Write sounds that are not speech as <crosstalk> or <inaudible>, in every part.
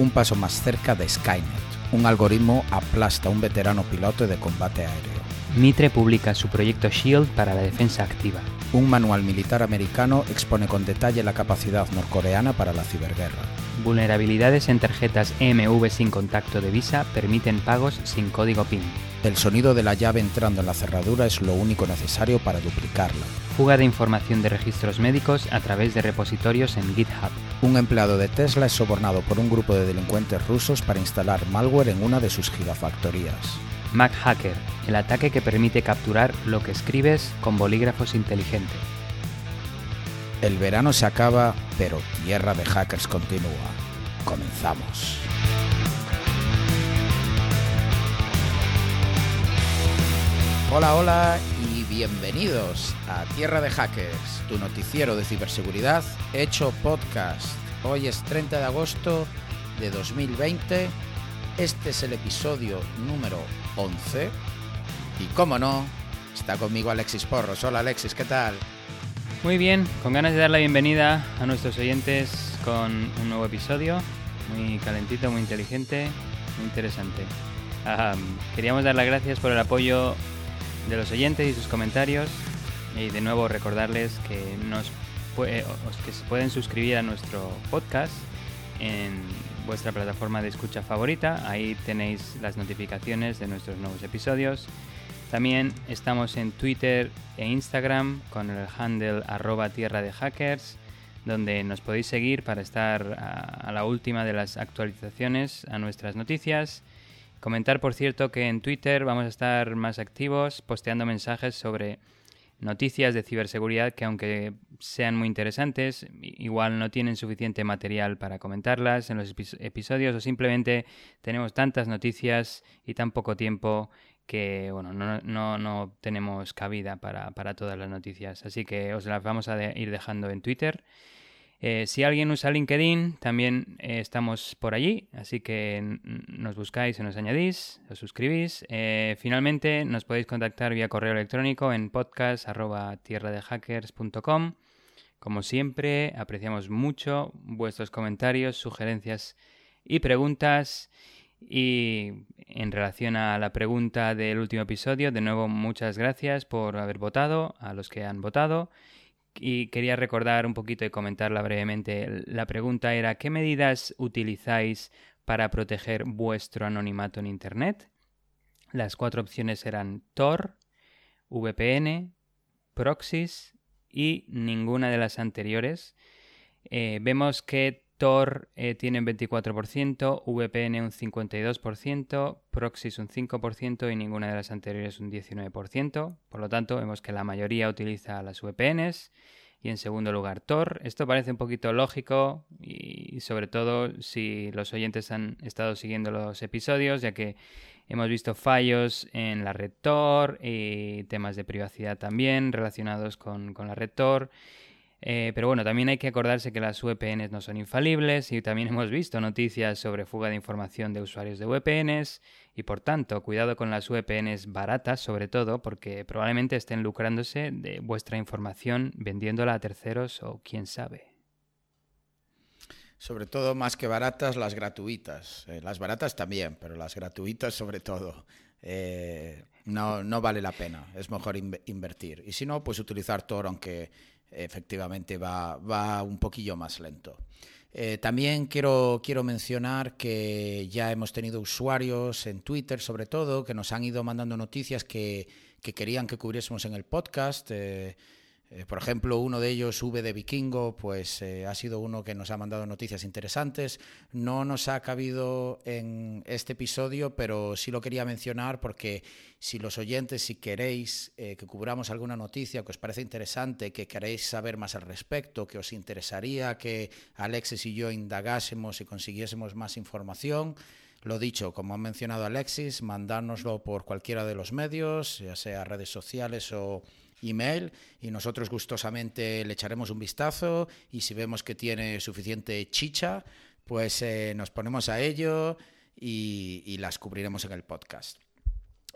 un paso más cerca de Skynet. Un algoritmo aplasta a un veterano piloto de combate aéreo. Mitre publica su proyecto SHIELD para la defensa activa. Un manual militar americano expone con detalle la capacidad norcoreana para la ciberguerra. Vulnerabilidades en tarjetas EMV sin contacto de Visa permiten pagos sin código PIN. El sonido de la llave entrando en la cerradura es lo único necesario para duplicarla. Fuga de información de registros médicos a través de repositorios en GitHub. Un empleado de Tesla es sobornado por un grupo de delincuentes rusos para instalar malware en una de sus gigafactorías. Mac Hacker, el ataque que permite capturar lo que escribes con bolígrafos inteligentes. El verano se acaba, pero Tierra de Hackers continúa. Comenzamos. Hola, hola y bienvenidos a Tierra de Hackers, tu noticiero de ciberseguridad hecho podcast. Hoy es 30 de agosto de 2020. Este es el episodio número 11. Y como no, está conmigo Alexis Porros. Hola Alexis, ¿qué tal? Muy bien, con ganas de dar la bienvenida a nuestros oyentes con un nuevo episodio, muy calentito, muy inteligente, muy interesante. queríamos dar las gracias por el apoyo de los oyentes y sus comentarios y de nuevo recordarles que, nos que se pueden suscribir a nuestro podcast en vuestra plataforma de escucha favorita. Ahí tenéis las notificaciones de nuestros nuevos episodios. También estamos en Twitter e Instagram con el handle arroba tierra de hackers, donde nos podéis seguir para estar a, la última de las actualizaciones a nuestras noticias. Comentar, por cierto, que en Twitter vamos a estar más activos, posteando mensajes sobre noticias de ciberseguridad que aunque sean muy interesantes, igual no tienen suficiente material para comentarlas en los episodios o simplemente tenemos tantas noticias y tan poco tiempo que bueno, no, no, tenemos cabida para, todas las noticias. Así que os las vamos a ir dejando en Twitter. Eh, si alguien usa LinkedIn, también eh, estamos por allí, así que nos buscáis y nos añadís, os suscribís. Eh, finalmente, nos podéis contactar vía correo electrónico en podcast.tierradehackers.com. Como siempre, apreciamos mucho vuestros comentarios, sugerencias y preguntas. Y en relación a la pregunta del último episodio, de nuevo muchas gracias por haber votado, a los que han votado. Y quería recordar un poquito y comentarla brevemente. La pregunta era, ¿qué medidas utilizáis para proteger vuestro anonimato en Internet? Las cuatro opciones eran Tor, VPN, Proxys y ninguna de las anteriores. Eh, vemos que Tor eh, tiene un 24%, VPN un 52%, Proxys un 5% y ninguna de las anteriores un 19%. Por lo tanto, vemos que la mayoría utiliza las VPNs y en segundo lugar Tor. Esto parece un poquito lógico y sobre todo si los oyentes han estado siguiendo los episodios, ya que hemos visto fallos en la red Tor y temas de privacidad también relacionados con, con la red Tor. Eh, pero bueno, también hay que acordarse que las VPNs no son infalibles y también <laughs> hemos visto noticias sobre fuga de información de usuarios de VPNs y por tanto, cuidado con las VPNs baratas sobre todo porque probablemente estén lucrándose de vuestra información vendiéndola a terceros o quién sabe. Sobre todo más que baratas, las gratuitas. Eh, las baratas también, pero las gratuitas sobre todo. Eh, no, no vale la pena, es mejor invertir. Y si no, pues utilizar Tor, aunque efectivamente va, va un poquillo más lento. Eh, también quiero, quiero mencionar que ya hemos tenido usuarios en Twitter, sobre todo, que nos han ido mandando noticias que, que querían que cubriésemos en el podcast. Eh, eh, por ejemplo, uno de ellos, V de Vikingo, pues eh, ha sido uno que nos ha mandado noticias interesantes. No nos ha cabido en este episodio, pero sí lo quería mencionar porque si los oyentes, si queréis eh, que cubramos alguna noticia que os parece interesante, que queréis saber más al respecto, que os interesaría que Alexis y yo indagásemos y consiguiésemos más información, lo dicho, como ha mencionado Alexis, mandárnoslo por cualquiera de los medios, ya sea redes sociales o email y nosotros gustosamente le echaremos un vistazo y si vemos que tiene suficiente chicha, pues eh, nos ponemos a ello y, las cubriremos en el podcast.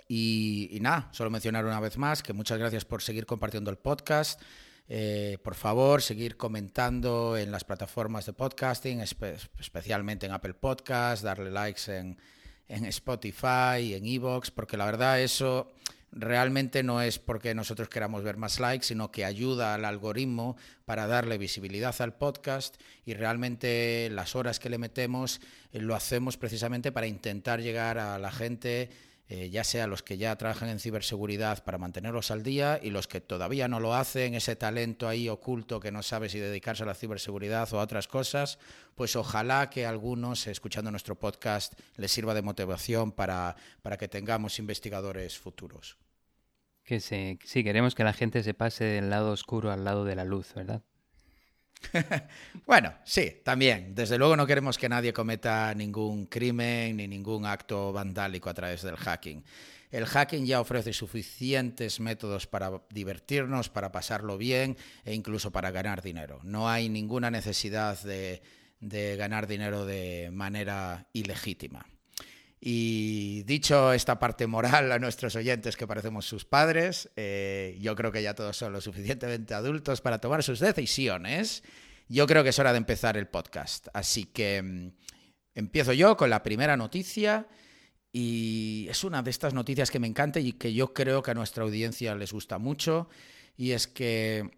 Y, nada, solo mencionar una vez más que muchas gracias por seguir compartiendo el podcast. eh, por favor, seguir comentando en las plataformas de podcasting, especialmente en Apple Podcast, darle likes en, en Spotify, en Evox, porque la verdad eso realmente no es porque nosotros queramos ver más likes, sino que ayuda al algoritmo para darle visibilidad al podcast y realmente las horas que le metemos eh, lo hacemos precisamente para intentar llegar a la gente eh, ya sea los que ya trabajan en ciberseguridad para mantenerlos al día y los que todavía no lo hacen, ese talento ahí oculto que no sabe si dedicarse a la ciberseguridad o a otras cosas, pues ojalá que algunos, escuchando nuestro podcast, les sirva de motivación para, para que tengamos investigadores futuros. Que sí, sí, queremos que la gente se pase del lado oscuro al lado de la luz, ¿verdad? <laughs> bueno, sí, también. Desde luego no queremos que nadie cometa ningún crimen ni ningún acto vandálico a través del hacking. El hacking ya ofrece suficientes métodos para divertirnos, para pasarlo bien e incluso para ganar dinero. No hay ninguna necesidad de, ganar dinero de manera ilegítima. Y dicho esta parte moral a nuestros oyentes que parecemos sus padres, eh, yo creo que ya todos son lo suficientemente adultos para tomar sus decisiones. Yo creo que es hora de empezar el podcast. Así que mm, empiezo yo con la primera noticia. Y es una de estas noticias que me encanta y que yo creo que a nuestra audiencia les gusta mucho. Y es que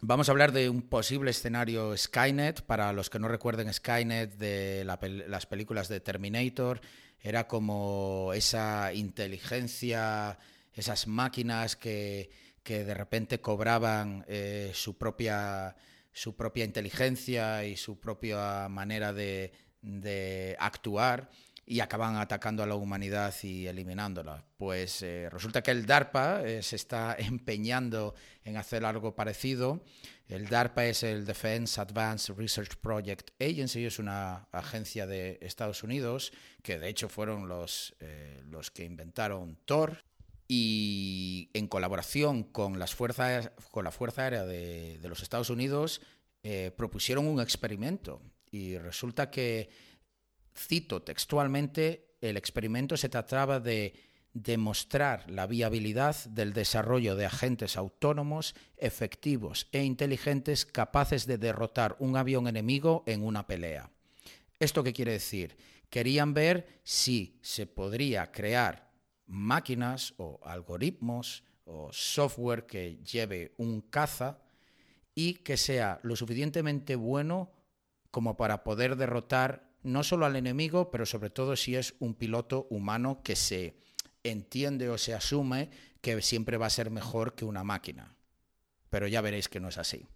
vamos a hablar de un posible escenario Skynet. Para los que no recuerden Skynet de las películas de Terminator, era como esa inteligencia, esas máquinas que, que de repente cobraban eh, su, propia, su propia inteligencia y su propia manera de, de actuar y acaban atacando a la humanidad y eliminándola. Pues eh, resulta que el DARPA eh, se está empeñando en hacer algo parecido. El DARPA es el Defense Advanced Research Project Agency, es una agencia de Estados Unidos que de hecho fueron los, eh, los que inventaron Thor y en colaboración con, las fuerzas, con la Fuerza Aérea de, de los Estados Unidos propusieron un experimento. Y resulta que cito textualmente, el experimento se trataba de demostrar la viabilidad del desarrollo de agentes autónomos, efectivos e inteligentes capaces de derrotar un avión enemigo en una pelea. ¿Esto qué quiere decir? Querían ver si se podría crear máquinas o algoritmos o software que lleve un caza y que sea lo suficientemente bueno como para poder derrotar no solo al enemigo, pero sobre todo si es un piloto humano que se entiende o se asume que siempre va a ser mejor que una máquina. Pero ya veréis que no es así.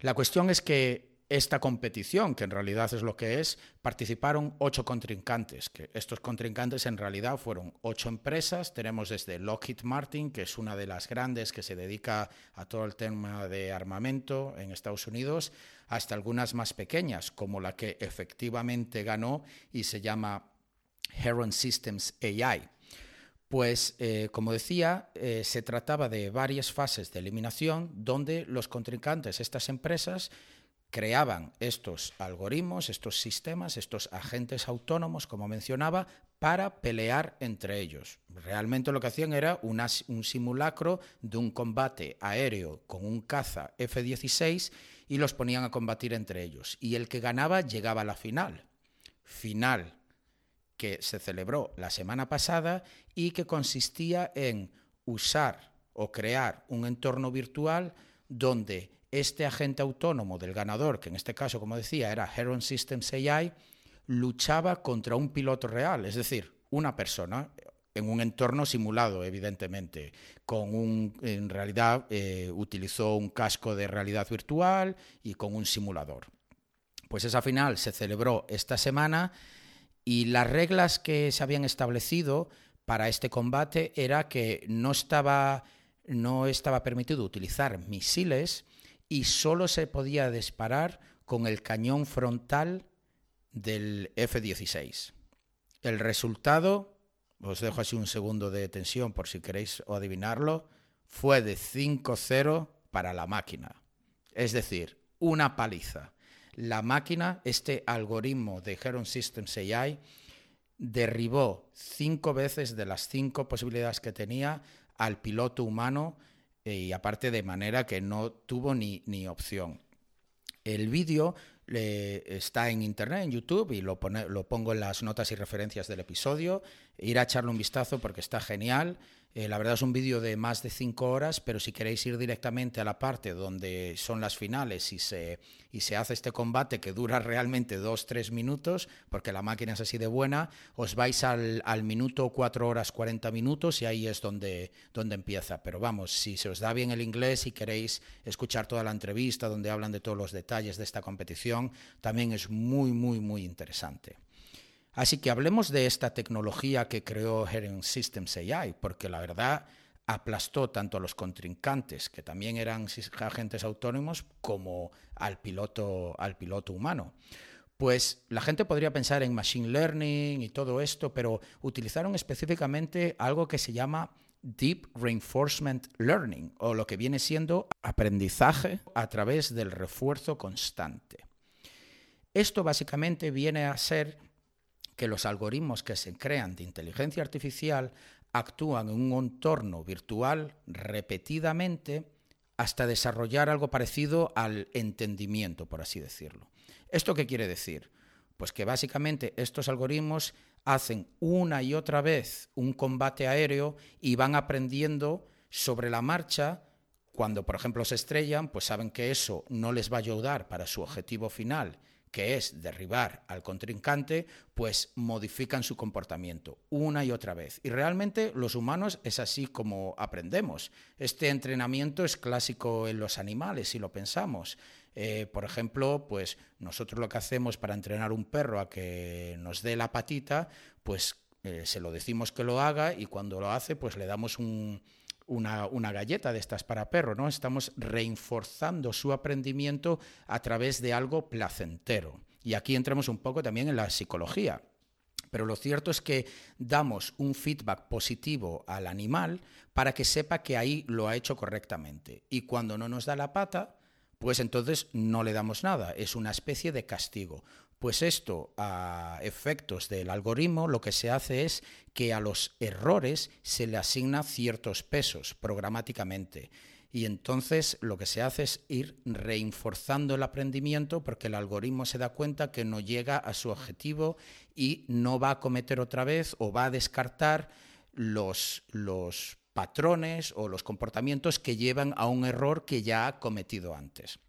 La cuestión es que esta competición, que en realidad es lo que es, participaron ocho contrincantes, que estos contrincantes en realidad fueron ocho empresas. Tenemos desde Lockheed Martin, que es una de las grandes que se dedica a todo el tema de armamento en Estados Unidos, hasta algunas más pequeñas, como la que efectivamente ganó y se llama Heron Systems AI. Pues, eh, como decía, eh, se trataba de varias fases de eliminación donde los contrincantes, estas empresas, creaban estos algoritmos, estos sistemas, estos agentes autónomos, como mencionaba, para pelear entre ellos. Realmente lo que hacían era un simulacro de un combate aéreo con un caza F-16 y los ponían a combatir entre ellos. Y el que ganaba llegaba a la final. Final que se celebró la semana pasada y que consistía en usar o crear un entorno virtual donde este agente autónomo del ganador, que en este caso, como decía, era Heron Systems AI, luchaba contra un piloto real, es decir, una persona en un entorno simulado, evidentemente, con un, en realidad eh, utilizó un casco de realidad virtual y con un simulador. Pues esa final se celebró esta semana y las reglas que se habían establecido para este combate era que no estaba, no estaba permitido utilizar misiles, y solo se podía disparar con el cañón frontal del F-16. El resultado, os dejo así un segundo de tensión por si queréis adivinarlo, fue de 5-0 para la máquina. Es decir, una paliza. La máquina, este algoritmo de Heron Systems AI, derribó cinco veces de las cinco posibilidades que tenía al piloto humano y aparte de manera que no tuvo ni, ni opción. El vídeo está en internet, en YouTube, y lo, lo pongo en las notas y referencias del episodio. Ir a echarle un vistazo porque está genial. Eh, la verdad es un vídeo de más de cinco horas, pero si queréis ir directamente a la parte donde son las finales y se, y se hace este combate que dura <laughs> realmente dos, tres minutos, porque la máquina es así de buena, os vais al, al minuto cuatro horas cuarenta minutos y ahí es donde, donde empieza. Pero vamos, si se os da bien el inglés y queréis escuchar toda la entrevista donde hablan de todos los detalles de esta competición, también es muy, muy, muy interesante. Así que hablemos de esta tecnología que creó Heron Systems AI, porque la verdad aplastó tanto a los contrincantes, que también eran agentes autónomos, como al piloto, al piloto humano. Pues la gente podría pensar en machine learning y todo esto, pero utilizaron específicamente algo que se llama Deep Reinforcement Learning, o lo que viene siendo aprendizaje a través del refuerzo constante. Esto básicamente viene a ser que los algoritmos que se crean de inteligencia artificial actúan en un entorno virtual repetidamente hasta desarrollar algo parecido al entendimiento, por así decirlo. ¿Esto qué quiere decir? Pues que básicamente estos algoritmos hacen una y otra vez un combate aéreo y van aprendiendo sobre la marcha. Cuando, por ejemplo, se estrellan, pues saben que eso no les va a ayudar para su objetivo final que es derribar al contrincante, pues modifican su comportamiento una y otra vez. Y realmente los humanos es así como aprendemos. Este entrenamiento es clásico en los animales, si lo pensamos. Eh, por ejemplo, pues nosotros lo que hacemos para entrenar un perro a que nos dé la patita, pues eh, se lo decimos que lo haga y cuando lo hace, pues le damos un, una, galleta de estas para perro, ¿no? Estamos reforzando su aprendimiento a través de algo placentero. Y aquí entramos un poco también en la psicología. Pero lo cierto es que damos un feedback positivo al animal para que sepa que ahí lo ha hecho correctamente. Y cuando no nos da la pata, pues entonces no le damos nada. Es una especie de castigo. Pues esto, a efectos del algoritmo, lo que se hace es que a los errores se le asigna ciertos pesos programáticamente. Y entonces lo que se hace es ir reforzando el aprendimiento porque el algoritmo se da cuenta que no llega a su objetivo y no va a cometer otra vez o va a descartar los, los patrones o los comportamientos que llevan a un error que ya ha cometido antes.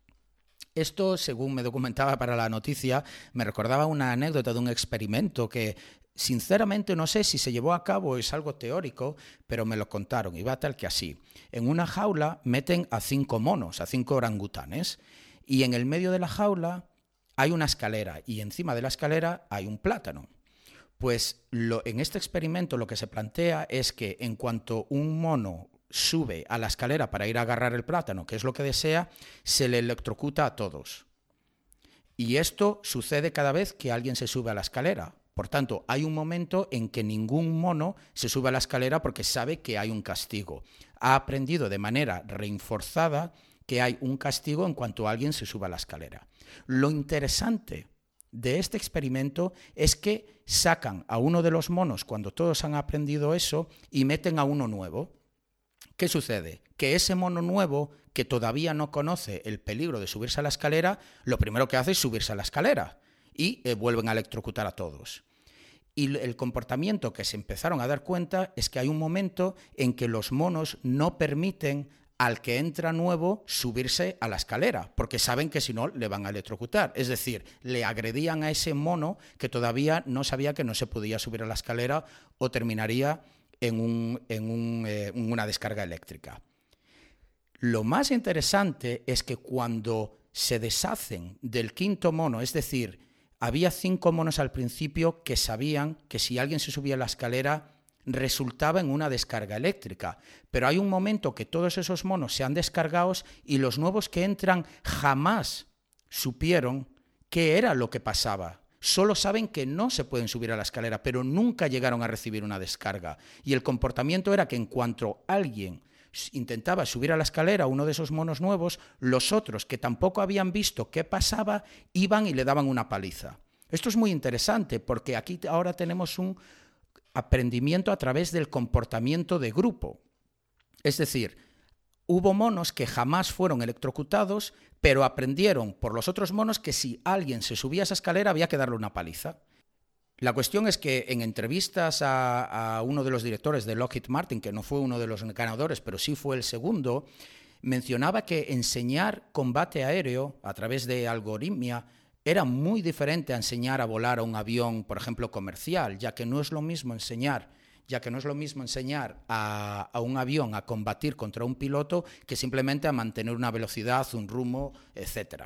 Esto, según me documentaba para la noticia, me recordaba una anécdota de un experimento que Sinceramente no sé si se llevó a cabo es algo teórico, pero me lo contaron y va tal que así. En una jaula meten a cinco monos, a cinco orangutanes, y en el medio de la jaula hay una escalera y encima de la escalera hay un plátano. Pues en este experimento lo que se plantea es que en cuanto un mono sube a la escalera para ir a agarrar el plátano, que es lo que desea, se le electrocuta a todos. Y esto sucede cada vez que alguien se sube a la escalera. Por tanto, hay un momento en que ningún mono se sube a la escalera porque sabe que hay un castigo. Ha aprendido de manera reinforzada que hay un castigo en cuanto alguien se suba a la escalera. Lo interesante de este experimento es que sacan a uno de los monos cuando todos han aprendido eso y meten a uno nuevo. ¿Qué sucede? Que ese mono nuevo, que todavía no conoce el peligro de subirse a la escalera, lo primero que hace es subirse a la escalera y eh, vuelven a electrocutar a todos. Y el comportamiento que se empezaron a dar cuenta es que hay un momento en que los monos no permiten al que entra nuevo subirse a la escalera, porque saben que si no le van a electrocutar. Es decir, le agredían a ese mono que todavía no sabía que no se podía subir a la escalera o terminaría en, eh, una descarga eléctrica. Lo más interesante es que cuando se deshacen del quinto mono, es decir, había cinco monos al principio que sabían que si alguien se subía a la escalera resultaba en una descarga eléctrica. Pero hay un momento que todos esos monos se han descargado y los nuevos que entran jamás supieron qué era lo que pasaba solo saben que no se pueden subir a la escalera, pero nunca llegaron a recibir una descarga. Y el comportamiento era que en cuanto alguien intentaba subir a la escalera uno de esos monos nuevos, los otros que tampoco habían visto qué pasaba, iban y le daban una paliza. Esto es muy interesante porque aquí ahora tenemos un aprendimiento a través del comportamiento de grupo. Es decir, hubo monos que jamás fueron electrocutados, pero aprendieron por los otros monos que si alguien se subía a esa escalera había que darle una paliza. La cuestión es que en entrevistas a, a, uno de los directores de Lockheed Martin, que no fue uno de los ganadores, pero sí fue el segundo, mencionaba que enseñar combate aéreo a través de algoritmia era muy diferente a enseñar a volar a un avión, por ejemplo, comercial, ya que no es lo mismo enseñar ya que no es lo mismo enseñar a, un avión a combatir contra un piloto que simplemente a mantener una velocidad, un rumbo, etc.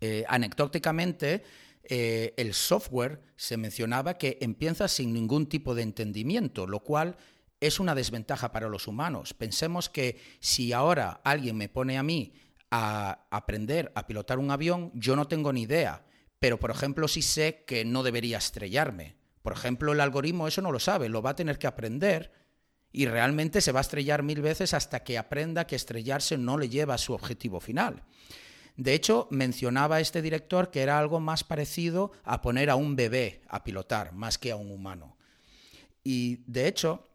Eh, anecdóticamente, eh, el software se mencionaba que empieza sin ningún tipo de entendimiento, lo cual es una desventaja para los humanos. Pensemos que si ahora alguien me pone a mí a aprender a pilotar un avión, yo no tengo ni idea, pero por ejemplo si sé que no debería estrellarme por ejemplo, el algoritmo eso no lo sabe, lo va a tener que aprender y realmente se va a estrellar mil veces hasta que aprenda que estrellarse no le lleva a su objetivo final. De hecho, mencionaba este director que era algo más parecido a poner a un bebé a pilotar, más que a un humano. Y de hecho,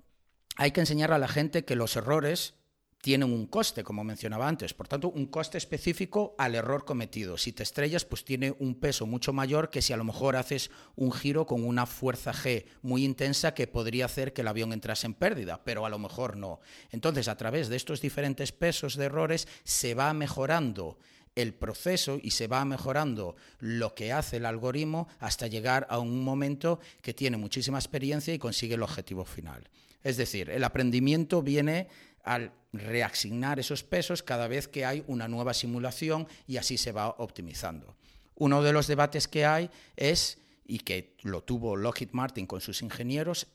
hay que enseñar a la gente que los errores tienen un coste, como mencionaba antes. Por tanto, un coste específico al error cometido. Si te estrellas, pues tiene un peso mucho mayor que si a lo mejor haces un giro con una fuerza G muy intensa que podría hacer que el avión entrase en pérdida, pero a lo mejor no. Entonces, a través de estos diferentes pesos de errores, se va mejorando el proceso y se va mejorando lo que hace el algoritmo hasta llegar a un momento que tiene muchísima experiencia y consigue el objetivo final. Es decir, el aprendimiento viene al reasignar esos pesos cada vez que hay una nueva simulación y así se va optimizando. Uno de los debates que hay es, y que lo tuvo Lockheed Martin con sus ingenieros,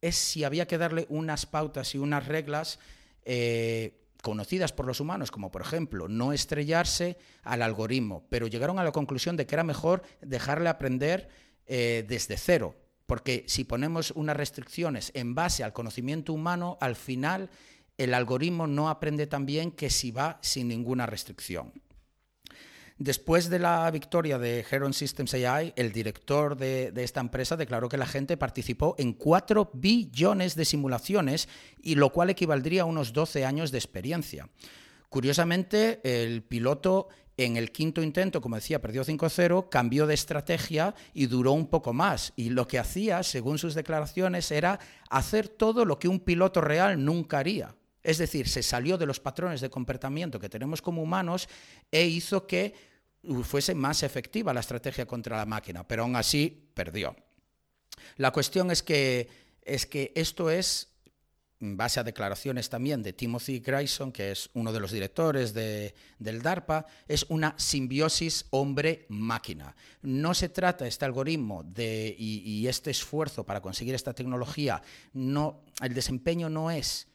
es si había que darle unas pautas y unas reglas eh, conocidas por los humanos, como por ejemplo no estrellarse al algoritmo, pero llegaron a la conclusión de que era mejor dejarle aprender eh, desde cero, porque si ponemos unas restricciones en base al conocimiento humano, al final el algoritmo no aprende tan bien que si va sin ninguna restricción. Después de la victoria de Heron Systems AI, el director de, esta empresa declaró que la gente participó en 4 billones de simulaciones, y lo cual equivaldría a unos 12 años de experiencia. Curiosamente, el piloto en el quinto intento, como decía, perdió 5-0, cambió de estrategia y duró un poco más. Y lo que hacía, según sus declaraciones, era hacer todo lo que un piloto real nunca haría. Es decir, se salió de los patrones de comportamiento que tenemos como humanos e hizo que fuese más efectiva la estrategia contra la máquina, pero aún así perdió. La cuestión es que, es que esto es, en base a declaraciones también de Timothy Grayson, que es uno de los directores del DARPA, es una simbiosis hombre-máquina. No se trata este algoritmo de, y, y, este esfuerzo para conseguir esta tecnología, no, el desempeño no es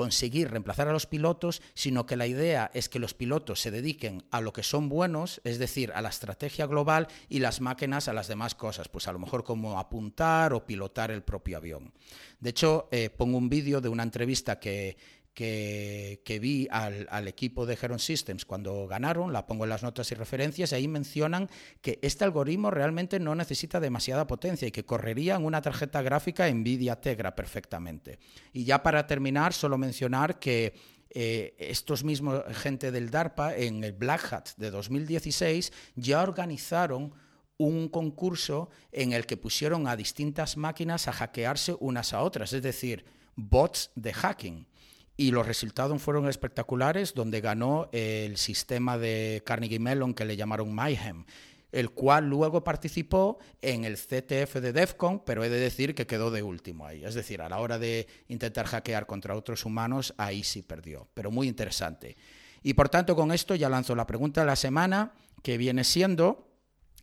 conseguir reemplazar a los pilotos, sino que la idea es que los pilotos se dediquen a lo que son buenos, es decir, a la estrategia global y las máquinas a las demás cosas, pues a lo mejor como apuntar o pilotar el propio avión. De hecho, eh, pongo un vídeo de una entrevista que, que, vi al, equipo de Heron Systems cuando ganaron, la pongo en las notas y referencias, y ahí mencionan que este algoritmo realmente no necesita demasiada potencia y que correría en una tarjeta gráfica Nvidia Tegra perfectamente. Y ya para terminar, solo mencionar que eh, estos mismos gente del DARPA en el Black Hat de 2016 ya organizaron un concurso en el que pusieron a distintas máquinas a hackearse unas a otras, es decir, bots de hacking y los resultados fueron espectaculares, donde ganó el sistema de Carnegie Mellon que le llamaron Mayhem, el cual luego participó en el CTF de DEFCON, pero he de decir que quedó de último ahí. Es decir, a la hora de intentar hackear contra otros humanos, ahí sí perdió, pero muy interesante. Y por tanto, con esto ya lanzo la pregunta de la semana, que viene siendo,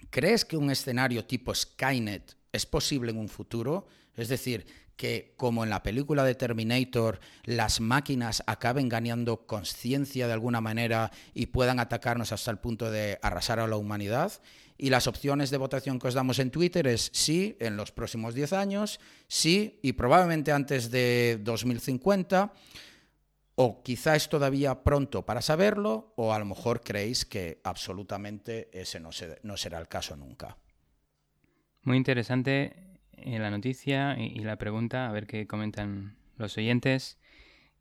¿crees que un escenario tipo Skynet es posible en un futuro? Es decir, que, como en la película de Terminator, las máquinas acaben ganando conciencia de alguna manera y puedan atacarnos hasta el punto de arrasar a la humanidad. Y las opciones de votación que os damos en Twitter es sí en los próximos 10 años, sí y probablemente antes de 2050, o quizá es todavía pronto para saberlo, o a lo mejor creéis que absolutamente ese no, no será el caso nunca. Muy interesante la noticia y, la pregunta, a ver qué comentan los oyentes.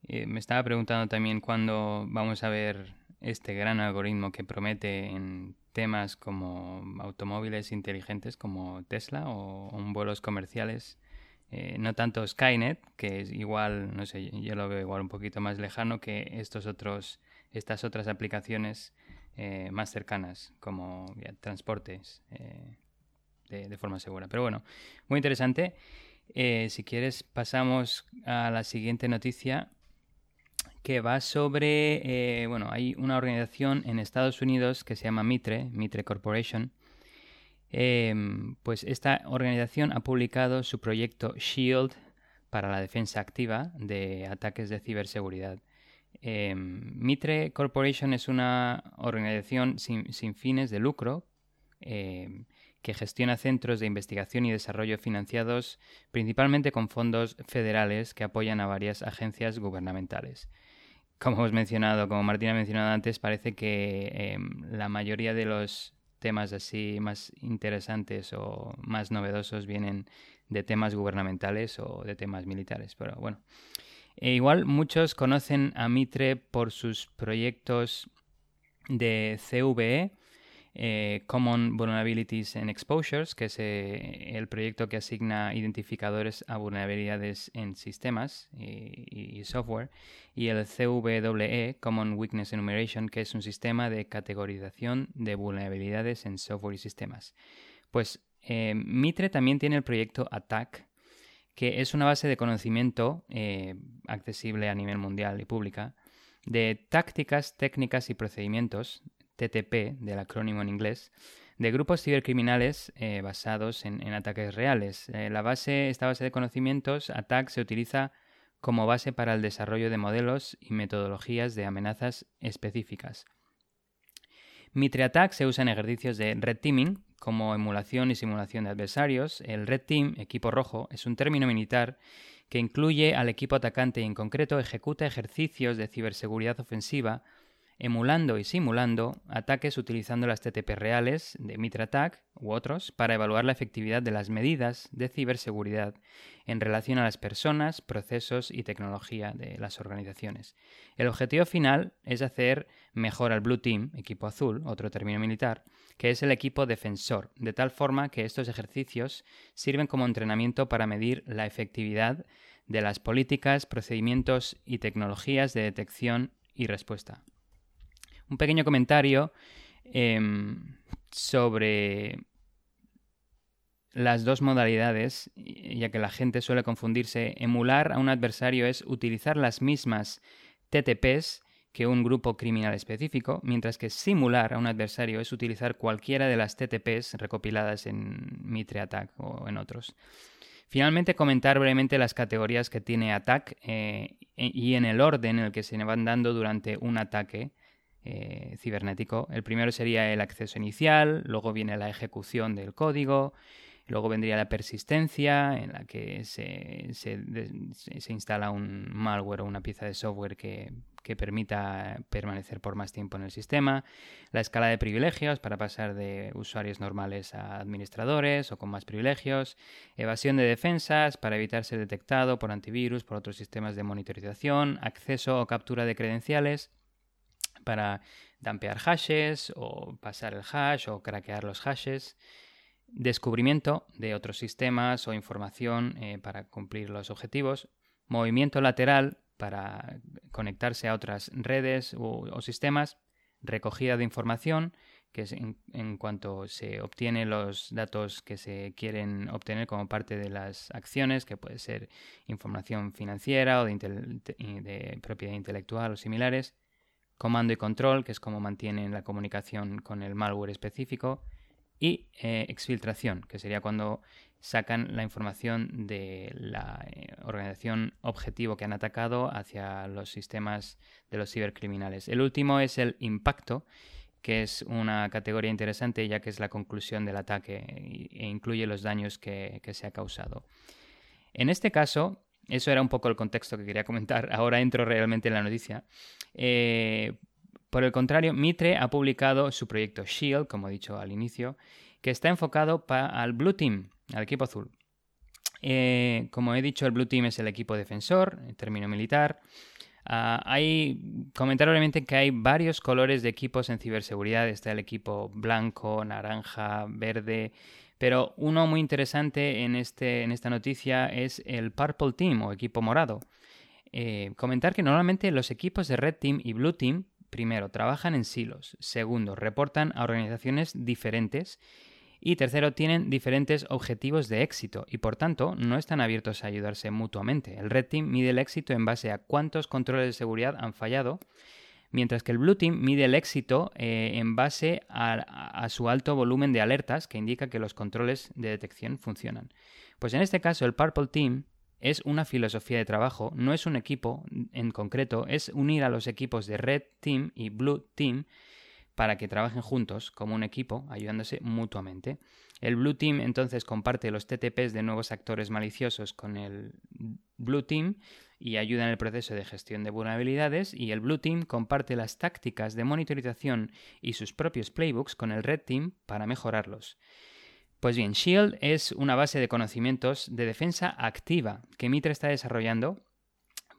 Eh, me estaba preguntando también cuándo vamos a ver este gran algoritmo que promete en temas como automóviles inteligentes como Tesla o, vuelos comerciales. Eh, no tanto Skynet, que es igual, no sé, yo lo veo igual un poquito más lejano que estos otros, estas otras aplicaciones eh, más cercanas, como transportes de, forma segura. Pero bueno, muy interesante. si quieres, pasamos a la siguiente noticia que va sobre, eh, bueno, hay una organización en Estados Unidos que se llama Mitre, Mitre Corporation. Em, pues esta organización ha publicado su proyecto Shield para la defensa activa de ataques de ciberseguridad. Em, Mitre Corporation es una organización sin, sin fines de lucro em, que gestiona centros de investigación y desarrollo financiados principalmente con fondos federales que apoyan a varias agencias gubernamentales como hemos mencionado, como Martín ha mencionado antes, parece que em, la mayoría de los temas así más interesantes o más novedosos vienen de temas gubernamentales o de temas militares. Pero bueno, e igual muchos conocen a Mitre por sus proyectos de CVE, eh, Common Vulnerabilities and Exposures, que es eh, el proyecto que asigna identificadores a vulnerabilidades en sistemas y, software, y el CVE, Common Weakness Enumeration, que es un sistema de categorización de vulnerabilidades en software y sistemas. Pues eh, Mitre también tiene el proyecto ATTACK, que es una base de conocimiento accesible a nivel mundial y pública de tácticas, técnicas y procedimientos TTP, del acrónimo en inglés, de grupos cibercriminales eh, basados en, ataques reales. Eh, la base, esta base de conocimientos, ATAC, se utiliza como base para el desarrollo de modelos y metodologías de amenazas específicas. MitreAttack se usa en ejercicios de red teaming, como emulación y simulación de adversarios. El red team, equipo rojo, es un término militar que incluye al equipo atacante y en concreto ejecuta ejercicios de ciberseguridad ofensiva emulando y simulando ataques utilizando las TTP reales de MitraTac u otros para evaluar la efectividad de las medidas de ciberseguridad en relación a las personas, procesos y tecnología de las organizaciones. El objetivo final es hacer mejor al Blue Team, equipo azul, otro término militar, que es el equipo defensor, de tal forma que estos ejercicios sirven como entrenamiento para medir la efectividad de las políticas, procedimientos y tecnologías de detección y respuesta un pequeño comentario em, sobre las dos modalidades, ya que la gente suele confundirse. Emular a un adversario es utilizar las mismas TTPs que un grupo criminal específico, mientras que simular a un adversario es utilizar cualquiera de las TTPs recopiladas en Mitre Attack o en otros. Finalmente, comentar brevemente las categorías que tiene Attack eh, y en el orden en el que se van dando durante un ataque eh, cibernético. El primero sería el acceso inicial, luego viene la ejecución del código, luego vendría la persistencia, en la que se, instala un malware o una pieza de software que, permita permanecer por más tiempo en el sistema, la escala de privilegios para pasar de usuarios normales a administradores o con más privilegios, evasión de defensas para evitar ser detectado por antivirus, por otros sistemas de monitorización, acceso o captura de credenciales, para dampear hashes o pasar el hash o craquear los hashes, descubrimiento de otros sistemas o información eh, para cumplir los objetivos, movimiento lateral para conectarse a otras redes o, sistemas, recogida de información, que es en, cuanto se obtienen los datos que se quieren obtener como parte de las acciones, que puede ser información financiera o de propiedad intelectual o similares, comando y control, que es como mantienen la comunicación con el malware específico, y eh, exfiltración, que sería cuando sacan la información de la eh, organización objetivo que han atacado hacia los sistemas de los cibercriminales. El último es el impacto, que es una categoría interesante ya que es la conclusión del ataque e incluye los daños que, que se ha causado. En este caso, eso era un poco el contexto que quería comentar. <laughs> Ahora entro realmente en la noticia. Eh, por el contrario, Mitre ha publicado su proyecto Shield, como he dicho al inicio, que está enfocado al Blue Team, al equipo azul. Eh, como he dicho, el Blue Team es el equipo defensor, en término militar. Ah, hay comentar obviamente que hay varios colores de equipos en ciberseguridad. Está el equipo blanco, naranja, verde. Pero uno muy interesante en, este, en esta noticia es el Purple Team o equipo morado. Eh, comentar que normalmente los equipos de Red Team y Blue Team, primero, trabajan en silos. Segundo, reportan a organizaciones diferentes. Y tercero, tienen diferentes objetivos de éxito y por tanto no están abiertos a ayudarse mutuamente. El Red Team mide el éxito en base a cuántos controles de seguridad han fallado, mientras que el Blue Team mide el éxito eh, en base a, su alto volumen de alertas que indica que los controles de detección funcionan. Pues en este caso el Purple Team es una filosofía de trabajo, no es un equipo en concreto, es unir a los equipos de Red Team y Blue Team para que trabajen juntos como un equipo, ayudándose mutuamente. El Blue Team entonces comparte los TTPs de nuevos actores maliciosos con el Blue Team y ayuda en el proceso de gestión de vulnerabilidades y el Blue Team comparte las tácticas de monitorización y sus propios playbooks con el Red Team para mejorarlos. Pues bien, Shield es una base de conocimientos de defensa activa que Mitra está desarrollando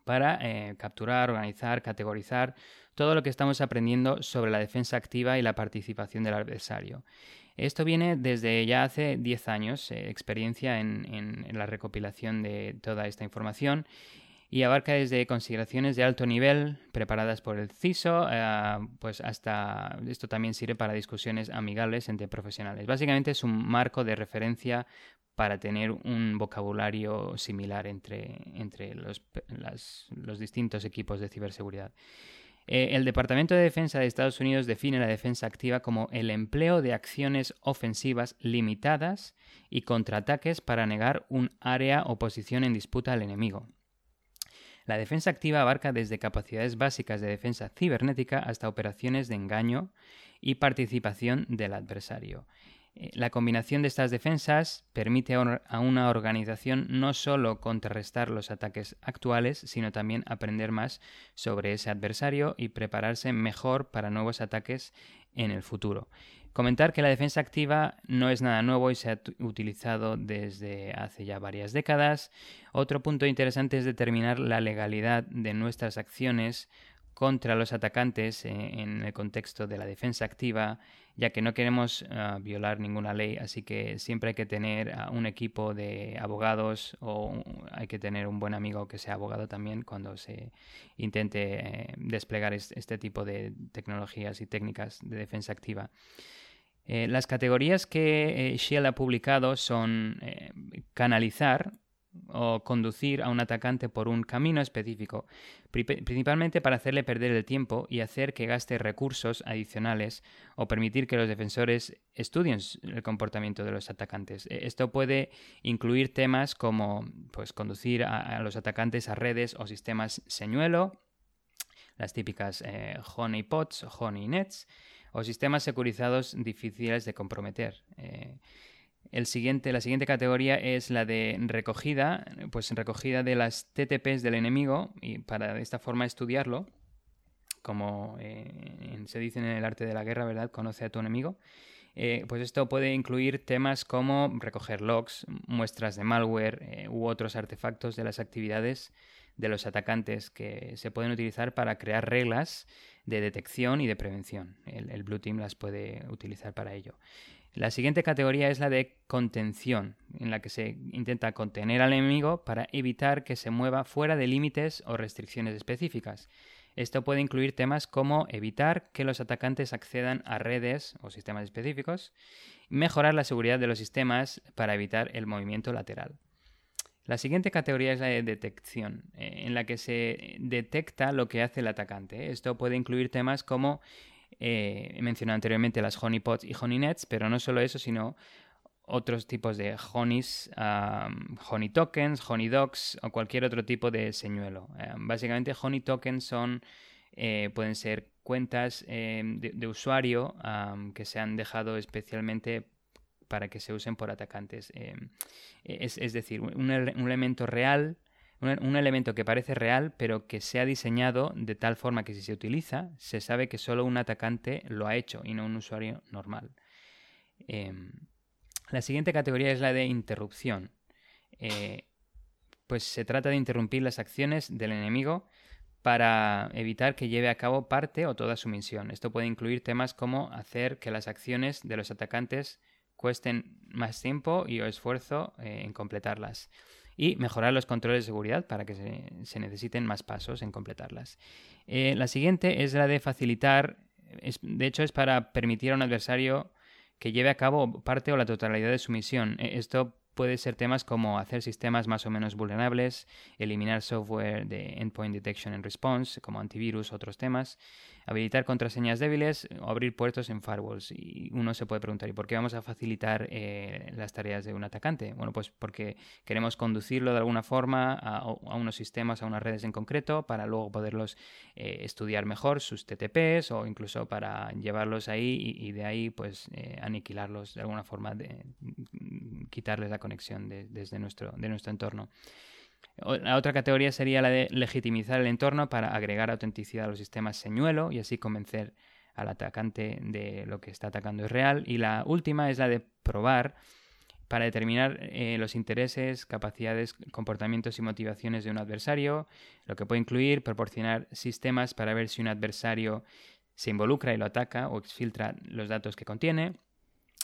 para eh, capturar, organizar, categorizar todo lo que estamos aprendiendo sobre la defensa activa y la participación del adversario. Esto viene desde ya hace 10 años, eh, experiencia en, la recopilación de toda esta información y abarca desde consideraciones de alto nivel preparadas por el CISO, eh, pues hasta esto también sirve para discusiones amigables entre profesionales. Básicamente es un marco de referencia para tener un vocabulario similar entre, entre los, los distintos equipos de ciberseguridad. Eh, el Departamento de Defensa de Estados Unidos define la defensa activa como el empleo de acciones ofensivas limitadas y contraataques para negar un área o posición en disputa al enemigo. La defensa activa abarca desde capacidades básicas de defensa cibernética hasta operaciones de engaño y participación del adversario. Eh, la combinación de estas defensas permite a una organización no solo contrarrestar los ataques actuales, sino también aprender más sobre ese adversario y prepararse mejor para nuevos ataques en el futuro. Comentar que la defensa activa no es nada nuevo y se ha utilizado desde hace ya varias décadas. Otro punto interesante es determinar la legalidad de nuestras acciones contra los atacantes eh, en el contexto de la defensa activa, ya que no queremos ah, violar ninguna ley, así que siempre hay que tener un equipo de abogados o hay que tener un buen amigo que sea abogado también cuando se intente eh, desplegar este tipo de tecnologías y técnicas de defensa activa. Eh, las categorías que Shell ha publicado son canalizar, o conducir a un atacante por un camino específico, principalmente para hacerle perder el tiempo y hacer que gaste recursos adicionales o permitir que los defensores estudien el comportamiento de los atacantes. E, esto puede incluir temas como pues, conducir a, los atacantes a redes o sistemas señuelo, las típicas eh, honeypots honey o sistemas securizados difíciles de comprometer. Eh, el siguiente, la siguiente categoría es la de recogida, pues recogida de las TTPs del enemigo y para de esta forma estudiarlo, como eh, se dice en el arte de la guerra, ¿verdad? Conoce a tu enemigo. Eh, pues esto puede incluir temas como recoger logs, muestras de malware u otros artefactos de las actividades de los atacantes que se pueden utilizar para crear reglas de detección y de prevención. El, el Blue Team las puede utilizar para ello. La siguiente categoría es la de contención, en la que se intenta contener al enemigo para evitar que se mueva fuera de límites o restricciones específicas. Esto puede incluir temas como evitar que los atacantes accedan a redes o sistemas específicos, mejorar la seguridad de los sistemas para evitar el movimiento lateral. La siguiente categoría es la de detección, eh, en la que se detecta lo que hace el atacante. Esto puede incluir temas como eh, he mencionado anteriormente las honeypots y honeynets, pero no solo eso, sino otros tipos de honeys, honey tokens, honey docs o cualquier otro tipo de señuelo. básicamente, honey tokens son, eh, pueden ser cuentas de, usuario que se han dejado especialmente para que se usen por atacantes. Em, es, decir, un elemento real un, elemento que parece real, pero que se ha diseñado de tal forma que si se utiliza, se sabe que solo un atacante lo ha hecho y no un usuario normal. Em, la siguiente categoría es la de interrupción. Eh, pues se trata de interrumpir las acciones del enemigo para evitar que lleve a cabo parte o toda su misión. Esto puede incluir temas como hacer que las acciones de los atacantes cuesten más tiempo y o esfuerzo eh, en completarlas y mejorar los controles de seguridad para que se, necesiten más pasos en completarlas. Eh, la siguiente es la de facilitar, de hecho es para permitir a un adversario que lleve a cabo parte o la totalidad de su misión. E, esto puede ser temas como hacer sistemas más o menos vulnerables, eliminar software de Endpoint Detection and Response, como antivirus, otros temas, habilitar contraseñas débiles o abrir puertos en firewalls. Y uno se puede preguntar, ¿y por qué vamos a facilitar eh, las tareas de un atacante? Bueno, pues porque queremos conducirlo de alguna forma a, unos sistemas, a unas redes en concreto, para luego poderlos eh, estudiar mejor, sus TTPs, o incluso para llevarlos ahí y, de ahí pues eh, aniquilarlos de alguna forma, de, quitarles la conexión desde nuestro, de nuestro entorno. La otra categoría sería la de legitimizar el entorno para agregar autenticidad a los sistemas señuelo y así convencer al atacante de lo que está atacando es real. Y la última es la de probar para determinar eh, los intereses, capacidades, comportamientos y motivaciones de un adversario, lo que puede incluir proporcionar sistemas para ver si un adversario se involucra y lo ataca o exfiltra los datos que contiene,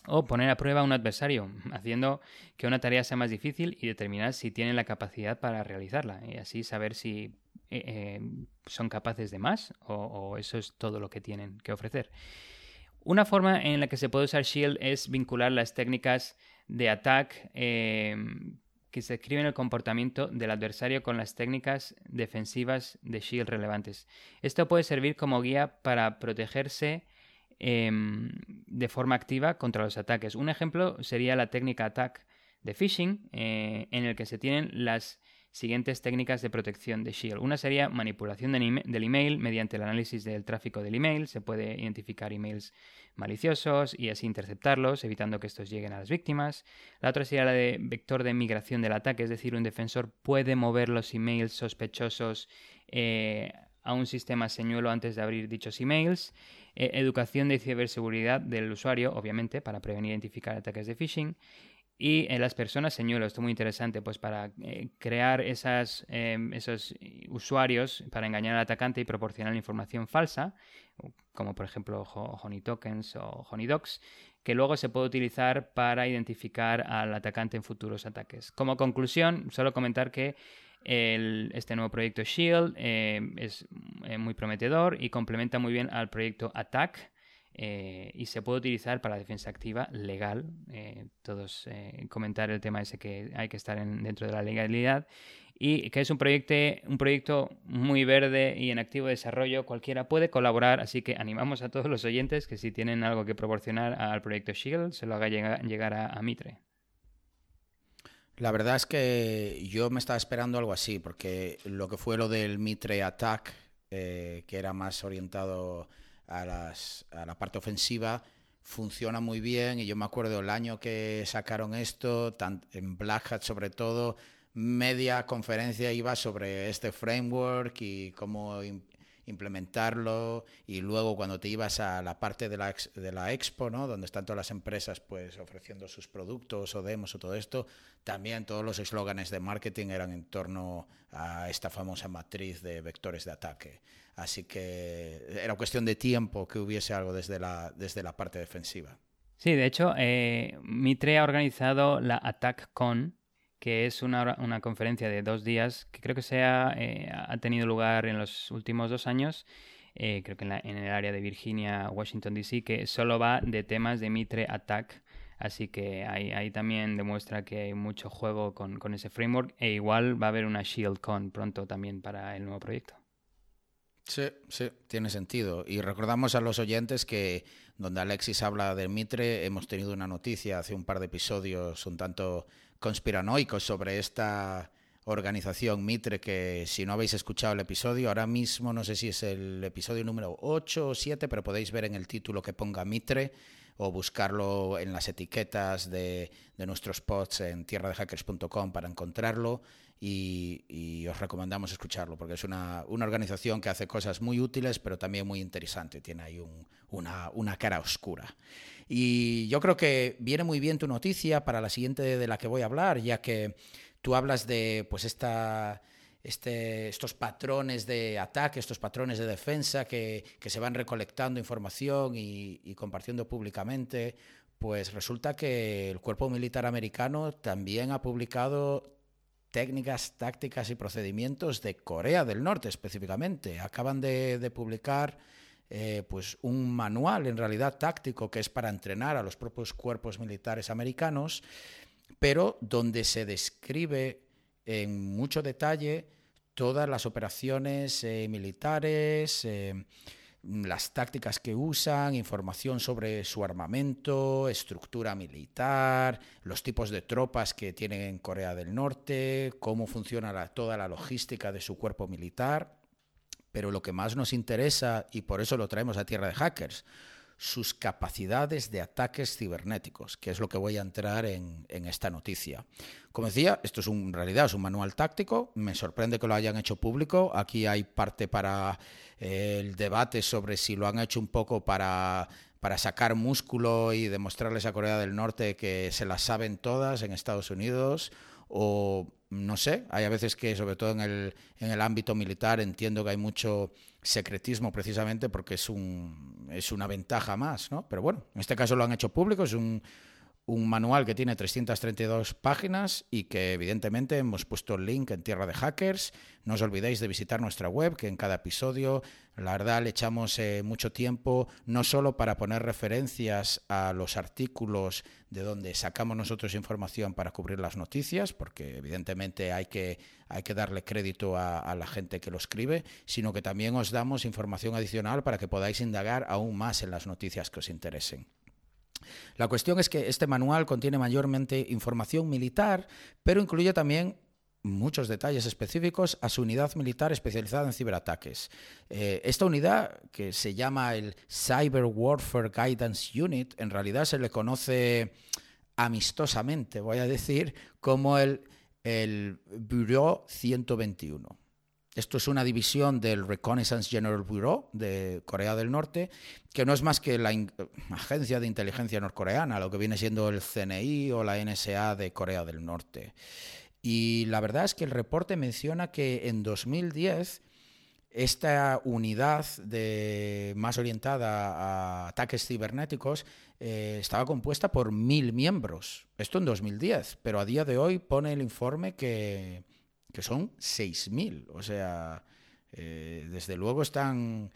o poner a prueba a un adversario, <laughs> haciendo que una tarea sea más difícil y determinar si tienen la capacidad para realizarla, y así saber si eh, eh, son capaces de más o, eso es todo lo que tienen que ofrecer. Una forma en la que se puede usar Shield es vincular las técnicas de attack eh, que se escriben el comportamiento del adversario con las técnicas defensivas de Shield relevantes. Esto puede servir como guía para protegerse Em, de forma activa contra los ataques. Un ejemplo sería la técnica attack de phishing, eh, en el que se tienen las siguientes técnicas de protección de Shield. Una sería manipulación del email mediante el análisis del tráfico del email. Se puede identificar emails maliciosos y así interceptarlos, evitando que estos lleguen a las víctimas. La otra sería la de vector de migración del ataque, es decir, un defensor puede mover los emails sospechosos eh, a un sistema señuelo antes de abrir dichos emails. Eh, educación de ciberseguridad del usuario, obviamente, para prevenir e identificar ataques de phishing. Y en las personas señuelo, esto es muy interesante, pues para eh, crear esas, em, esos usuarios para engañar al atacante y proporcionar información falsa, como por ejemplo Honey Tokens o Honey Docs, que luego se puede utilizar para identificar al atacante en futuros ataques. Como conclusión, solo comentar que este nuevo proyecto Shield eh, es eh, muy prometedor y complementa muy bien al proyecto Attack. Eh, y se puede utilizar para defensa activa legal. todos comentar el tema ese que hay que estar dentro de la legalidad y que es un proyecto, un proyecto muy verde y en activo desarrollo. Cualquiera puede colaborar, así que animamos a todos los oyentes que si tienen algo que proporcionar al proyecto Shield, se lo haga llegar, a Mitre. La verdad es que yo me estaba esperando algo así, porque lo que fue lo del Mitre Attack, eh, que era más orientado a, la parte ofensiva, funciona muy bien. Y yo me acuerdo el año que sacaron esto, en Black Hat sobre todo, media conferencia iba sobre este framework y cómo implementarlo y luego cuando te ibas a la parte de la, de la expo, ¿no? donde están todas las empresas pues ofreciendo sus productos o demos o todo esto, también todos los eslóganes de marketing eran en torno a esta famosa matriz de vectores de ataque. Así que era cuestión de tiempo que hubiese algo desde la, desde la parte defensiva. Sí, de hecho, eh, Mitre ha organizado la AttackCon, que es una, una, conferencia de dos días que creo que se ha, eh, ha tenido lugar en los últimos dos años, eh, creo que en, en, el área de Virginia, Washington, D.C., que solo va de temas de Mitre Attack. Así que ahí, ahí también demuestra que hay mucho juego con, con, ese framework e igual va a haber una ShieldCon pronto también para el nuevo proyecto. Sí, sí, tiene sentido. Y recordamos a los oyentes que donde Alexis habla de Mitre, hemos tenido una noticia hace un par de episodios un tanto conspiranoicos sobre esta organización Mitre que si no habéis escuchado el episodio, ahora mismo no sé si es el episodio número 8 o 7, pero podéis ver en el título que ponga Mitre o buscarlo en las etiquetas de, de nuestros posts en tierradehackers.com para encontrarlo y, os recomendamos escucharlo porque es una, una, organización que hace cosas muy útiles pero también muy interesante, tiene ahí un, una, una cara oscura. Y yo creo que viene muy bien tu noticia para la siguiente de la que voy a hablar, ya que tú hablas de pues esta este, estos patrones de ataque, estos patrones de defensa que, se van recolectando información y, y, compartiendo públicamente, pues resulta que el cuerpo militar americano también ha publicado técnicas, tácticas y procedimientos de Corea del Norte específicamente. Acaban de, publicar eh, pues un manual en realidad táctico que es para entrenar a los propios cuerpos militares americanos, pero donde se describe en mucho detalle todas las operaciones eh, militares, eh, las tácticas que usan, información sobre su armamento, estructura militar, los tipos de tropas que tienen en Corea del Norte, cómo funciona toda la logística de su cuerpo militar. Pero lo que más nos interesa, y por eso lo traemos a Tierra de Hackers, sus capacidades de ataques cibernéticos, que es lo que voy a entrar en, esta noticia. Como decía, esto es en realidad es un manual táctico, me sorprende que lo hayan hecho público, aquí hay parte para eh, el debate sobre si lo han hecho un poco para para sacar músculo y demostrarles a Corea del Norte que se las saben todas en Estados Unidos o no sé, hay a veces que, sobre todo en el, en el ámbito militar, entiendo que hay mucho secretismo precisamente porque es, un, es una ventaja más, ¿no? Pero bueno, en este caso lo han hecho público, es un, un manual que tiene 332 páginas y que evidentemente hemos puesto el link en Tierra de Hackers. No os olvidéis de visitar nuestra web, que en cada episodio, la verdad, le echamos eh, mucho tiempo, no solo para poner referencias a los artículos de donde sacamos nosotros información para cubrir las noticias, porque evidentemente hay que, hay que darle crédito a, a la gente que lo escribe, sino que también os damos información adicional para que podáis indagar aún más en las noticias que os interesen. La cuestión es que este manual contiene mayormente información militar, pero incluye también muchos detalles específicos a su unidad militar especializada en ciberataques. Eh, esta unidad, que se llama el Cyber Warfare Guidance Unit, en realidad se le conoce amistosamente, voy a decir, como el, el Bureau 121. Esto es una división del Reconnaissance General Bureau de Corea del Norte, que no es más que la agencia de inteligencia norcoreana, lo que viene siendo el CNI o la NSA de Corea del Norte. Y la verdad es que el reporte menciona que en 2010 esta unidad más orientada a ataques cibernéticos eh, estaba compuesta por mil miembros. Esto en 2010, pero a día de hoy pone el informe que que son 6.000. O sea, eh, desde luego están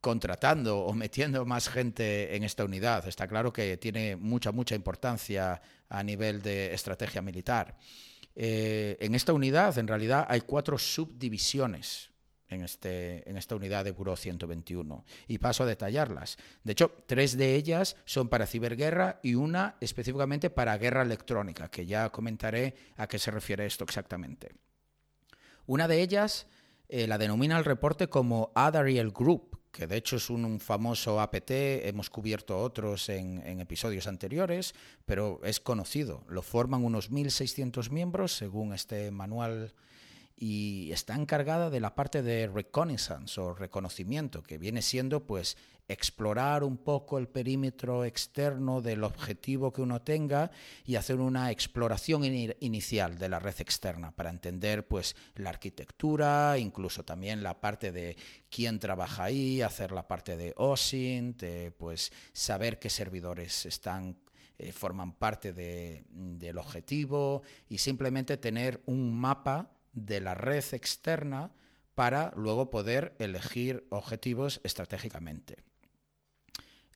contratando o metiendo más gente en esta unidad. Está claro que tiene mucha, mucha importancia a nivel de estrategia militar. Eh, en esta unidad, en realidad, hay cuatro subdivisiones en, este, en esta unidad de Buró 121. Y paso a detallarlas. De hecho, tres de ellas son para ciberguerra y una específicamente para guerra electrónica, que ya comentaré a qué se refiere esto exactamente. Una de ellas eh, la denomina el reporte como Adariel Group, que de hecho es un, famoso APT, hemos cubierto otros en, en, episodios anteriores, pero es conocido. Lo forman unos 1.600 miembros, según este manual y está encargada de la parte de reconnaissance o reconocimiento, que viene siendo pues explorar un poco el perímetro externo del objetivo que uno tenga y hacer una exploración inicial de la red externa para entender pues la arquitectura, incluso también la parte de quién trabaja ahí, hacer la parte de OSINT, pues saber qué servidores están eh, forman parte de, del objetivo y simplemente tener un mapa de la red externa para luego poder elegir objetivos estratégicamente.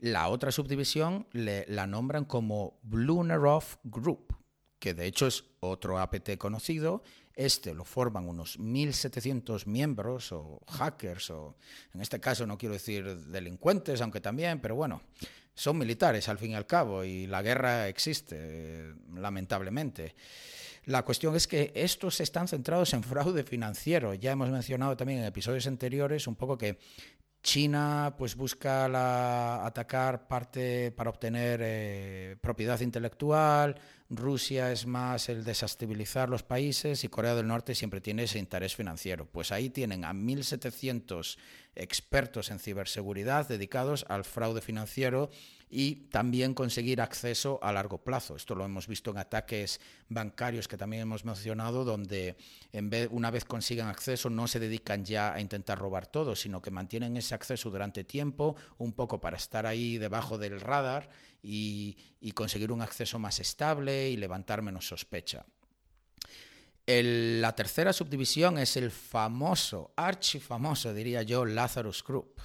La otra subdivisión la nombran como Blunarov Group, que de hecho es otro APT conocido. Este lo forman unos 1.700 miembros o hackers, o en este caso no quiero decir delincuentes, aunque también, pero bueno, son militares al fin y al cabo y la guerra existe, lamentablemente. La cuestión es que estos están centrados en fraude financiero. Ya hemos mencionado también en episodios anteriores un poco que China pues busca atacar parte para obtener eh, propiedad intelectual, Rusia es más el desestabilizar los países y Corea del Norte siempre tiene ese interés financiero. Pues ahí tienen a 1.700 expertos en ciberseguridad dedicados al fraude financiero y también conseguir acceso a largo plazo. Esto lo hemos visto en ataques bancarios que también hemos mencionado, donde en vez, una vez consiguen acceso no se dedican ya a intentar robar todo, sino que mantienen ese acceso durante tiempo, un poco para estar ahí debajo del radar y, conseguir un acceso más estable y levantar menos sospecha. la tercera subdivisión es el famoso, archifamoso, diría yo, Lazarus Group.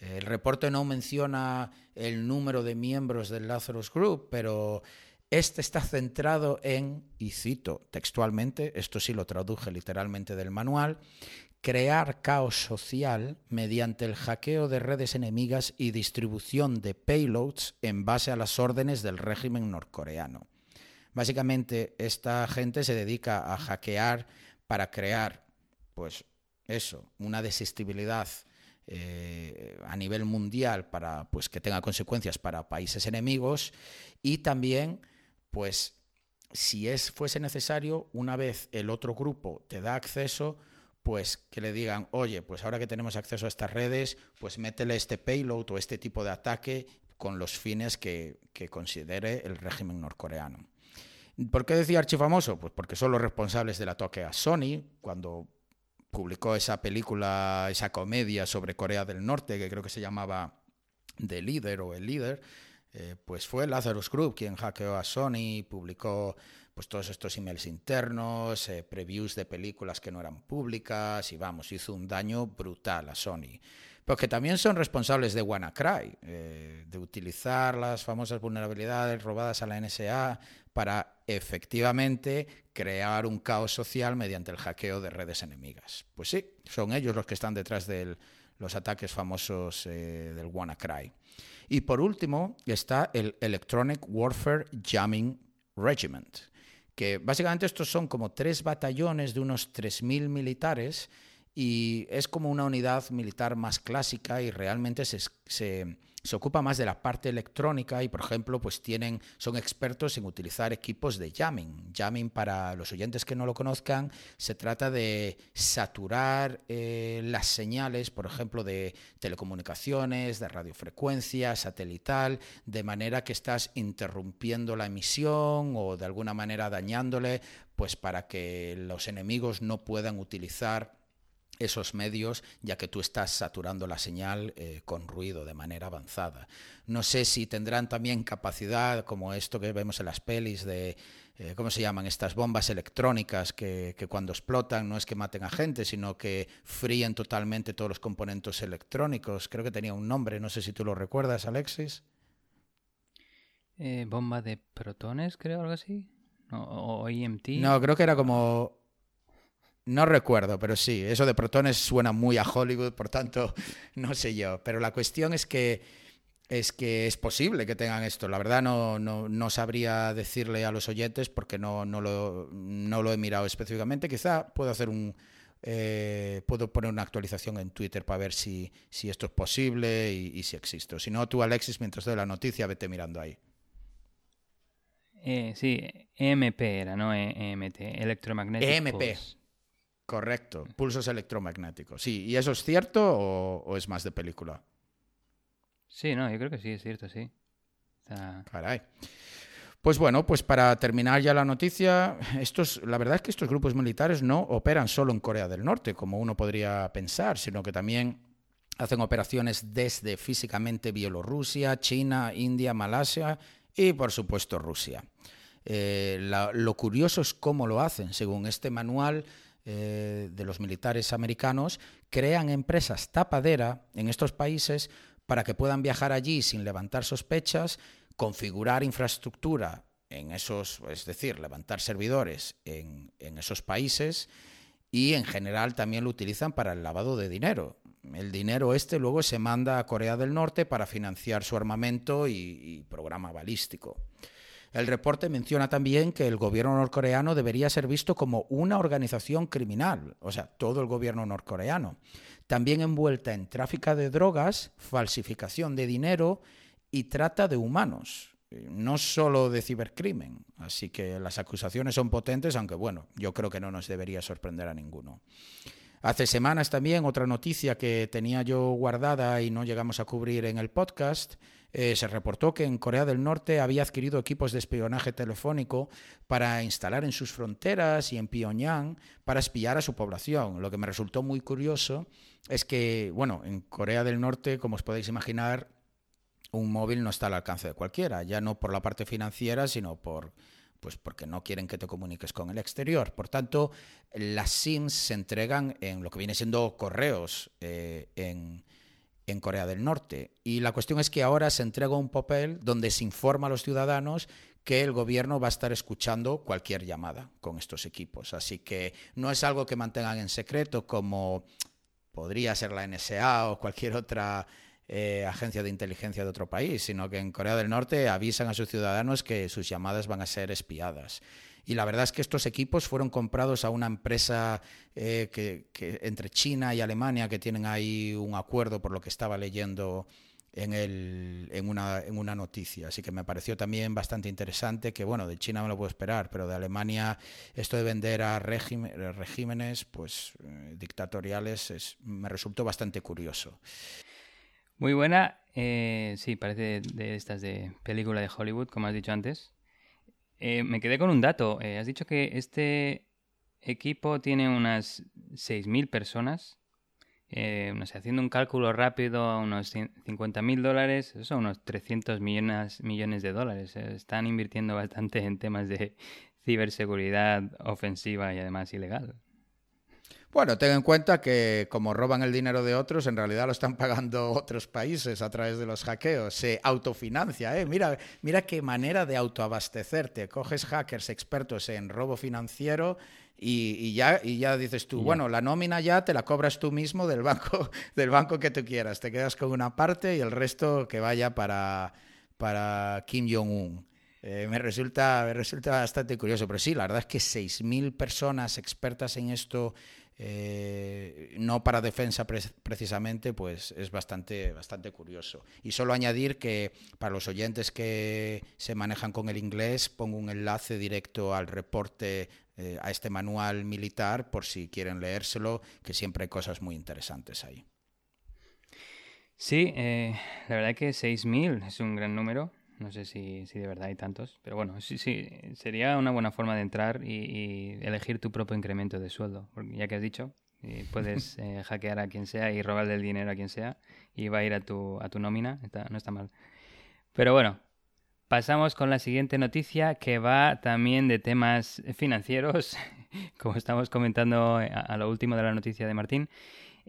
El reporte no menciona el número de miembros del Lazarus Group, pero este está centrado en, y cito textualmente, esto sí lo traduje literalmente del manual, crear caos social mediante el hackeo de redes enemigas y distribución de payloads en base a las órdenes del régimen norcoreano. Básicamente, esta gente se dedica a hackear para crear, pues eso, una desestabilidad eh, a nivel mundial para pues que tenga consecuencias para países enemigos y también pues si es fuese necesario una vez el otro grupo te da acceso pues que le digan, oye, pues ahora que tenemos acceso a estas redes, pues métele este payload o este tipo de ataque con los fines que, que considere el régimen norcoreano. ¿Por qué decía archifamoso? Pues porque son los responsables del ataque a Sony, cuando publicó esa película, esa comedia sobre Corea del Norte, que creo que se llamaba The Leader o El Líder, eh, pues fue Lazarus Group quien hackeó a Sony, publicó pues todos estos emails internos, eh, previews de películas que no eran públicas y vamos, hizo un daño brutal a Sony. Porque también son responsables de WannaCry, eh, de utilizar las famosas vulnerabilidades robadas a la NSA para efectivamente crear un caos social mediante el hackeo de redes enemigas. Pues sí, son ellos los que están detrás de los ataques famosos eh, del WannaCry. Y por último está el Electronic Warfare Jamming Regiment, que básicamente estos son como tres batallones de unos 3.000 militares y es como una unidad militar más clásica y realmente se, se se ocupa más de la parte electrónica y, por ejemplo, pues tienen, son expertos en utilizar equipos de jamming. Jamming, para los oyentes que no lo conozcan, se trata de saturar eh, las señales, por ejemplo, de telecomunicaciones, de radiofrecuencia, satelital, de manera que estás interrumpiendo la emisión o de alguna manera dañándole, pues para que los enemigos no puedan utilizar esos medios, ya que tú estás saturando la señal eh, con ruido de manera avanzada. No sé si tendrán también capacidad, como esto que vemos en las pelis de, eh, ¿cómo se llaman? Estas bombas electrónicas que, cuando explotan no es que maten a gente, sino que fríen totalmente todos los componentes electrónicos. Creo que tenía un nombre, no sé si tú lo recuerdas, Alexis. Eh, bomba de protones, creo, algo así. o IMT. No, creo que era como no recuerdo, pero sí, eso de protones suena muy a Hollywood, por tanto, <laughs> no sé yo. Pero la cuestión es que es que es posible que tengan esto. La verdad no, no, sabría decirle a los oyentes porque no, no, lo, no lo he mirado específicamente. Quizá puedo hacer un, eh, puedo poner una actualización en Twitter para ver si, si esto es posible y, si existe. Si no, tú, Alexis, mientras doy la noticia, vete mirando ahí. Eh, sí, EMP era, ¿no? EMT, Electromagnetic EMP. Correcto, pulsos electromagnéticos. Sí, ¿y eso es cierto o, es más de película? Sí, no, yo creo que sí, es cierto, sí. Caray. Pues bueno, pues para terminar ya la noticia, estos, la verdad es que estos grupos militares no operan solo en Corea del Norte, como uno podría pensar, sino que también hacen operaciones desde físicamente Bielorrusia, China, India, Malasia y por supuesto Rusia. Eh, lo curioso es cómo lo hacen. Según este manual, eh, de los militares americanos crean empresas tapadera en estos países para que puedan viajar allí sin levantar sospechas, configurar infraestructura en esos, es decir, levantar servidores en, en esos países y en general también lo utilizan para el lavado de dinero. El dinero este luego se manda a Corea del Norte para financiar su armamento y programa balístico. El reporte menciona también que el gobierno norcoreano debería ser visto como una organización criminal, o sea, todo el gobierno norcoreano, también envuelta en tráfico de drogas, falsificación de dinero y trata de humanos. no solo de cibercrimen. Así que las acusaciones son potentes, aunque bueno, yo creo que no nos debería sorprender a ninguno. Hace semanas también otra noticia que tenía yo guardada y no llegamos a cubrir en el podcast. Eh, se reportó que en Corea del Norte había adquirido equipos de espionaje telefónico para instalar en sus fronteras y en Pyongyang para espiar a su población. Lo que me resultó muy curioso es que, bueno, en Corea del Norte, como os podéis imaginar, un móvil no está al alcance de cualquiera, ya no por la parte financiera, sino por pues porque no quieren que te comuniques con el exterior. Por tanto, las SIMs se entregan en lo que viene siendo correos eh, en, en, Corea del Norte. Y la cuestión es que ahora se entrega un papel donde se informa a los ciudadanos que el gobierno va a estar escuchando cualquier llamada con estos equipos. Así que no es algo que mantengan en secreto como podría ser la NSA o cualquier otra eh, agencia de inteligencia de otro país, sino que en Corea del Norte avisan a sus ciudadanos que sus llamadas van a ser espiadas. Y la verdad es que estos equipos fueron comprados a una empresa eh, que, entre China y Alemania que tienen ahí un acuerdo por lo que estaba leyendo en, el, en, una, en una noticia. Así que me pareció también bastante interesante que, bueno, de China me lo puedo esperar, pero de Alemania esto de vender a regímenes pues, eh, dictatoriales me resultó bastante curioso. Muy buena. Eh, sí, parece de, estas de película de Hollywood, como has dicho antes. Eh, me quedé con un dato. Eh, has dicho que este equipo tiene unas 6.000 personas. no sé, haciendo un cálculo rápido, unos 50.000 dólares, eso son unos 300 millones, millones de dólares. Están invirtiendo bastante en temas de ciberseguridad ofensiva y además ilegal. Bueno, ten en cuenta que como roban el dinero de otros, en realidad lo están pagando <laughs> otros países a través de los hackeos. Se autofinancia, ¿eh? Mira, mira qué manera de autoabastecerte. Coges hackers expertos en robo financiero y, ya, y ya dices tú, bueno, la nómina ya te la cobras tú mismo del banco, <laughs> del banco que tú quieras. Te quedas con una parte y el resto que vaya para, para Kim Jong-un. Eh, me, resulta, me resulta bastante curioso, pero sí, la verdad es que 6.000 personas expertas en esto eh, no para defensa precisamente, pues es bastante, bastante curioso. Y solo añadir que para los oyentes que se manejan con el inglés, pongo un enlace directo al reporte, eh, a este manual militar, por si quieren leérselo, que siempre hay cosas muy interesantes ahí. Sí, eh, la verdad que 6.000 es un gran número. No sé si, si, de verdad hay tantos, pero bueno, sí, sí, sería una buena forma de entrar y, elegir tu propio incremento de sueldo, porque ya que has dicho, eh, puedes <laughs> eh, hackear a quien sea y robarle el dinero a quien sea y va a ir a tu, a tu nómina, no está mal. Pero bueno, pasamos con la siguiente noticia que va también de temas financieros, <laughs> como estamos comentando a, lo último de la noticia de Martín.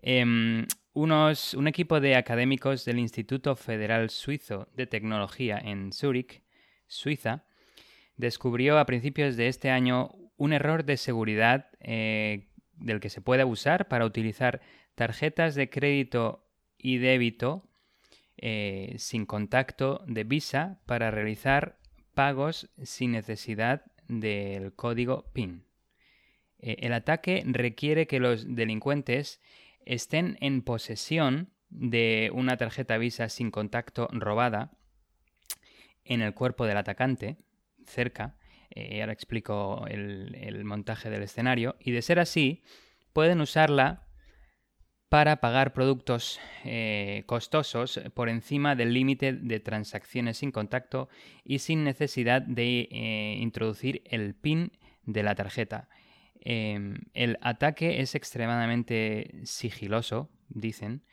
Em, unos, un equipo de académicos del Instituto Federal Suizo de Tecnología en Zúrich, Suiza, descubrió a principios de este año un error de seguridad eh, del que se puede abusar para utilizar tarjetas de crédito y débito eh, sin contacto de Visa para realizar pagos sin necesidad del código PIN. Eh, el ataque requiere que los delincuentes estén en posesión de una tarjeta Visa sin contacto robada en el cuerpo del atacante, cerca, eh, ahora explico el, montaje del escenario, y de ser así, pueden usarla para pagar productos eh, costosos por encima del límite de transacciones sin contacto y sin necesidad de eh, introducir el PIN de la tarjeta. Em, el ataque es extremadamente sigiloso, dicen,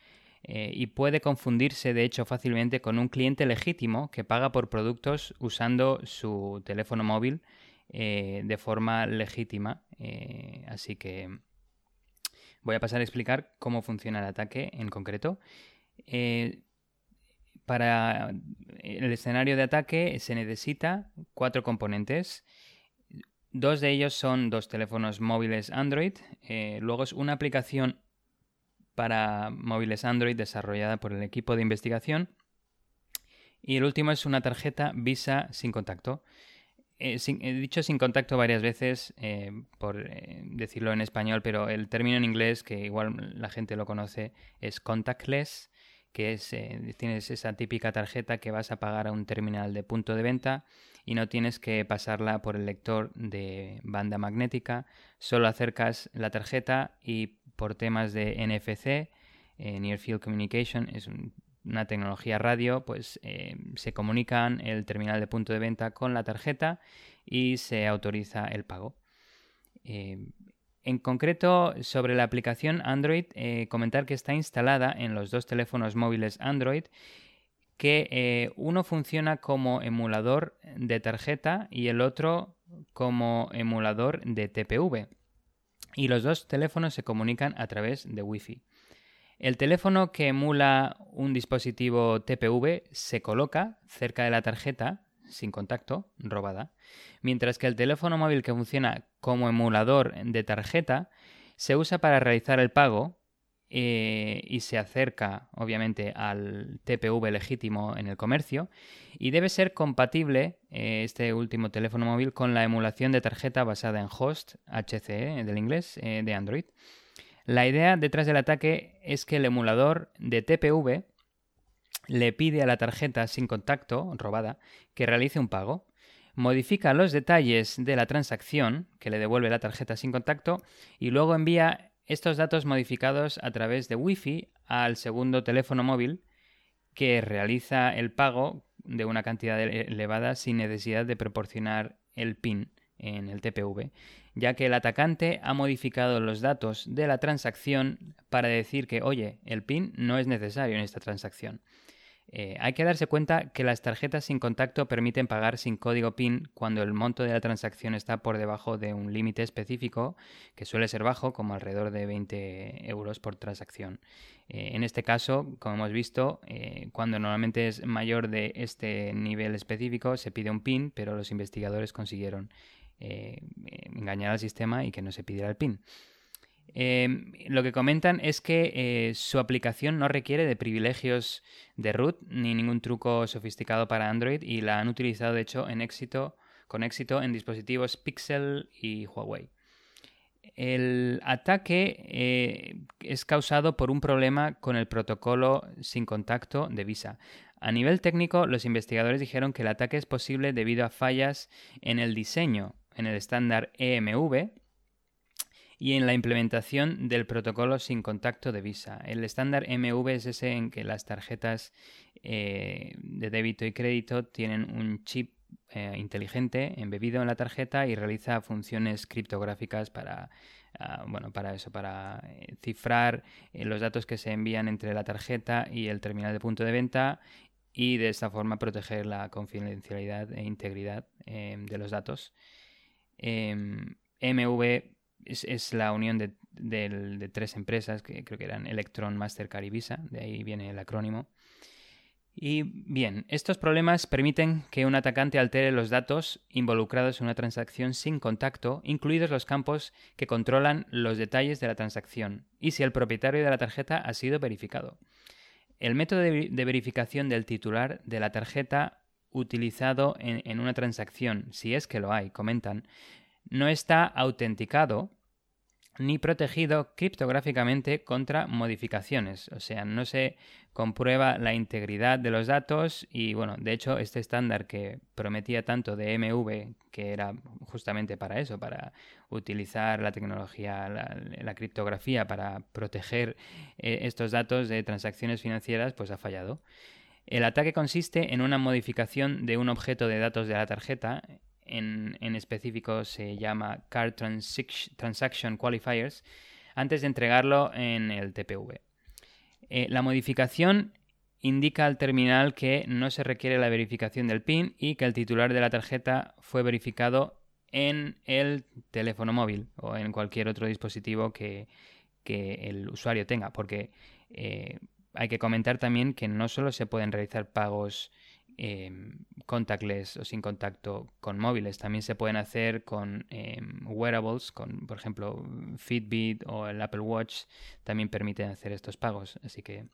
eh, y puede confundirse de hecho fácilmente con un cliente legítimo que paga por productos usando su teléfono móvil eh, de forma legítima. Eh, así que voy a pasar a explicar cómo funciona el ataque en concreto. para el escenario de ataque se necesita cuatro componentes. Dos de ellos son dos teléfonos móviles Android. Eh, luego es una aplicación para móviles Android desarrollada por el equipo de investigación. Y el último es una tarjeta Visa sin contacto. Eh, he dicho sin contacto varias veces, eh, por decirlo en español, pero el término en inglés, que igual la gente lo conoce, es contactless, que es, tienes esa típica tarjeta que vas a pagar a un terminal de punto de venta y no tienes que pasarla por el lector de banda magnética, solo acercas la tarjeta y por temas de NFC, eh, Near Field Communication, es una tecnología radio, pues eh, se comunican el terminal de punto de venta con la tarjeta y se autoriza el pago. En concreto, sobre la aplicación Android, eh, comentar que está instalada en los dos teléfonos móviles Android, que eh, uno funciona como emulador de tarjeta y el otro como emulador de TPV. Y los dos teléfonos se comunican a través de Wi-Fi. El teléfono que emula un dispositivo TPV se coloca cerca de la tarjeta sin contacto, robada, mientras que el teléfono móvil que funciona como emulador de tarjeta se usa para realizar el pago eh, y se acerca obviamente al TPV legítimo en el comercio y debe ser compatible eh, este último teléfono móvil con la emulación de tarjeta basada en host HCE del inglés eh, de Android. La idea detrás del ataque es que el emulador de TPV le pide a la tarjeta sin contacto, robada, que realice un pago, modifica los detalles de la transacción, que le devuelve la tarjeta sin contacto, y luego envía estos datos modificados a través de Wi-Fi al segundo teléfono móvil, que realiza el pago de una cantidad elevada sin necesidad de proporcionar el PIN en el TPV, ya que el atacante ha modificado los datos de la transacción para decir que, oye, el PIN no es necesario en esta transacción. Eh, hay que darse cuenta que las tarjetas sin contacto permiten pagar sin código PIN cuando el monto de la transacción está por debajo de un límite específico, que suele ser bajo, como alrededor de 20 euros por transacción. Eh, en este caso, como hemos visto, eh, cuando normalmente es mayor de este nivel específico, se pide un PIN, pero los investigadores consiguieron engañar al sistema y que no se pidiera el PIN. Em, lo que comentan es que eh, su aplicación no requiere de privilegios de root ni ningún truco sofisticado para Android y la han utilizado de hecho en éxito, con éxito en dispositivos Pixel y Huawei. El ataque eh, es causado por un problema con el protocolo sin contacto de Visa. A nivel técnico, los investigadores dijeron que el ataque es posible debido a fallas en el diseño, en el estándar EMV, y en la implementación del protocolo sin contacto de Visa. El estándar MV es ese en que las tarjetas eh, de débito y crédito tienen un chip eh, inteligente embebido en la tarjeta y realiza funciones criptográficas para, ah, bueno, para eso, para eh, cifrar los datos que se envían entre la tarjeta y el terminal de punto de venta y de esta forma proteger la confidencialidad e integridad de los datos. MV es, la unión de, tres empresas que creo que eran Electron, Mastercard y Visa, de ahí viene el acrónimo. Y bien, estos problemas permiten que un atacante altere los datos involucrados en una transacción sin contacto, incluidos los campos que controlan los detalles de la transacción y si el propietario de la tarjeta ha sido verificado. El método de, verificación del titular de la tarjeta utilizado en, una transacción, si es que lo hay, comentan, no está autenticado ni protegido criptográficamente contra modificaciones. O sea, no se comprueba la integridad de los datos y bueno, de hecho este estándar que prometía tanto de MV, que era justamente para eso, para utilizar la tecnología, la, criptografía para proteger eh, estos datos de transacciones financieras, pues ha fallado. El ataque consiste en una modificación de un objeto de datos de la tarjeta en, específico se llama Card Transaction Qualifiers, antes de entregarlo en el TPV. Eh, la modificación indica al terminal que no se requiere la verificación del PIN y que el titular de la tarjeta fue verificado en el teléfono móvil o en cualquier otro dispositivo que, el usuario tenga, porque eh, hay que comentar también que no solo se pueden realizar pagos Em, contactless o sin contacto con móviles. También se pueden hacer con em, wearables, con por ejemplo Fitbit o el Apple Watch, también permiten hacer estos pagos. Así que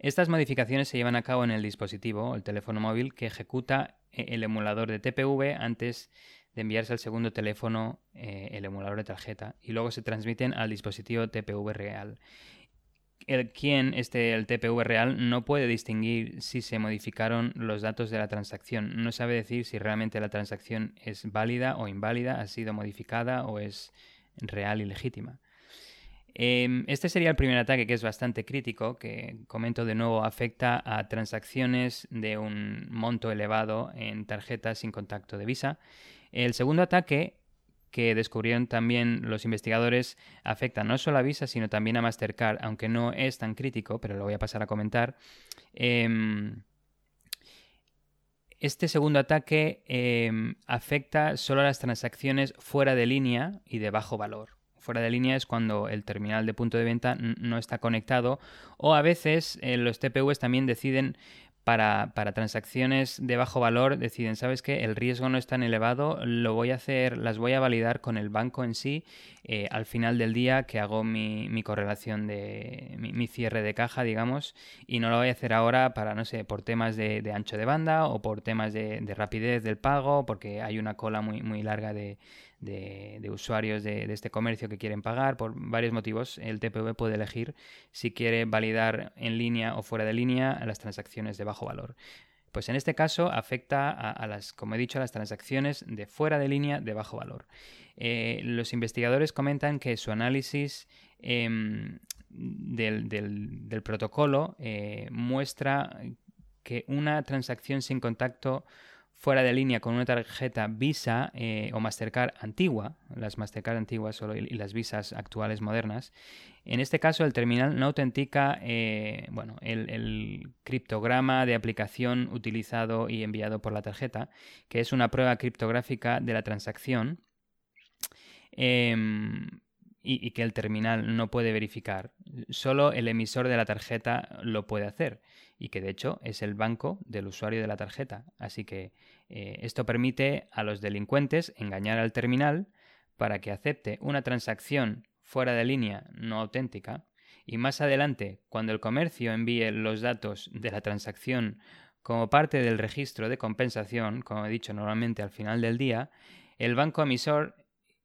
estas modificaciones se llevan a cabo en el dispositivo el teléfono móvil que ejecuta eh, el emulador de TPV antes de enviarse al segundo teléfono eh, el emulador de tarjeta y luego se transmiten al dispositivo TPV real. El quien, este, el TPV real, no puede distinguir si se modificaron los datos de la transacción. No sabe decir si realmente la transacción es válida o inválida, ha sido modificada o es real y legítima. Em, este sería el primer ataque que es bastante crítico, que comento de nuevo, afecta a transacciones de un monto elevado en tarjetas sin contacto de Visa. El segundo ataque que descubrieron también los investigadores afecta no solo a Visa, sino también a Mastercard, aunque no es tan crítico, pero lo voy a pasar a comentar. Em, este segundo ataque em, afecta solo a las transacciones fuera de línea y de bajo valor fuera de línea es cuando el terminal de punto de venta no está conectado o a veces eh, los TPUs también deciden para, transacciones de bajo valor deciden, ¿sabes qué? El riesgo no es tan elevado, lo voy a hacer, las voy a validar con el banco en sí eh, al final del día que hago mi, correlación de mi, cierre de caja, digamos, y no lo voy a hacer ahora para, no sé, por temas de, ancho de banda o por temas de, de rapidez del pago, porque hay una cola muy, muy larga de, de, usuarios de, este comercio que quieren pagar. Por varios motivos, el TPV puede elegir si quiere validar en línea o fuera de línea las transacciones de bajo valor. Pues en este caso afecta a, las, como he dicho, a las transacciones de fuera de línea de bajo valor. Eh, los investigadores comentan que su análisis em, del, protocolo eh, muestra que una transacción sin contacto fuera de línea con una tarjeta Visa eh, o Mastercard antigua, las Mastercard antiguas y las Visas actuales modernas, en este caso el terminal no autentica eh, bueno, el, criptograma de aplicación utilizado y enviado por la tarjeta, que es una prueba criptográfica de la transacción. Em, y, que el terminal no puede verificar. Solo el emisor de la tarjeta lo puede hacer y que de hecho es el banco del usuario de la tarjeta. Así que eh, esto permite a los delincuentes engañar al terminal para que acepte una transacción fuera de línea no auténtica y más adelante, cuando el comercio envíe los datos de la transacción como parte del registro de compensación, como he dicho normalmente al final del día, el banco emisor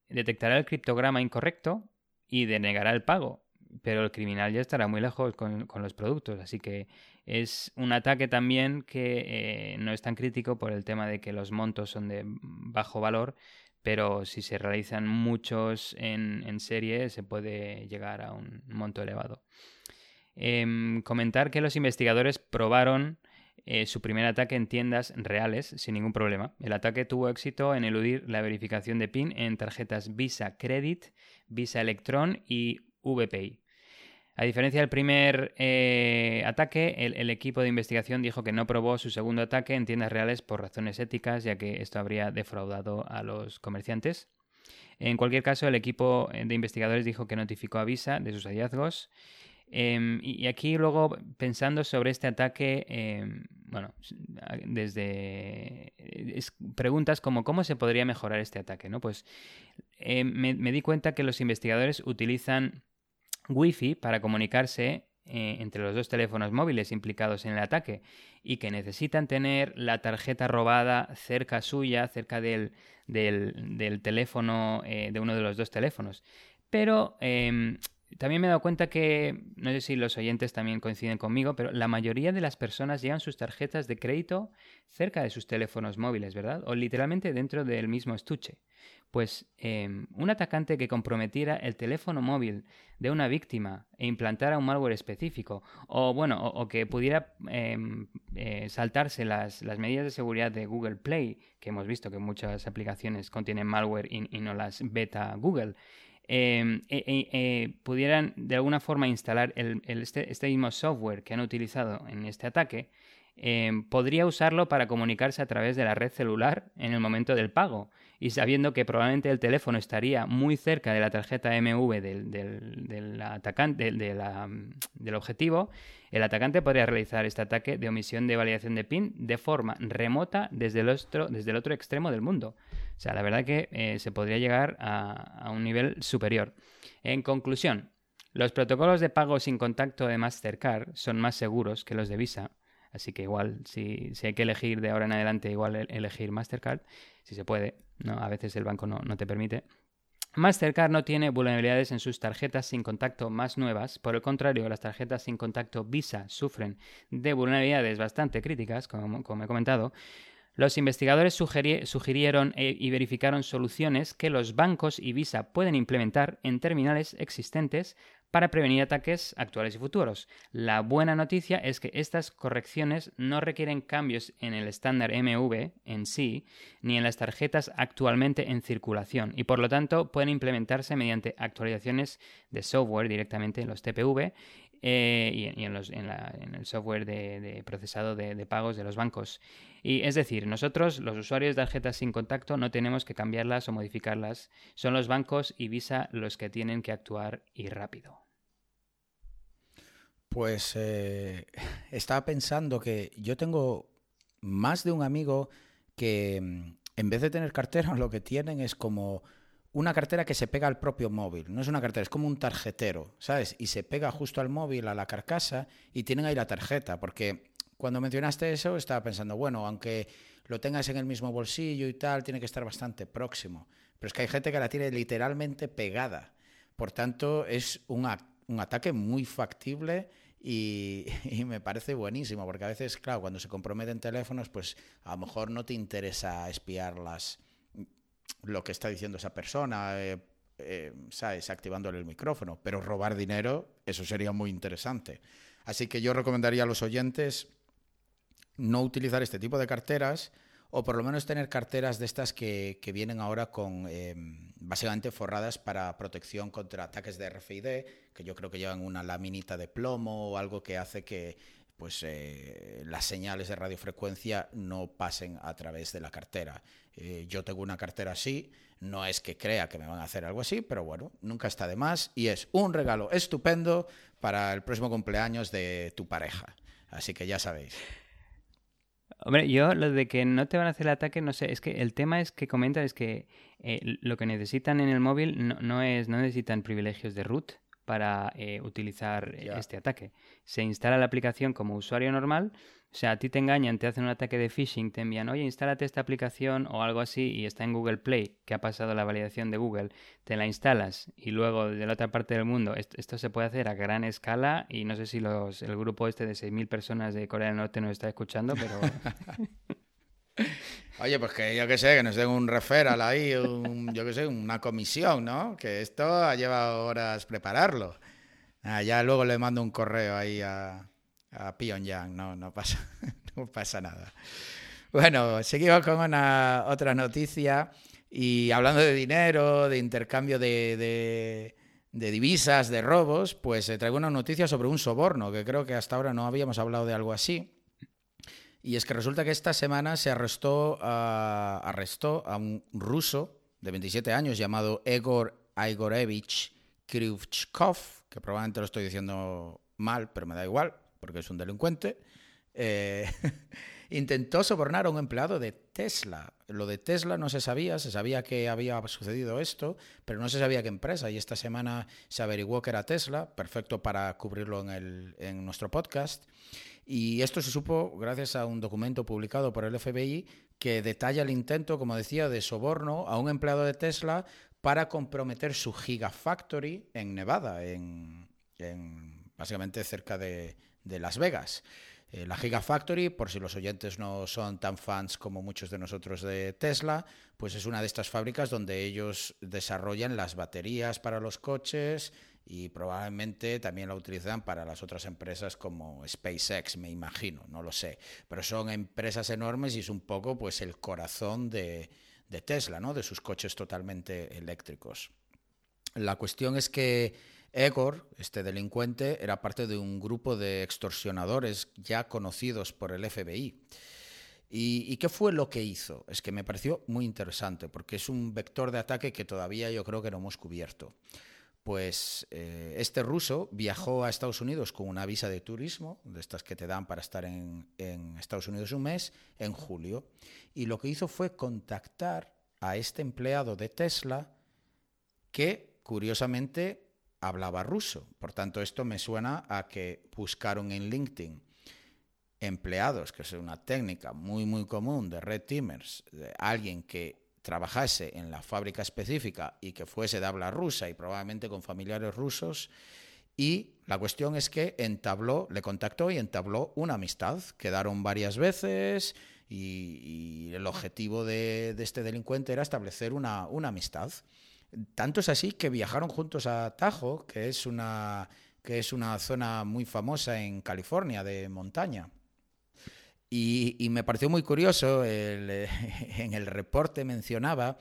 detectará el criptograma incorrecto y denegará el pago. Pero el criminal ya estará muy lejos con, los productos, así que es un ataque también que eh, no es tan crítico por el tema de que los montos son de bajo valor, pero si se realizan muchos en, serie se puede llegar a un monto elevado. Em, comentar que los investigadores probaron eh, su primer ataque en tiendas reales sin ningún problema. El ataque tuvo éxito en eludir la verificación de PIN en tarjetas Visa Credit, Visa Electron y VPI. A diferencia del primer eh, ataque, el, equipo de investigación dijo que no probó su segundo ataque en tiendas reales por razones éticas, ya que esto habría defraudado a los comerciantes. En cualquier caso, el equipo de investigadores dijo que notificó a Visa de sus hallazgos Em, y aquí luego pensando sobre este ataque, em, bueno, desde preguntas como cómo se podría mejorar este ataque, ¿no? Pues em, me, di cuenta que los investigadores utilizan Wi-Fi para comunicarse eh, entre los dos teléfonos móviles implicados en el ataque y que necesitan tener la tarjeta robada cerca suya, cerca del, del, teléfono, eh, de uno de los dos teléfonos. Pero también me he dado cuenta que, no sé si los oyentes también coinciden conmigo, pero la mayoría de las personas llevan sus tarjetas de crédito cerca de sus teléfonos móviles, ¿verdad? O literalmente dentro del mismo estuche. Pues em, un atacante que comprometiera el teléfono móvil de una víctima e implantara un malware específico, o bueno, o, que pudiera em, eh, saltarse las, medidas de seguridad de Google Play, que hemos visto que muchas aplicaciones contienen malware y no las beta Google, eh, eh, pudieran de alguna forma instalar este, este, mismo software que han utilizado en este ataque, em, podría usarlo para comunicarse a través de la red celular en el momento del pago y sabiendo que probablemente el teléfono estaría muy cerca de la tarjeta MV del, del, atacante, del objetivo, el atacante podría realizar este ataque de omisión de validación de PIN de forma remota desde el otro, desde el otro extremo del mundo. O sea, la verdad que eh, se podría llegar a, un nivel superior. En conclusión, los protocolos de pago sin contacto de Mastercard son más seguros que los de Visa, así que igual si, hay que elegir de ahora en adelante, igual elegir Mastercard, si se puede, ¿no? A veces el banco no, te permite. Mastercard no tiene vulnerabilidades en sus tarjetas sin contacto más nuevas. Por el contrario, las tarjetas sin contacto Visa sufren de vulnerabilidades bastante críticas, como, como he comentado. Los investigadores sugirieron eh, y verificaron soluciones que los bancos y Visa pueden implementar en terminales existentes para prevenir ataques actuales y futuros. La buena noticia es que estas correcciones no requieren cambios en el estándar MV en sí, ni en las tarjetas actualmente en circulación, y por lo tanto pueden implementarse mediante actualizaciones de software directamente en los TPV eh, y, en, el software de, procesado de, pagos de los bancos. Y es decir, nosotros, los usuarios de tarjetas sin contacto, no tenemos que cambiarlas o modificarlas. Son los bancos y Visa los que tienen que actuar y rápido. Pues eh, estaba pensando que yo tengo más de un amigo que mm, en vez de tener cartera <laughs> lo que tienen es como una cartera que se pega al propio móvil. No es una cartera, es como un tarjetero, ¿sabes? Y se pega justo al móvil, a la carcasa, y tienen ahí la tarjeta. Porque cuando mencionaste eso, estaba pensando, bueno, aunque lo tengas en el mismo bolsillo y tal, tiene que estar bastante próximo. Pero es que hay gente que la tiene literalmente pegada. Por tanto, es un, un ataque muy factible <laughs> y, me parece buenísimo, porque a veces, claro, cuando se comprometen teléfonos, pues a lo mejor no te interesa espiar las lo que está diciendo esa persona, eh, eh, ¿sabes? Activándole el micrófono. Pero robar dinero, eso sería muy interesante. Así que yo recomendaría a los oyentes no utilizar este tipo de carteras o por lo menos tener carteras de estas que, vienen ahora con eh, básicamente forradas para protección contra ataques de RFID, que yo creo que llevan una laminita de plomo o algo que hace que pues eh, las señales de radiofrecuencia no pasen a través de la cartera. Eh, yo tengo una cartera así, no es que crea que me van a hacer algo así, pero bueno, nunca está de más y es un regalo estupendo para el próximo cumpleaños de tu pareja. Así que ya sabéis. Hombre, yo lo de que no te van a hacer el ataque, no sé, es que el tema es que comentan es que eh, lo que necesitan en el móvil no, no, es, no necesitan privilegios de root, para eh, utilizar este ataque. Se instala la aplicación como usuario normal, o sea, a ti te engañan, te hacen un ataque de phishing, te envían, oye, instálate esta aplicación o algo así y está en Google Play, que ha pasado la validación de Google, te la instalas y luego de la otra parte del mundo, esto, se puede hacer a gran escala y no sé si los, el grupo este de 6.000 personas de Corea del Norte nos está escuchando, pero... <laughs> Oye, pues que yo que sé, que nos den un referral ahí, yo que sé, una comisión, ¿no? Que esto ha llevado horas prepararlo. Ah, ya luego le mando un correo ahí a, a Pyongyang, no, no pasa, <laughs> no pasa nada. Bueno, seguimos con una otra noticia y hablando de dinero, de intercambio de divisas, de robos, pues eh, traigo una noticia sobre un soborno, que creo que hasta ahora no habíamos hablado de algo así. Y es que resulta que esta semana se arrestó a, arrestó a un ruso de 27 años llamado Egor Igorevich Kryvchkov, que probablemente lo estoy diciendo mal, pero me da igual, porque es un delincuente. Eh, <laughs> intentó sobornar a un empleado de Tesla. Lo de Tesla no se sabía, se sabía que había sucedido esto, pero no se sabía qué empresa. Y esta semana se averiguó que era Tesla, perfecto para cubrirlo en, el, en nuestro podcast. Y esto se supo gracias a un documento publicado por el FBI que detalla el intento, como decía, de soborno a un empleado de Tesla para comprometer su Gigafactory en Nevada, en, básicamente cerca de, Las Vegas. Eh, la Gigafactory, por si los oyentes no son tan fans como muchos de nosotros de Tesla, pues es una de estas fábricas donde ellos desarrollan las baterías para los coches, y probablemente también la utilizan para las otras empresas como SpaceX, me imagino, no lo sé. Pero son empresas enormes y es un poco pues el corazón de, de Tesla, ¿no? de sus coches totalmente eléctricos. La cuestión es que Egor, este delincuente, era parte de un grupo de extorsionadores ya conocidos por el FBI. ¿Y, ¿Y, qué fue lo que hizo? Es que me pareció muy interesante, porque es un vector de ataque que todavía yo creo que no hemos cubierto. Pues eh, este ruso viajó a Estados Unidos con una visa de turismo, de estas que te dan para estar en, en, Estados Unidos un mes, en julio. Y lo que hizo fue contactar a este empleado de Tesla que, curiosamente, hablaba ruso. Por tanto, esto me suena a que buscaron en LinkedIn empleados, que es una técnica muy, muy común de red teamers, de alguien que trabajase en la fábrica específica y que fuese de habla rusa y probablemente con familiares rusos. Y la cuestión es que entabló, le contactó y entabló una amistad. Quedaron varias veces y, el objetivo de, este delincuente era establecer una, una amistad. Tanto es así que viajaron juntos a Tahoe, que es una, que es una zona muy famosa en California de montaña. Y, me pareció muy curioso, <laughs> en el reporte mencionaba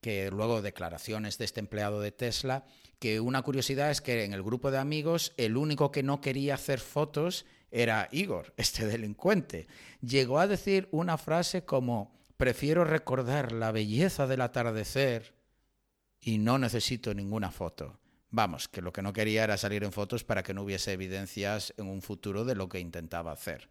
que luego declaraciones de este empleado de Tesla, que una curiosidad es que en el grupo de amigos el único que no quería hacer fotos era Igor, <laughs> este delincuente. Llegó a decir una frase como, prefiero recordar la belleza del atardecer y no necesito ninguna foto. Vamos, que lo que no quería era salir en fotos para que no hubiese evidencias en un futuro de lo que intentaba hacer.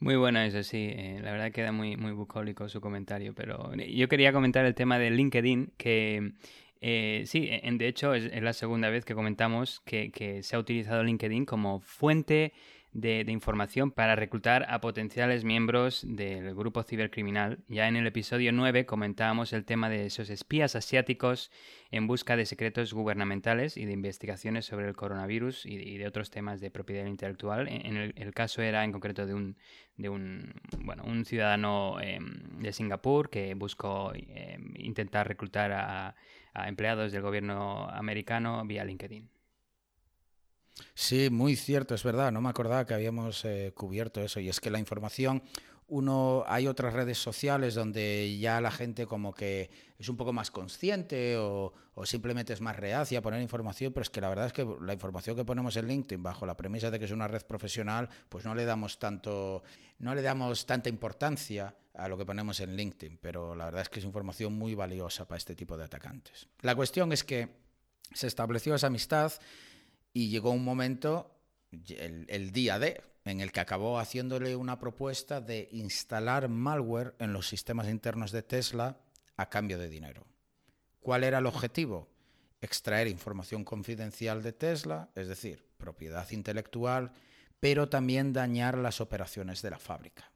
Muy bueno eso, sí. Eh, la verdad queda muy, muy bucólico su comentario. Pero yo quería comentar el tema de LinkedIn, que eh, sí, de hecho es, la segunda vez que comentamos que, que se ha utilizado LinkedIn como fuente de, información para reclutar a potenciales miembros del grupo cibercriminal. Ya en el episodio 9 comentábamos el tema de esos espías asiáticos en busca de secretos gubernamentales y de investigaciones sobre el coronavirus y de, otros temas de propiedad intelectual. En, el, caso era en concreto de un, de un, bueno, un ciudadano em, de Singapur que buscó em, intentar reclutar a empleados del gobierno americano vía LinkedIn. Sí, muy cierto, es verdad. No me acordaba que habíamos eh, cubierto eso. Y es que la información, uno, hay otras redes sociales donde ya la gente como que es un poco más consciente o, simplemente es más reacia a poner información, pero es que la verdad es que la información que ponemos en LinkedIn bajo la premisa de que es una red profesional, pues no le damos tanto, no le damos tanta importancia a lo que ponemos en LinkedIn, pero la verdad es que es información muy valiosa para este tipo de atacantes. La cuestión es que se estableció esa amistad y llegó un momento, el, día de, en el que acabó haciéndole una propuesta de instalar malware en los sistemas internos de Tesla a cambio de dinero. ¿Cuál era el objetivo? Extraer información confidencial de Tesla, es decir, propiedad intelectual, pero también dañar las operaciones de la fábrica.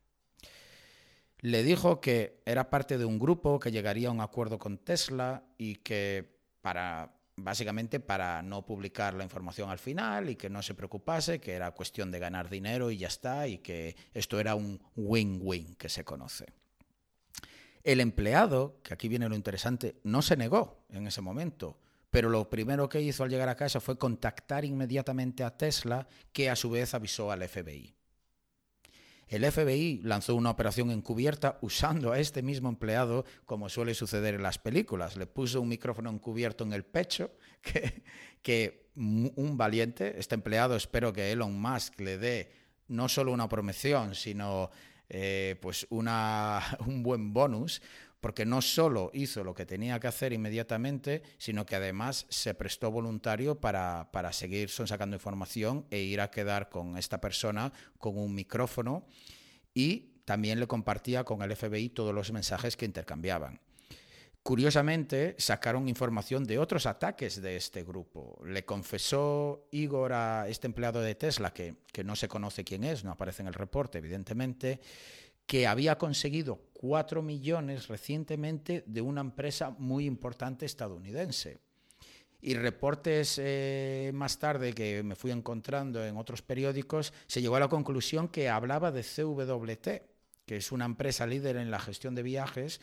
Le dijo que era parte de un grupo que llegaría a un acuerdo con Tesla y que para básicamente para no publicar la información al final y que no se preocupase, que era cuestión de ganar dinero y ya está, y que esto era un win-win que se conoce. El empleado, que aquí viene lo interesante, no se negó en ese momento, pero lo primero que hizo al llegar a casa fue contactar inmediatamente a Tesla, que a su vez avisó al FBI. El FBI lanzó una operación encubierta usando a este mismo empleado, como suele suceder en las películas. Le puso un micrófono encubierto en el pecho, <laughs> que, un valiente, este empleado, espero que Elon Musk le dé no solo una promoción, sino eh, pues <laughs> un buen bonus, porque no solo hizo lo que tenía que hacer inmediatamente, sino que además se prestó voluntario para, para seguir sacando información e ir a quedar con esta persona con un micrófono y también le compartía con el FBI todos los mensajes que intercambiaban. Curiosamente, sacaron información de otros ataques de este grupo. Le confesó Igor a este empleado de Tesla, que, que no se conoce quién es, no aparece en el reporte, evidentemente, que había conseguido 4 millones recientemente de una empresa muy importante estadounidense. Y reportes eh, más tarde que me fui encontrando en otros periódicos, se llegó a la conclusión que hablaba de CWT, que es una empresa líder en la gestión de viajes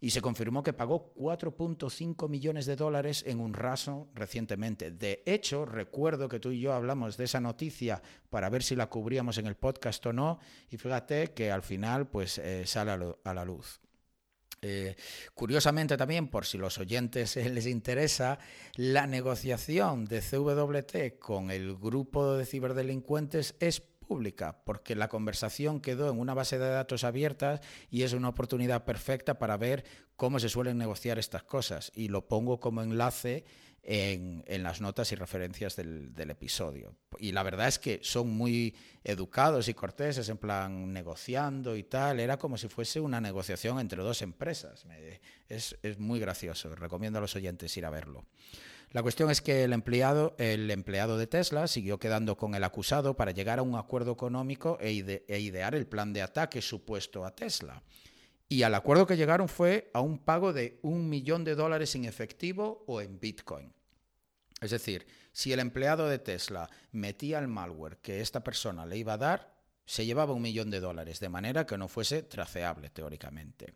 y se confirmó que pagó 4.5 millones de dólares en un raso recientemente. De hecho, recuerdo que tú y yo hablamos de esa noticia para ver si la cubríamos en el podcast o no, y fíjate que al final pues eh, sale a, la luz. Eh, curiosamente también, por si los oyentes les interesa, la negociación de CWT con el grupo de ciberdelincuentes es pública, porque la conversación quedó en una base de datos abiertas y es una oportunidad perfecta para ver cómo se suelen negociar estas cosas. Y lo pongo como enlace en, las notas y referencias del, episodio. Y la verdad es que son muy educados y corteses, en plan negociando y tal. Era como si fuese una negociación entre dos empresas. es, es muy gracioso. Recomiendo a los oyentes ir a verlo. La cuestión es que el empleado, el empleado de Tesla siguió quedando con el acusado para llegar a un acuerdo económico e, e idear el plan de ataque supuesto a Tesla. Y al acuerdo que llegaron fue a un pago de un millón de dólares en efectivo o en Bitcoin. Es decir, si el empleado de Tesla metía el malware que esta persona le iba a dar, se llevaba un millón de dólares, de manera que no fuese traceable teóricamente.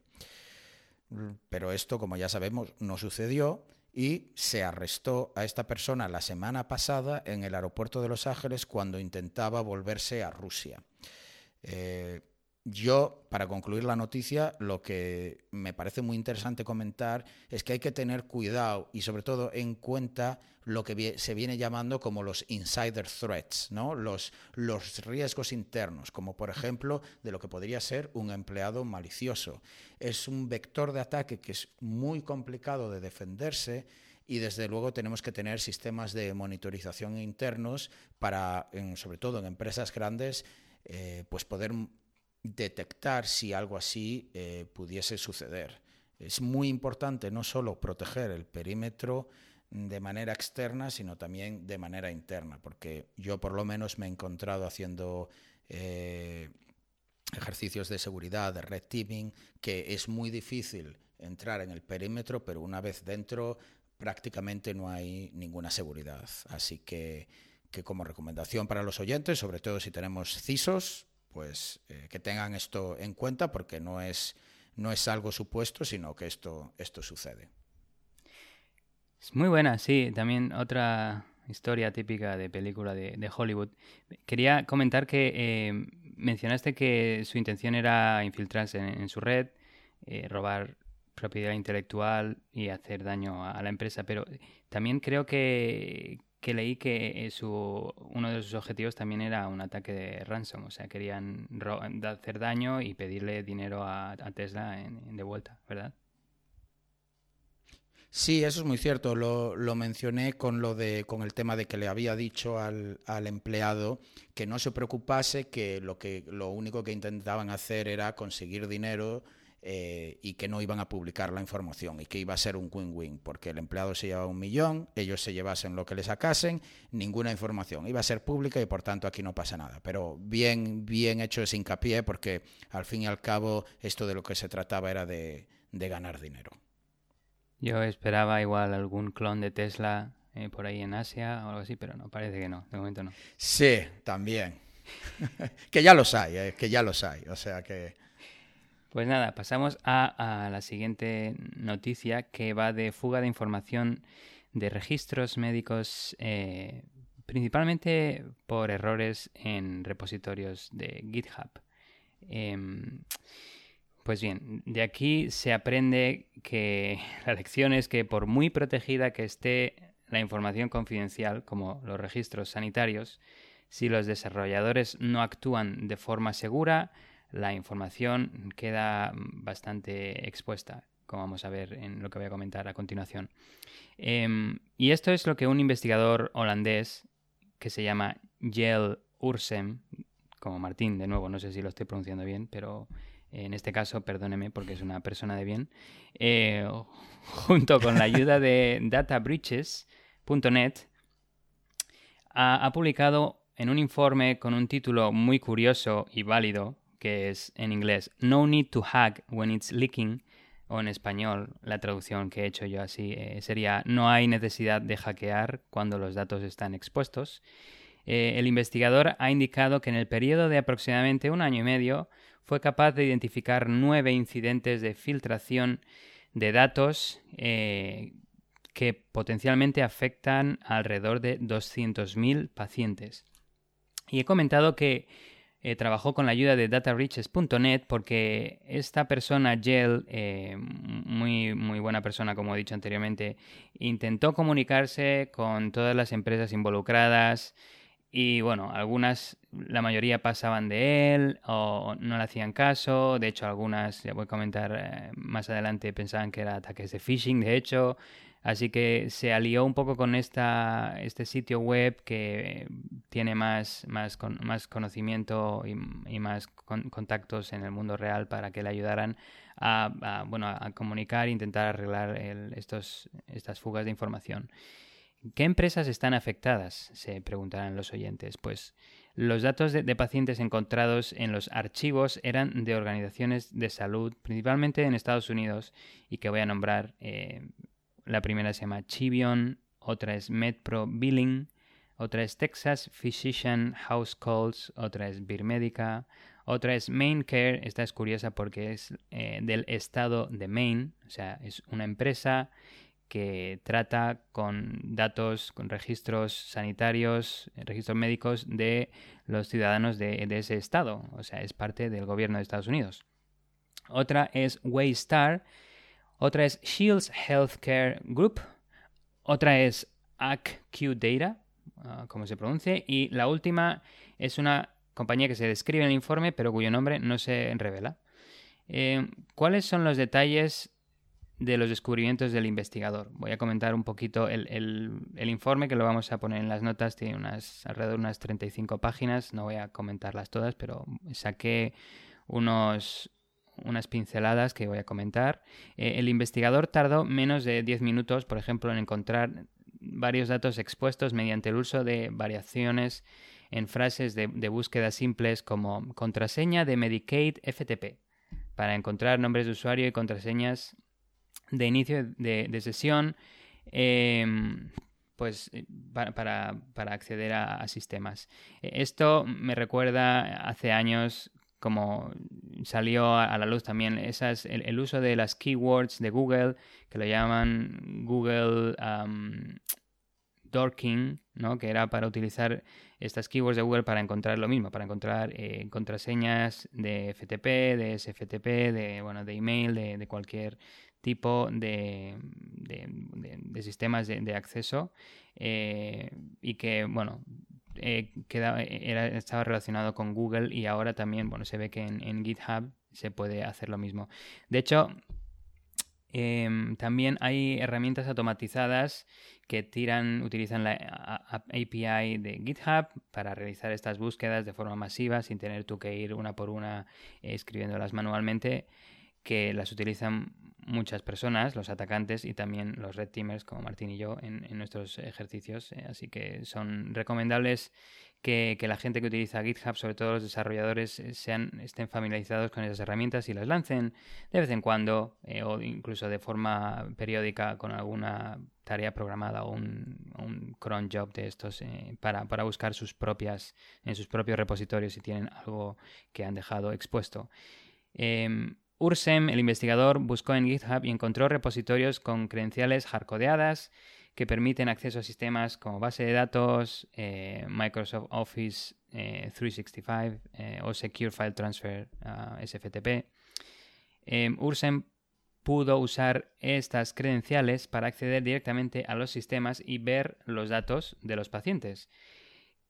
Pero esto, como ya sabemos, no sucedió y se arrestó a esta persona la semana pasada en el aeropuerto de Los Ángeles cuando intentaba volverse a Rusia. Eh, yo, para concluir la noticia, lo que me parece muy interesante comentar es que hay que tener cuidado y sobre todo en cuenta lo que se viene llamando como los insider threats, ¿no? los, los riesgos internos, como por ejemplo de lo que podría ser un empleado malicioso. Es un vector de ataque que es muy complicado de defenderse y desde luego tenemos que tener sistemas de monitorización internos para, sobre todo en empresas grandes, eh, pues poder detectar si algo así eh, pudiese suceder. Es muy importante no solo proteger el perímetro de manera externa, sino también de manera interna, porque yo por lo menos me he encontrado haciendo eh, ejercicios de seguridad, de red teaming, que es muy difícil entrar en el perímetro, pero una vez dentro prácticamente no hay ninguna seguridad. Así que, que como recomendación para los oyentes, sobre todo si tenemos CISOs, pues eh, que tengan esto en cuenta porque no es, no es algo supuesto, sino que esto, esto sucede. Es muy buena, sí. También otra historia típica de película de, Hollywood. Quería comentar que eh, mencionaste que su intención era infiltrarse en, su red, eh, robar propiedad intelectual y hacer daño a la empresa, pero también creo que, que leí que eh, su, uno de sus objetivos también era un ataque de ransom, o sea, querían hacer daño y pedirle dinero a, Tesla en, de vuelta, ¿verdad? Sí, eso es muy cierto. Lo, lo, mencioné con lo de con el tema de que le había dicho al, al, empleado que no se preocupase, que lo que lo único que intentaban hacer era conseguir dinero eh, y que no iban a publicar la información y que iba a ser un win-win, porque el empleado se llevaba un millón, ellos se llevasen lo que le sacasen, ninguna información. Iba a ser pública y por tanto aquí no pasa nada. Pero bien, bien hecho ese hincapié, porque al fin y al cabo esto de lo que se trataba era de, ganar dinero. Yo esperaba igual algún clon de Tesla eh, por ahí en Asia o algo así, pero no, parece que no, de momento no. Sí, también. <laughs> que ya los hay, eh, que ya los hay. O sea que pues nada, pasamos a, la siguiente noticia que va de fuga de información de registros médicos, eh, principalmente por errores en repositorios de GitHub. Em, pues bien, de aquí se aprende que <laughs> la lección es que por muy protegida que esté la información confidencial, como los registros sanitarios, si los desarrolladores no actúan de forma segura, la información queda bastante expuesta, como vamos a ver en lo que voy a comentar a continuación. Em, y esto es lo que un investigador holandés que se llama Jel Ursem, como Martín, de nuevo, no sé si lo estoy pronunciando bien, pero en este caso, perdóneme porque es una persona de bien, eh, junto con la ayuda de databreaches.net, ha, ha publicado en un informe con un título muy curioso y válido que es en inglés No need to hack when it's leaking, o en español, la traducción que he hecho yo así eh, sería No hay necesidad de hackear cuando los datos están expuestos. Eh, el investigador ha indicado que en el periodo de aproximadamente un año y medio fue capaz de identificar nueve incidentes de filtración de datos eh, que potencialmente afectan alrededor de 200.000 pacientes. Y he comentado que eh, trabajó con la ayuda de DataRiches.net porque esta persona, Gel, eh, muy, muy buena persona como he dicho anteriormente, intentó comunicarse con todas las empresas involucradas y bueno, algunas, la mayoría pasaban de él o no le hacían caso, de hecho algunas, ya voy a comentar eh, más adelante, pensaban que eran ataques de phishing, de hecho, Así que se alió un poco con esta, este sitio web que tiene más, más, más conocimiento y, más contactos en el mundo real para que le ayudaran a, bueno, a comunicar e intentar arreglar estos, estas fugas de información. ¿Qué empresas están afectadas? Se preguntarán los oyentes. Pues Los datos de, pacientes encontrados en los archivos eran de organizaciones de salud, principalmente en Estados Unidos, y que voy a nombrar. Eh, la primera se llama Chivion, otra es MedPro Billing, otra es Texas Physician House Calls, otra es Birmedica, otra es Maine Care, esta es curiosa porque es eh, del estado de Maine, o sea, es una empresa que trata con datos, con registros sanitarios, registros médicos de los ciudadanos de, ese estado, o sea, es parte del gobierno de Estados Unidos. Otra es Waystar, otra es Shields Healthcare Group, otra es ACQ Data, ah, como se pronuncie, y la última es una compañía que se describe en el informe, pero cuyo nombre no se revela. Eh, ¿Cuáles son los detalles de los descubrimientos del investigador. Voy a comentar un poquito el, informe que lo vamos a poner en las notas, tiene unas alrededor de unas 35 páginas, no voy a comentarlas todas, pero saqué unos, unas pinceladas que voy a comentar. Eh, el investigador tardó menos de 10 minutos, por ejemplo, en encontrar varios datos expuestos mediante el uso de variaciones en frases de, búsqueda simples como contraseña de Medicaid FTP para encontrar nombres de usuario y contraseñas de inicio de, sesión, em, pues eh, para, acceder a, sistemas. Esto me recuerda hace años como salió a, la luz también esas, el, uso de las keywords de Google, que lo llaman Google Dorking, ¿no? que era para utilizar estas keywords de Google para encontrar lo mismo, para encontrar eh, contraseñas de FTP, de SFTP, de, bueno, de email, de, cualquier tipo de, de, sistemas de, acceso eh, y que, bueno, eh, era, estaba relacionado con Google y ahora también, bueno, se ve que en, GitHub se puede hacer lo mismo. De hecho, em, también hay herramientas automatizadas que tiran, utilizan la API de GitHub para realizar estas búsquedas de forma masiva sin tener tú que ir una por una eh, escribiéndolas manualmente que las utilizan muchas personas, los atacantes y también los red teamers como Martín y yo en, nuestros ejercicios. Eh, así que son recomendables que, la gente que utiliza GitHub, sobre todo los desarrolladores, eh, sean, estén familiarizados con esas herramientas y las lancen de vez en cuando eh, o incluso de forma periódica con alguna tarea programada o un, cron job de estos para, para, buscar sus propias en sus propios repositorios si tienen algo que han dejado expuesto. Em, Ursem, el investigador, buscó en GitHub y encontró repositorios con credenciales hardcodeadas que permiten acceso a sistemas como base de datos, eh, Microsoft Office 365 eh, eh, o Secure File Transfer SFTP. Ursem pudo usar estas credenciales para acceder directamente a los sistemas y ver los datos de los pacientes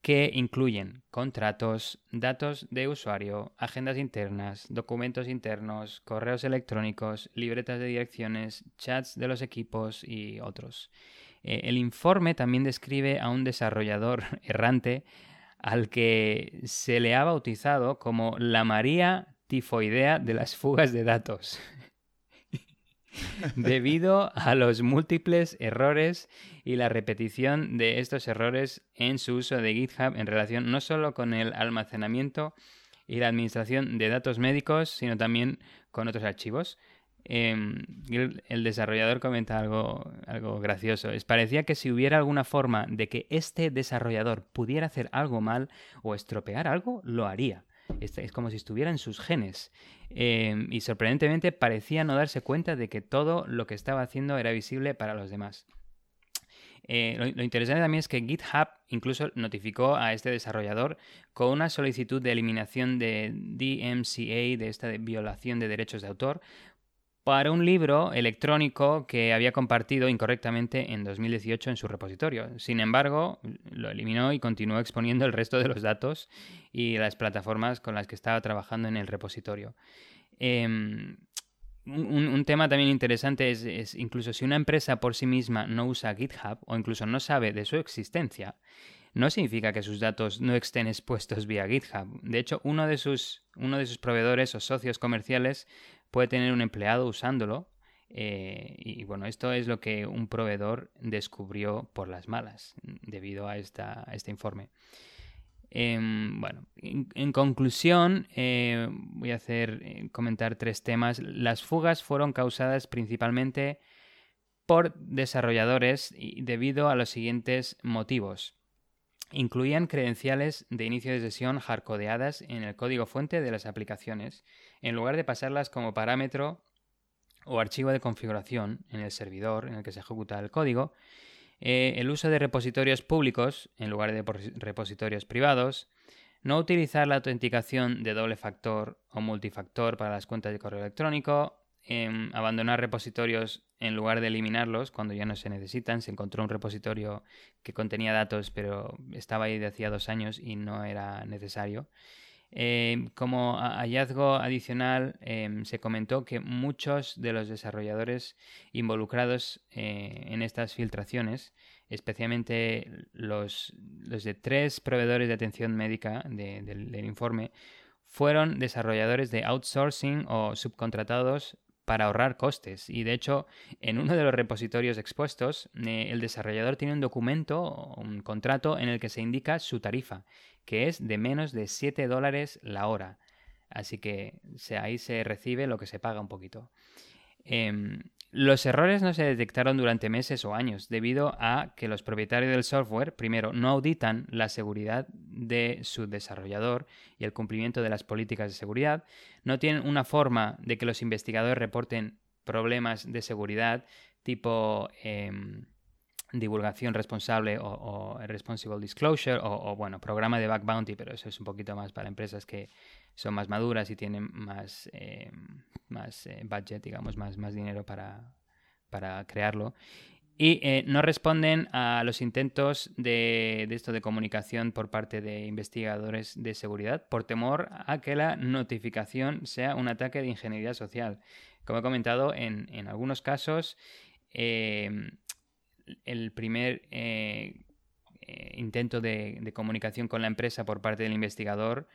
que incluyen contratos, datos de usuario, agendas internas, documentos internos, correos electrónicos, libretas de direcciones, chats de los equipos y otros. Eh, el informe también describe a un desarrollador <laughs> errante al que se le ha bautizado como la María tifoidea de las <laughs> fugas de datos. <laughs> debido a los múltiples errores y la repetición de estos errores en su uso de GitHub en relación no solo con el almacenamiento y la administración de datos médicos, sino también con otros archivos. Em, el, desarrollador comenta algo, algo gracioso. Es, parecía que si hubiera alguna forma de que este desarrollador pudiera hacer algo mal o estropear algo, lo haría. Es, como si estuviera en sus genes. Em, y sorprendentemente parecía no darse cuenta de que todo lo que estaba haciendo era visible para los demás. Eh, lo, interesante también es que GitHub incluso notificó a este desarrollador con una solicitud de eliminación de DMCA, de esta violación de derechos de autor, para un libro electrónico que había compartido incorrectamente en 2018 en su repositorio. Sin embargo, lo eliminó y continuó exponiendo el resto de los datos y las plataformas con las que estaba trabajando en el repositorio. Em, un, tema también interesante es, es, incluso si una empresa por sí misma no usa GitHub o incluso no sabe de su existencia, no significa que sus datos no estén expuestos vía GitHub. De hecho, uno de sus, uno de sus proveedores o socios comerciales puede tener un empleado usándolo. Eh, y bueno, esto es lo que un proveedor descubrió por las malas debido a, esta, este informe. Em, bueno, en, conclusión, eh, voy a hacer eh, comentar tres temas. Las fugas fueron causadas principalmente por desarrolladores debido a los siguientes motivos. Incluían credenciales de inicio de sesión hardcodeadas en el código fuente de las aplicaciones, en lugar de pasarlas como parámetro o archivo de configuración en el servidor en el que se ejecuta el código, eh, el uso de repositorios públicos en lugar de repositorios privados, no utilizar la autenticación de doble factor o multifactor para las cuentas de correo electrónico, em, abandonar repositorios en lugar de eliminarlos cuando ya no se necesitan. Se encontró un repositorio que contenía datos pero estaba ahí de hacía dos años y no era necesario. Em, como hallazgo adicional, em, se comentó que muchos de los desarrolladores involucrados eh, en estas filtraciones, especialmente los, de tres proveedores de atención médica del informe, fueron desarrolladores de outsourcing o subcontratados para ahorrar costes. Y de hecho, en uno de los repositorios expuestos, eh, el desarrollador tiene un documento un contrato en el que se indica su tarifa, que es de menos de 7 dólares la hora. Así que ahí se recibe lo que se paga un poquito. Em, los errores no se detectaron durante meses o años debido a que los propietarios del software, primero, no auditan la seguridad de su desarrollador y el cumplimiento de las políticas de seguridad, no tienen una forma de que los investigadores reporten problemas de seguridad tipo em, divulgación responsable o, responsible disclosure o, bueno, programa de back bounty, pero eso es un poquito más para empresas que son más maduras y tienen más, eh, más eh, budget, digamos, más, más dinero para, para crearlo. Y eh, no responden a los intentos de, de, esto de comunicación por parte de investigadores de seguridad por temor a que la notificación sea un ataque de ingeniería social. Como he comentado, en, en algunos casos el primer intento de, comunicación con la empresa por parte del investigador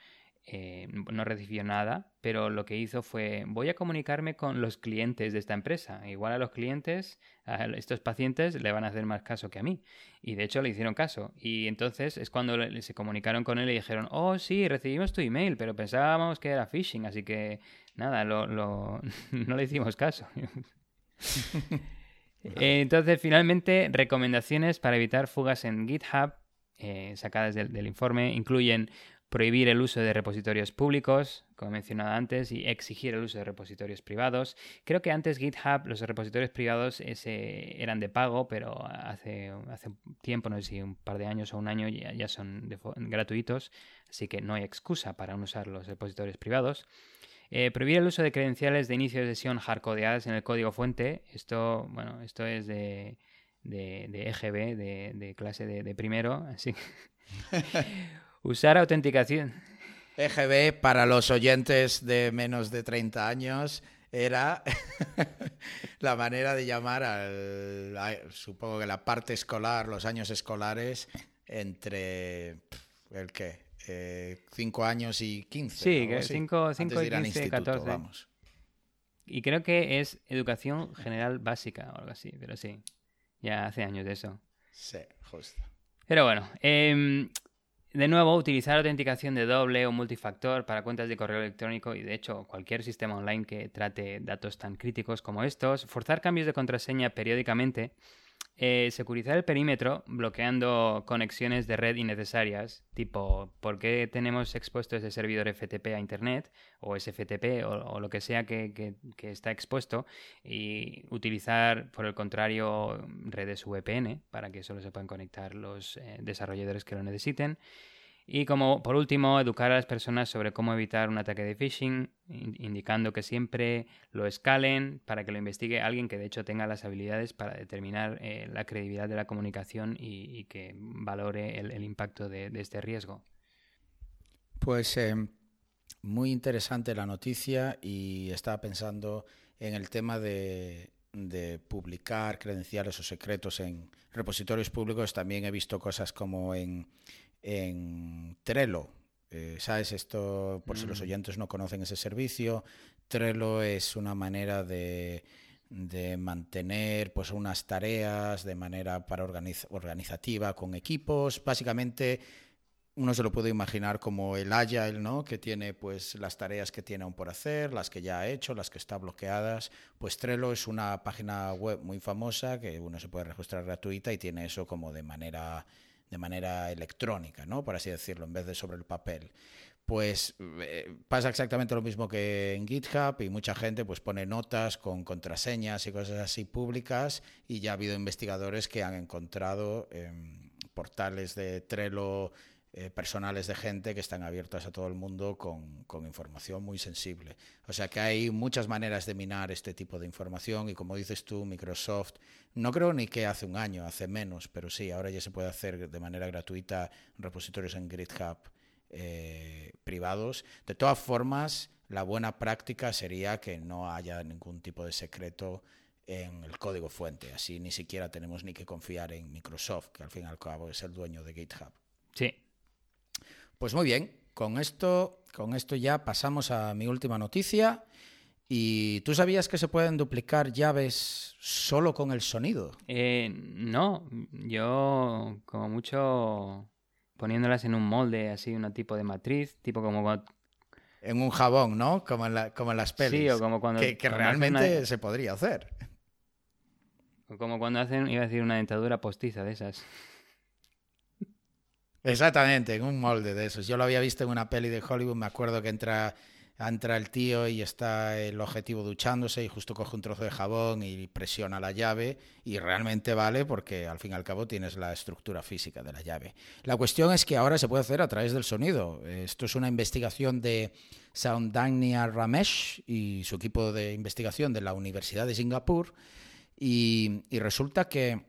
eh, no recibió nada, pero lo que hizo fue voy a comunicarme con los clientes de esta empresa. Igual a los clientes, a estos pacientes le van a hacer más caso que a mí. Y de hecho le hicieron caso. Y entonces es cuando se comunicaron con él y dijeron, oh sí, recibimos tu email, pero pensábamos que era phishing, así que nada, lo, <laughs> no le hicimos caso. <laughs> <laughs> Entonces, finalmente, recomendaciones para evitar fugas en GitHub, eh, sacadas del, informe, incluyen prohibir el uso de repositorios públicos, como he mencionado antes, y exigir el uso de repositorios privados. Creo que antes GitHub, los repositorios privados eran de pago, pero hace, hace tiempo, no sé si un par de años o un año, ya, son gratuitos, así que no hay excusa para no usar los repositorios privados. Eh, prohibir el uso de credenciales de inicio de sesión hardcodeadas en el código fuente. Esto, bueno, esto es de, de, EGB, de, clase de, primero. Así <laughs> usar autenticación. EGB para los oyentes de menos de 30 años era <laughs> la manera de llamar al, supongo que la parte escolar, los años escolares, entre el qué, 5 años y 15. Sí, 5 y 15, 14. Vamos. Y creo que es educación general básica o algo así, pero sí, ya hace años de eso. Sí, justo. Pero bueno, eh, de nuevo, utilizar autenticación de doble o multifactor para cuentas de correo electrónico y de hecho cualquier sistema online que trate datos tan críticos como estos, forzar cambios de contraseña periódicamente, eh, securizar el perímetro bloqueando conexiones de red innecesarias, tipo ¿por qué tenemos expuesto ese servidor FTP a Internet o SFTP o, lo que sea que, está expuesto y utilizar por el contrario redes VPN para que solo se puedan conectar los eh, desarrolladores que lo necesiten. Y como por último, educar a las personas sobre cómo evitar un ataque de phishing, indicando que siempre lo escalen para que lo investigue alguien que de hecho tenga las habilidades para determinar eh, la credibilidad de la comunicación y, que valore el, impacto de, este riesgo. Pues eh, muy interesante la noticia y estaba pensando en el tema de, de publicar credenciales o secretos en repositorios públicos. También he visto cosas como en en Trello. Eh, ¿Sabes? Esto, por si los mm. oyentes no conocen ese servicio, Trello es una manera de, de mantener pues unas tareas de manera para organizativa con equipos. Básicamente uno se lo puede imaginar como el Agile, ¿no? Que tiene pues las tareas que tiene aún por hacer, las que ya ha hecho, las que está bloqueadas. Pues Trello es una página web muy famosa que uno se puede registrar gratuita y tiene eso como de manera de manera electrónica, ¿no? Por así decirlo, en vez de sobre el papel. Pues eh, pasa exactamente lo mismo que en GitHub y mucha gente pues pone notas con contraseñas y cosas así públicas y ya ha habido investigadores que han encontrado portales de Trello eh, personales de gente que están abiertas a todo el mundo con, información muy sensible. O sea que hay muchas maneras de minar este tipo de información y como dices tú, Microsoft, no creo ni que hace un año, hace menos, pero sí, ahora ya se puede hacer de manera gratuita repositorios en GitHub eh, privados. De todas formas, la buena práctica sería que no haya ningún tipo de secreto en el código fuente. Así ni siquiera tenemos ni que confiar en Microsoft, que al fin y al cabo es el dueño de GitHub. Sí, pues muy bien, con esto, con esto ya pasamos a mi última noticia. ¿Y tú sabías que se pueden duplicar llaves solo con el sonido? Eh, no, yo como mucho poniéndolas en un molde, así, un tipo de matriz, tipo como En un jabón, ¿no? Como en, como en las pelis. Sí, o como cuando... Que, realmente se podría hacer. Como cuando hacen, iba a decir, una dentadura postiza de esas. Exactamente, en un molde de esos. Yo lo había visto en una peli de Hollywood, me acuerdo que entra, entra el tío y está el objetivo duchándose y justo coge un trozo de jabón y presiona la llave y realmente vale porque al fin y al cabo tienes la estructura física de la llave. La cuestión es que ahora se puede hacer a través del sonido. Esto es una investigación de Soundanya Ramesh y su equipo de investigación de la Universidad de Singapur y resulta que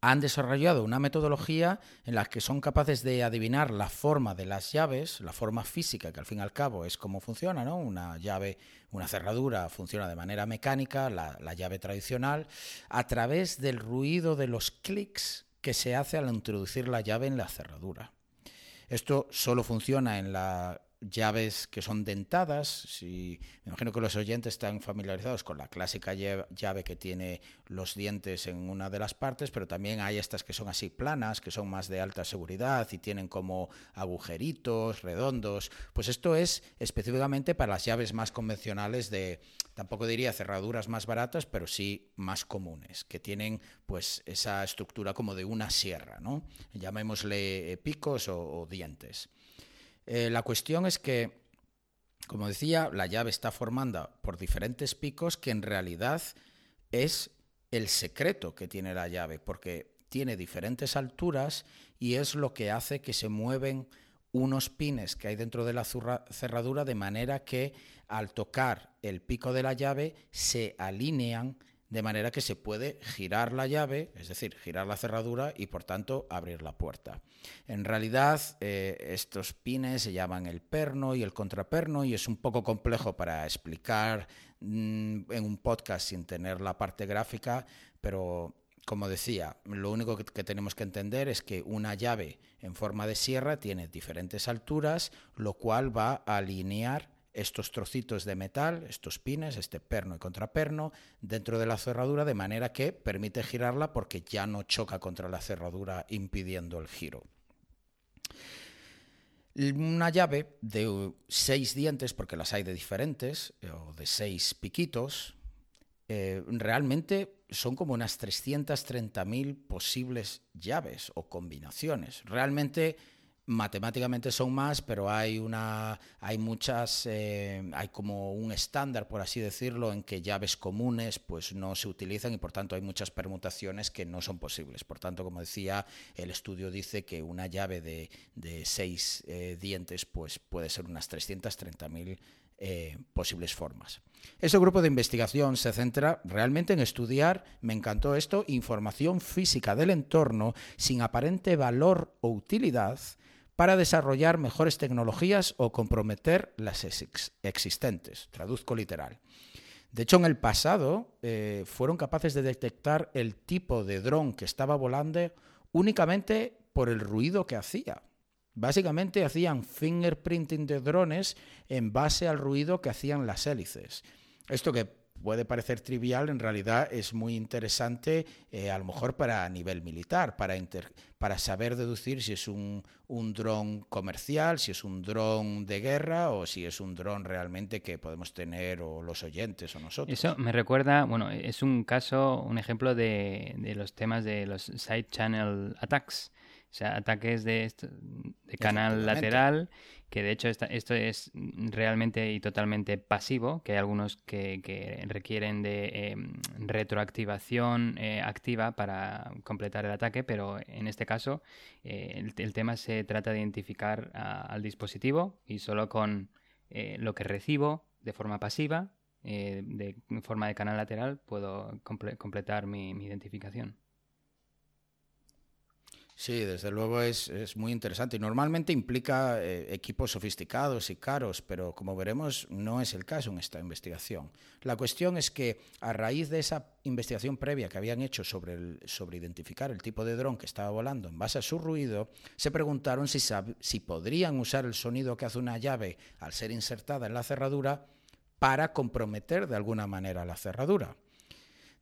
han desarrollado una metodología en la que son capaces de adivinar la forma de las llaves, la forma física, que al fin y al cabo es cómo funciona, ¿no? Una llave, una cerradura funciona de manera mecánica, la, la llave tradicional, a través del ruido de los clics que se hace al introducir la llave en la cerradura. Esto solo funciona en la llaves que son dentadas. Si, me imagino que los oyentes están familiarizados con la clásica llave que tiene los dientes en una de las partes, pero también hay estas que son así planas, que son más de alta seguridad y tienen como agujeritos redondos. Pues esto es específicamente para las llaves más convencionales de, tampoco diría cerraduras más baratas, pero sí más comunes, que tienen pues esa estructura como de una sierra, ¿no? Llamémosle picos o dientes. Eh, la cuestión es que, como decía, la llave está formada por diferentes picos que en realidad es el secreto que tiene la llave, porque tiene diferentes alturas y es lo que hace que se mueven unos pines que hay dentro de la cerradura de manera que al tocar el pico de la llave se alinean de manera que se puede girar la llave, es decir, girar la cerradura y por tanto abrir la puerta. En realidad, eh, estos pines se llaman el perno y el contraperno y es un poco complejo para explicar mm, en un podcast sin tener la parte gráfica, pero como decía, lo único que, tenemos que entender es que una llave en forma de sierra tiene diferentes alturas, lo cual va a alinear estos trocitos de metal, estos pines, este perno y contraperno, dentro de la cerradura de manera que permite girarla porque ya no choca contra la cerradura impidiendo el giro. Una llave de seis dientes, porque las hay de diferentes, o de seis piquitos, eh, realmente son como unas 330.000 posibles llaves o combinaciones. Realmente matemáticamente son más, pero hay una, hay muchas, eh, hay como un estándar, por así decirlo, en que llaves comunes pues no se utilizan y por tanto hay muchas permutaciones que no son posibles. Por tanto, como decía, el estudio dice que una llave de, de seis eh, dientes pues puede ser unas 330.000 eh, posibles formas. Ese grupo de investigación se centra realmente en estudiar, me encantó esto, información física del entorno sin aparente valor o utilidad para desarrollar mejores tecnologías o comprometer las existentes. Traduzco literal. De hecho, en el pasado eh, fueron capaces de detectar el tipo de dron que estaba volando únicamente por el ruido que hacía. Básicamente hacían fingerprinting de drones en base al ruido que hacían las hélices. Esto que puede parecer trivial, en realidad es muy interesante, eh, a lo mejor para nivel militar, para, para saber deducir si es un, un dron comercial, si es un dron de guerra o si es un dron realmente que podemos tener o los oyentes o nosotros. Eso me recuerda, bueno, es un caso, un ejemplo de, de los temas de los side channel attacks o sea, ataques de, de canal lateral, que de hecho esto es realmente y totalmente pasivo, que hay algunos que, requieren de em, retroactivación eh, activa para completar el ataque, pero en este caso eh, el, tema se trata de identificar al dispositivo y solo con eh, lo que recibo de forma pasiva, de forma de canal lateral, puedo completar mi identificación. Sí, desde luego es, muy interesante y normalmente implica eh, equipos sofisticados y caros, pero como veremos no es el caso en esta investigación. La cuestión es que a raíz de esa investigación previa que habían hecho sobre, el, sobre identificar el tipo de dron que estaba volando en base a su ruido, se preguntaron si, si podrían usar el sonido que hace una llave al ser insertada en la cerradura para comprometer de alguna manera la cerradura.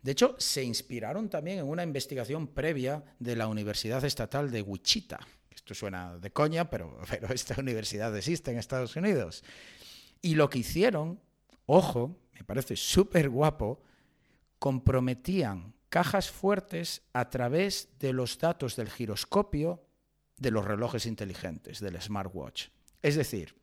De hecho, se inspiraron también en una investigación previa de la Universidad Estatal de Wichita. Esto suena de coña, pero, <laughs> pero esta universidad existe en Estados Unidos. Y lo que hicieron, ojo, me parece súper guapo, comprometían cajas fuertes a través de los datos del giroscopio de los relojes inteligentes, del smartwatch. Es decir,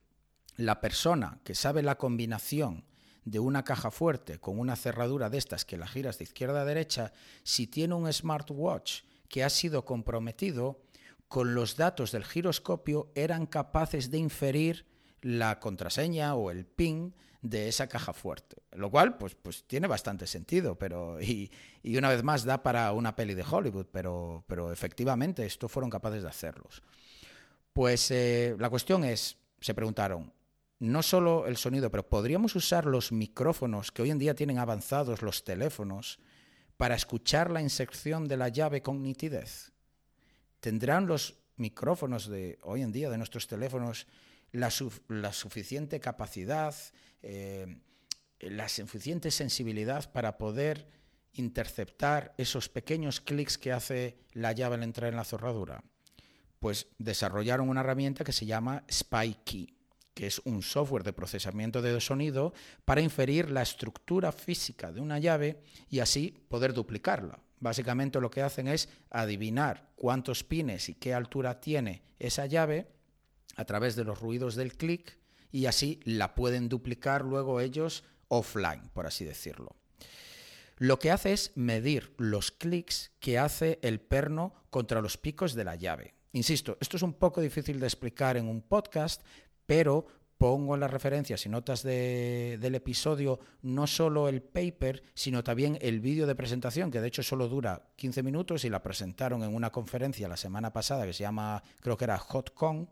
la persona que sabe la combinación de una caja fuerte con una cerradura de estas que la giras de izquierda a derecha, si tiene un smartwatch que ha sido comprometido, con los datos del giroscopio eran capaces de inferir la contraseña o el PIN de esa caja fuerte. Lo cual, pues, pues tiene bastante sentido, pero, y, una vez más da para una peli de Hollywood, pero, pero efectivamente esto fueron capaces de hacerlos. Pues eh, la cuestión es, se preguntaron, no solo el sonido, pero podríamos usar los micrófonos que hoy en día tienen avanzados los teléfonos para escuchar la inserción de la llave con nitidez. ¿Tendrán los micrófonos de hoy en día de nuestros teléfonos la, suficiente capacidad, eh, la suficiente sensibilidad para poder interceptar esos pequeños clics que hace la llave al entrar en la cerradura? Pues desarrollaron una herramienta que se llama SpyKey que es un software de procesamiento de sonido para inferir la estructura física de una llave y así poder duplicarla. Básicamente lo que hacen es adivinar cuántos pines y qué altura tiene esa llave a través de los ruidos del clic y así la pueden duplicar luego ellos offline, por así decirlo. Lo que hace es medir los clics que hace el perno contra los picos de la llave. Insisto, esto es un poco difícil de explicar en un podcast, pero pongo en las referencias y notas del episodio no solo el paper, sino también el vídeo de presentación, que de hecho solo dura 15 minutos y la presentaron en una conferencia la semana pasada que se llama, creo que era HotCon,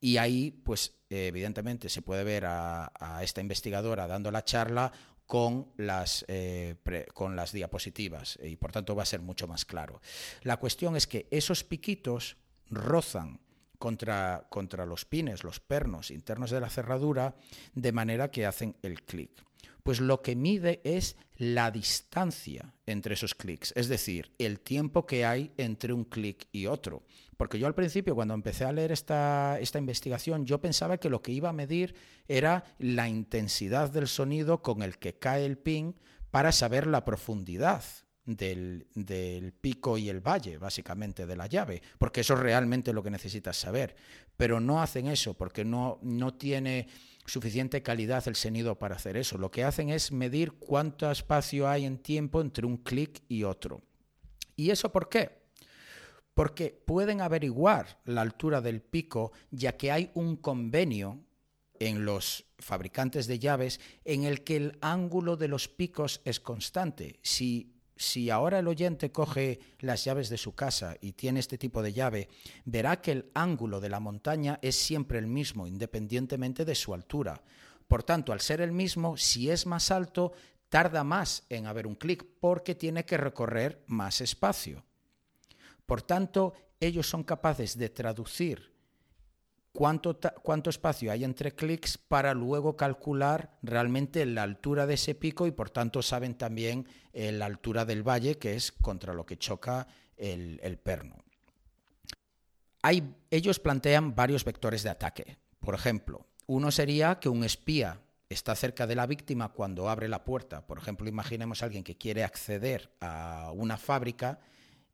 y ahí, pues evidentemente se puede ver a, esta investigadora dando la charla con las, eh, con las diapositivas y por tanto va a ser mucho más claro. La cuestión es que esos piquitos rozan contra, contra los pines, los pernos internos de la cerradura, de manera que hacen el clic. Pues lo que mide es la distancia entre esos clics, es decir, el tiempo que hay entre un clic y otro. Porque yo al principio, cuando empecé a leer esta, esta investigación, yo pensaba que lo que iba a medir era la intensidad del sonido con el que cae el pin para saber la profundidad del, pico y el valle, básicamente, de la llave, porque eso es realmente lo que necesitas saber. Pero no hacen eso porque no, no tiene suficiente calidad el sonido para hacer eso. Lo que hacen es medir cuánto espacio hay en tiempo entre un clic y otro. ¿Y eso por qué? Porque pueden averiguar la altura del pico, ya que hay un convenio en los fabricantes de llaves en el que el ángulo de los picos es constante. Si si ahora el oyente coge las llaves de su casa y tiene este tipo de llave, verá que el ángulo de la montaña es siempre el mismo, independientemente de su altura. Por tanto, al ser el mismo, si es más alto, tarda más en haber un clic porque tiene que recorrer más espacio. Por tanto, ellos son capaces de traducir cuánto, cuánto espacio hay entre clics para luego calcular realmente la altura de ese pico y por tanto saben también eh, la altura del valle, que es contra lo que choca el, perno. Hay, ellos plantean varios vectores de ataque. Por ejemplo, uno sería que un espía está cerca de la víctima cuando abre la puerta. Por ejemplo, imaginemos a alguien que quiere acceder a una fábrica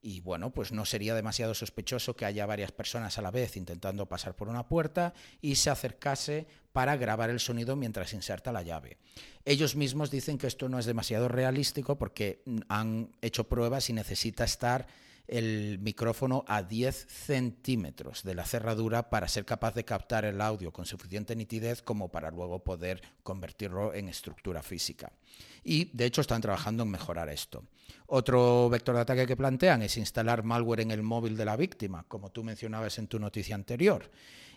y bueno, pues no sería demasiado sospechoso que haya varias personas a la vez intentando pasar por una puerta y se acercase para grabar el sonido mientras inserta la llave. Ellos mismos dicen que esto no es demasiado realístico porque han hecho pruebas y necesita estar el micrófono a 10 centímetros de la cerradura para ser capaz de captar el audio con suficiente nitidez como para luego poder convertirlo en estructura física. Y de hecho están trabajando en mejorar esto. Otro vector de ataque que plantean es instalar malware en el móvil de la víctima, como tú mencionabas en tu noticia anterior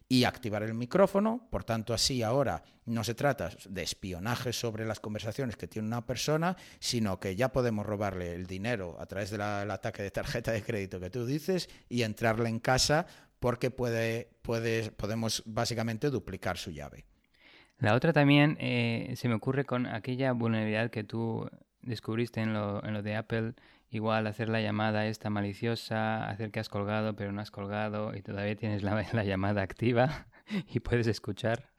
y activar el micrófono. Por tanto, así ahora no se trata de espionaje sobre las conversaciones que tiene una persona, sino que ya podemos robarle el dinero a través del ataque de tarjeta de crédito que tú dices y entrarle en casa porque puede, podemos básicamente duplicar su llave. La otra también eh, se me ocurre con aquella vulnerabilidad que tú descubriste en lo, en lo de Apple igual hacer la llamada esta maliciosa, hacer que has colgado pero no has colgado y todavía tienes la, <laughs> la llamada activa <laughs> y puedes escuchar.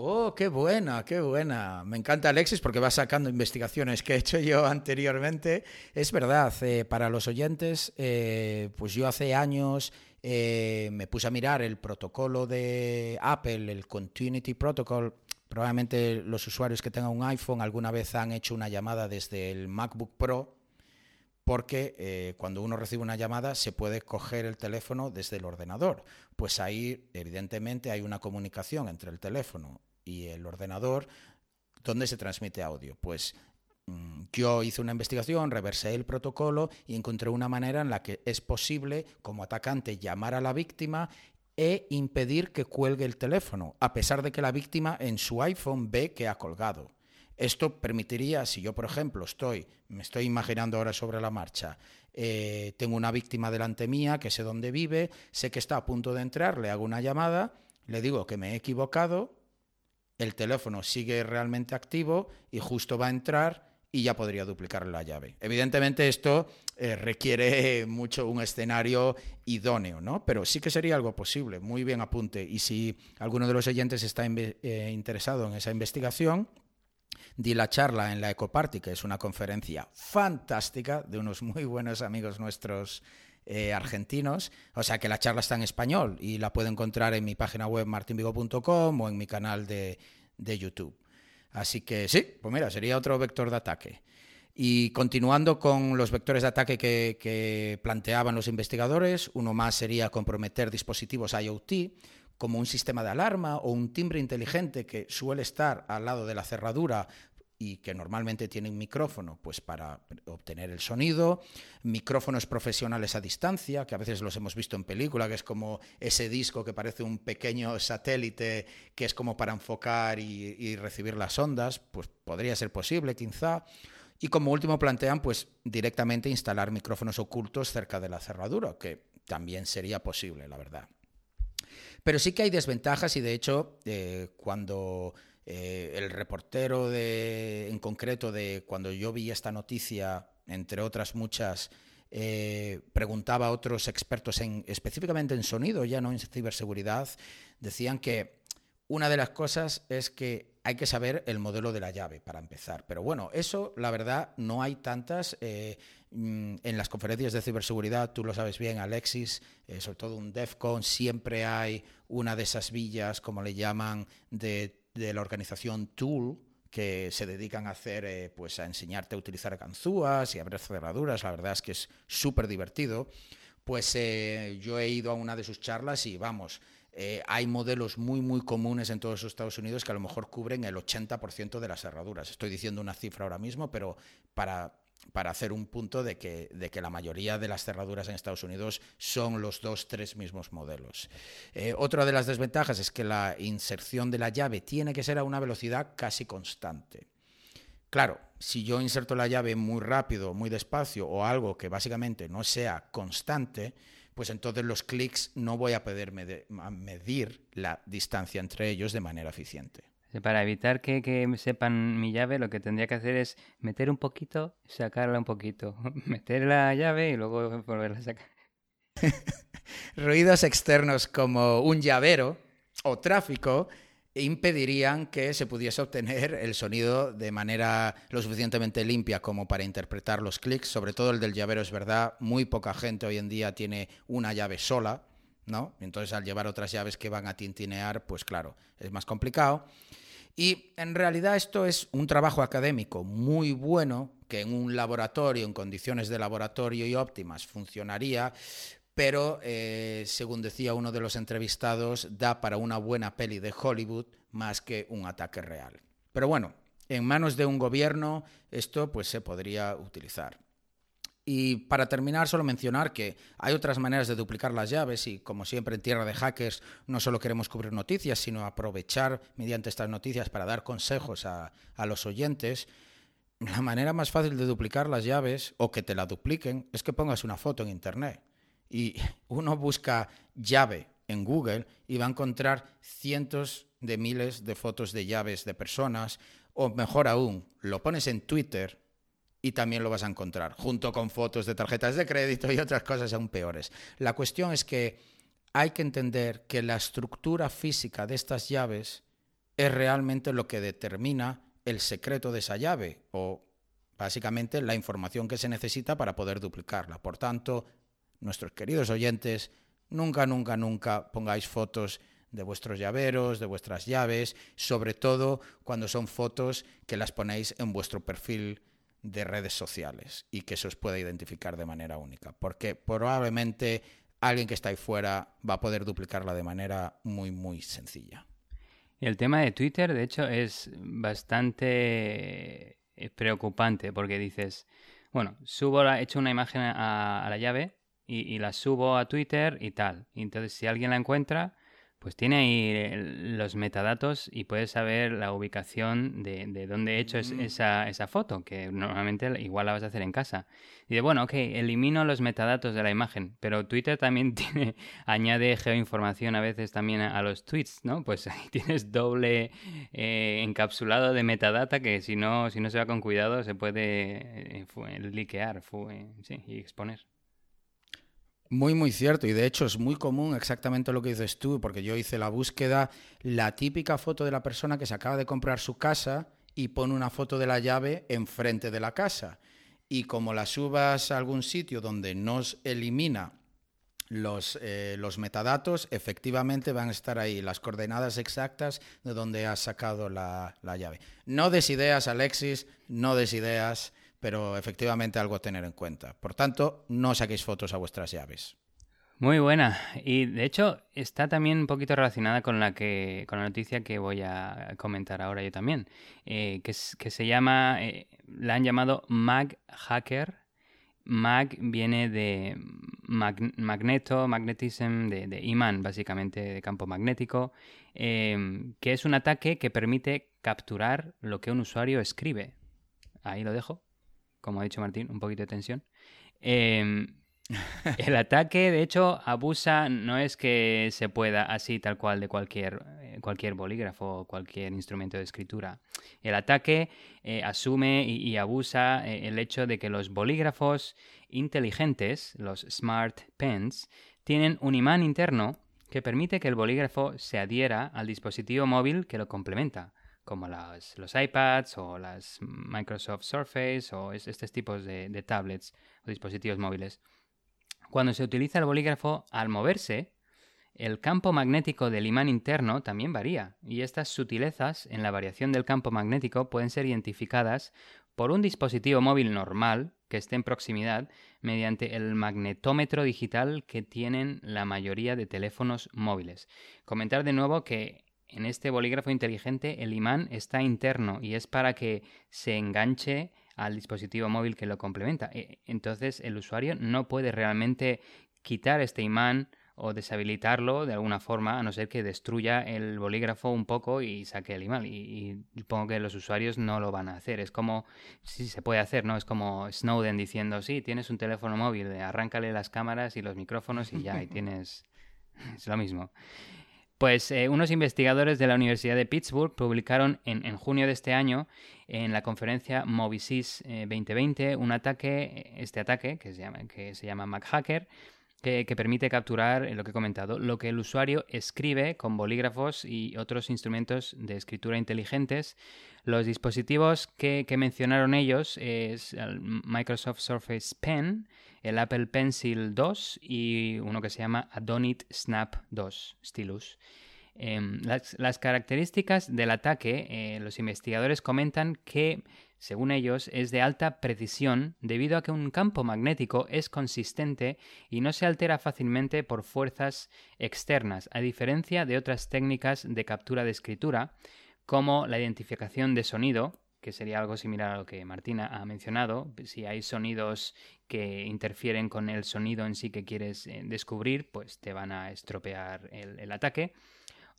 Oh, qué buena, qué buena. Me encanta Alexis porque va sacando investigaciones que he hecho yo anteriormente. Es verdad, eh, para los oyentes, eh, pues yo hace años eh, me puse a mirar el protocolo de Apple, el Continuity Protocol. Probablemente los usuarios que tengan un iPhone alguna vez han hecho una llamada desde el MacBook Pro porque eh, cuando uno recibe una llamada se puede coger el teléfono desde el ordenador. Pues ahí, evidentemente, hay una comunicación entre el teléfono y el ordenador donde se transmite audio. Pues mm, yo hice una investigación, reversé el protocolo y encontré una manera en la que es posible, como atacante, llamar a la víctima e impedir que cuelgue el teléfono, a pesar de que la víctima en su iPhone ve que ha colgado. Esto permitiría, si yo, por ejemplo, estoy, me estoy imaginando ahora sobre la marcha, eh, tengo una víctima delante mía que sé dónde vive, sé que está a punto de entrar, le hago una llamada, le digo que me he equivocado, el teléfono sigue realmente activo y justo va a entrar y ya podría duplicar la llave. Evidentemente esto eh, requiere mucho un escenario idóneo, ¿no? Pero sí que sería algo posible, muy bien apunte. Y si alguno de los oyentes está eh, interesado en esa investigación, di la charla en la Ecoparty, que es una conferencia fantástica de unos muy buenos amigos nuestros eh, argentinos. O sea que la charla está en español y la puedo encontrar en mi página web martinvigo.com o en mi canal de, YouTube. Así que sí, pues mira, sería otro vector de ataque. Y continuando con los vectores de ataque que planteaban los investigadores, uno más sería comprometer dispositivos IoT como un sistema de alarma o un timbre inteligente que suele estar al lado de la cerradura y que normalmente tiene un micrófono pues para obtener el sonido, micrófonos profesionales a distancia, que a veces los hemos visto en película, que es como ese disco que parece un pequeño satélite que es como para enfocar y, y recibir las ondas, pues podría ser posible quizá. Y como último plantean pues directamente instalar micrófonos ocultos cerca de la cerradura, que también sería posible, la verdad. Pero sí que hay desventajas y de hecho eh, cuando eh, el reportero de, en concreto de cuando yo vi esta noticia, entre otras muchas, eh, preguntaba a otros expertos en, específicamente en sonido, ya no en ciberseguridad, decían que una de las cosas es que hay que saber el modelo de la llave para empezar. Pero bueno, eso la verdad no hay tantas. Mm, en las conferencias de ciberseguridad, tú lo sabes bien, Alexis, eh, sobre todo un DEFCON, siempre hay una de esas villas, como le llaman, de, la organización Tool, que se dedican a hacer, eh, pues a enseñarte a utilizar ganzúas y abrir cerraduras. La verdad es que es súper divertido. Pues eh, yo he ido a una de sus charlas y vamos, hay modelos muy, muy comunes en todos los Estados Unidos que a lo mejor cubren el 80% de las cerraduras. Estoy diciendo una cifra ahora mismo, pero para para hacer un punto de que, de que, la mayoría de las cerraduras en Estados Unidos son los dos, tres mismos modelos. Eh, otra de las desventajas es que la inserción de la llave tiene que ser a una velocidad casi constante. Claro, si yo inserto la llave muy rápido, muy despacio o algo que básicamente no sea constante, pues entonces los clics no voy a poder medir la distancia entre ellos de manera eficiente. Para evitar que, que, sepan mi llave, lo que tendría que hacer es meter un poquito, sacarla un poquito. <laughs> meter la llave y luego volverla a sacar. <laughs> Ruidos externos como un llavero o tráfico impedirían que se pudiese obtener el sonido de manera lo suficientemente limpia como para interpretar los clics, sobre todo el del llavero es verdad, muy poca gente hoy en día tiene una llave sola, ¿no? Entonces al llevar otras llaves que van a tintinear, pues claro, es más complicado. Y en realidad esto es un trabajo académico muy bueno que en un laboratorio, en condiciones de laboratorio y óptimas, funcionaría, pero eh, según decía uno de los entrevistados, da para una buena peli de Hollywood más que un ataque real. Pero bueno, en manos de un gobierno esto pues se podría utilizar. Y para terminar, solo mencionar que hay otras maneras de duplicar las llaves y, como siempre en tierra de hackers, no solo queremos cubrir noticias, sino aprovechar mediante estas noticias para dar consejos a, a los oyentes. La manera más fácil de duplicar las llaves o que te la dupliquen es que pongas una foto en Internet y uno busca llave en Google y va a encontrar cientos de miles de fotos de llaves de personas, o mejor aún, lo pones en Twitter y también lo vas a encontrar, junto con fotos de tarjetas de crédito y otras cosas aún peores. La cuestión es que hay que entender que la estructura física de estas llaves es realmente lo que determina el secreto de esa llave o básicamente la información que se necesita para poder duplicarla. Por tanto, nuestros queridos oyentes, nunca, nunca, nunca pongáis fotos de vuestros llaveros, de vuestras llaves, sobre todo cuando son fotos que las ponéis en vuestro perfil de redes sociales y que se os pueda identificar de manera única, porque probablemente alguien que está ahí fuera va a poder duplicarla de manera muy, muy sencilla. El tema de Twitter, de hecho, es bastante eh, preocupante porque dices, bueno, subo, he hecho una imagen a la llave y, la subo a Twitter y tal. Y entonces si alguien la encuentra, pues tiene ahí los metadatos y puede saber la ubicación de, de dónde he hecho mm. esa, esa, foto, que normalmente igual la vas a hacer en casa. Y de, bueno, ok, elimino los metadatos de la imagen, pero Twitter también <laughs> tiene, añade geoinformación a veces también a, los tweets, ¿no? Pues ahí <laughs> tienes doble eh, encapsulado de metadata que si no, si no se va con cuidado se puede eh, liquear sí, y exponer. Muy, muy cierto. Y de hecho es muy común exactamente lo que dices tú, porque yo hice la búsqueda, la típica foto de la persona que se acaba de comprar su casa y pone una foto de la llave enfrente de la casa. Y como la subas a algún sitio donde nos elimina los, eh, los metadatos, efectivamente van a estar ahí las coordenadas exactas de donde has sacado la, la llave. No des ideas, Alexis, no des ideas pero efectivamente algo a tener en cuenta. Por tanto, no saquéis fotos a vuestras llaves. Muy buena. Y de hecho está también un poquito relacionada con la que con la noticia que voy a comentar ahora yo también, eh, que, se llama, eh, la han llamado Mag Hacker. Mag viene de magneto, magnetism, de, de, imán, básicamente, de campo magnético, eh, que es un ataque que permite capturar lo que un usuario escribe. Ahí lo dejo como ha dicho Martín, un poquito de tensión. Em, <laughs> el ataque, de hecho, abusa, no es que se pueda así tal cual de cualquier, eh, cualquier bolígrafo o cualquier instrumento de escritura. El ataque eh, asume y, abusa eh, el hecho de que los bolígrafos inteligentes, los smart pens, tienen un imán interno que permite que el bolígrafo se adhiera al dispositivo móvil que lo complementa como los iPads o las Microsoft Surface o estos tipos de, tablets o dispositivos móviles. Cuando se utiliza el bolígrafo al moverse, el campo magnético del imán interno también varía, y estas sutilezas en la variación del campo magnético pueden ser identificadas por un dispositivo móvil normal que esté en proximidad mediante el magnetómetro digital que tienen la mayoría de teléfonos móviles. Comentar de nuevo que en este bolígrafo inteligente el imán está interno y es para que se enganche al dispositivo móvil que lo complementa. E, entonces el usuario no puede realmente quitar este imán o deshabilitarlo de alguna forma, a no ser que destruya el bolígrafo un poco y saque el email. Y, supongo que los usuarios no lo van a hacer. Es como, sí se puede hacer, ¿no? Es como Snowden diciendo, sí, tienes un teléfono móvil, arráncale las cámaras y los micrófonos y ya, y <laughs> tienes... es lo mismo. Pues eh, unos investigadores de la Universidad de Pittsburgh publicaron en, junio de este año en la conferencia Movisis 2020 eh, un ataque, este ataque que se llama, que se llama MacHacker, que, permite capturar lo que he comentado, lo que el usuario escribe con bolígrafos y otros instrumentos de escritura inteligentes. Los dispositivos que, mencionaron ellos es el Microsoft Surface Pen, el Apple Pencil 2 y uno que se llama Adonit Snap 2 Stylus. Em, las, características del ataque, eh, los investigadores comentan que según ellos, es de alta precisión debido a que un campo magnético es consistente y no se altera fácilmente por fuerzas externas, a diferencia de otras técnicas de captura de escritura, como la identificación de sonido, que sería algo similar a lo que Martina ha mencionado. Si hay sonidos que interfieren con el sonido en sí que quieres eh, descubrir, pues te van a estropear el ataque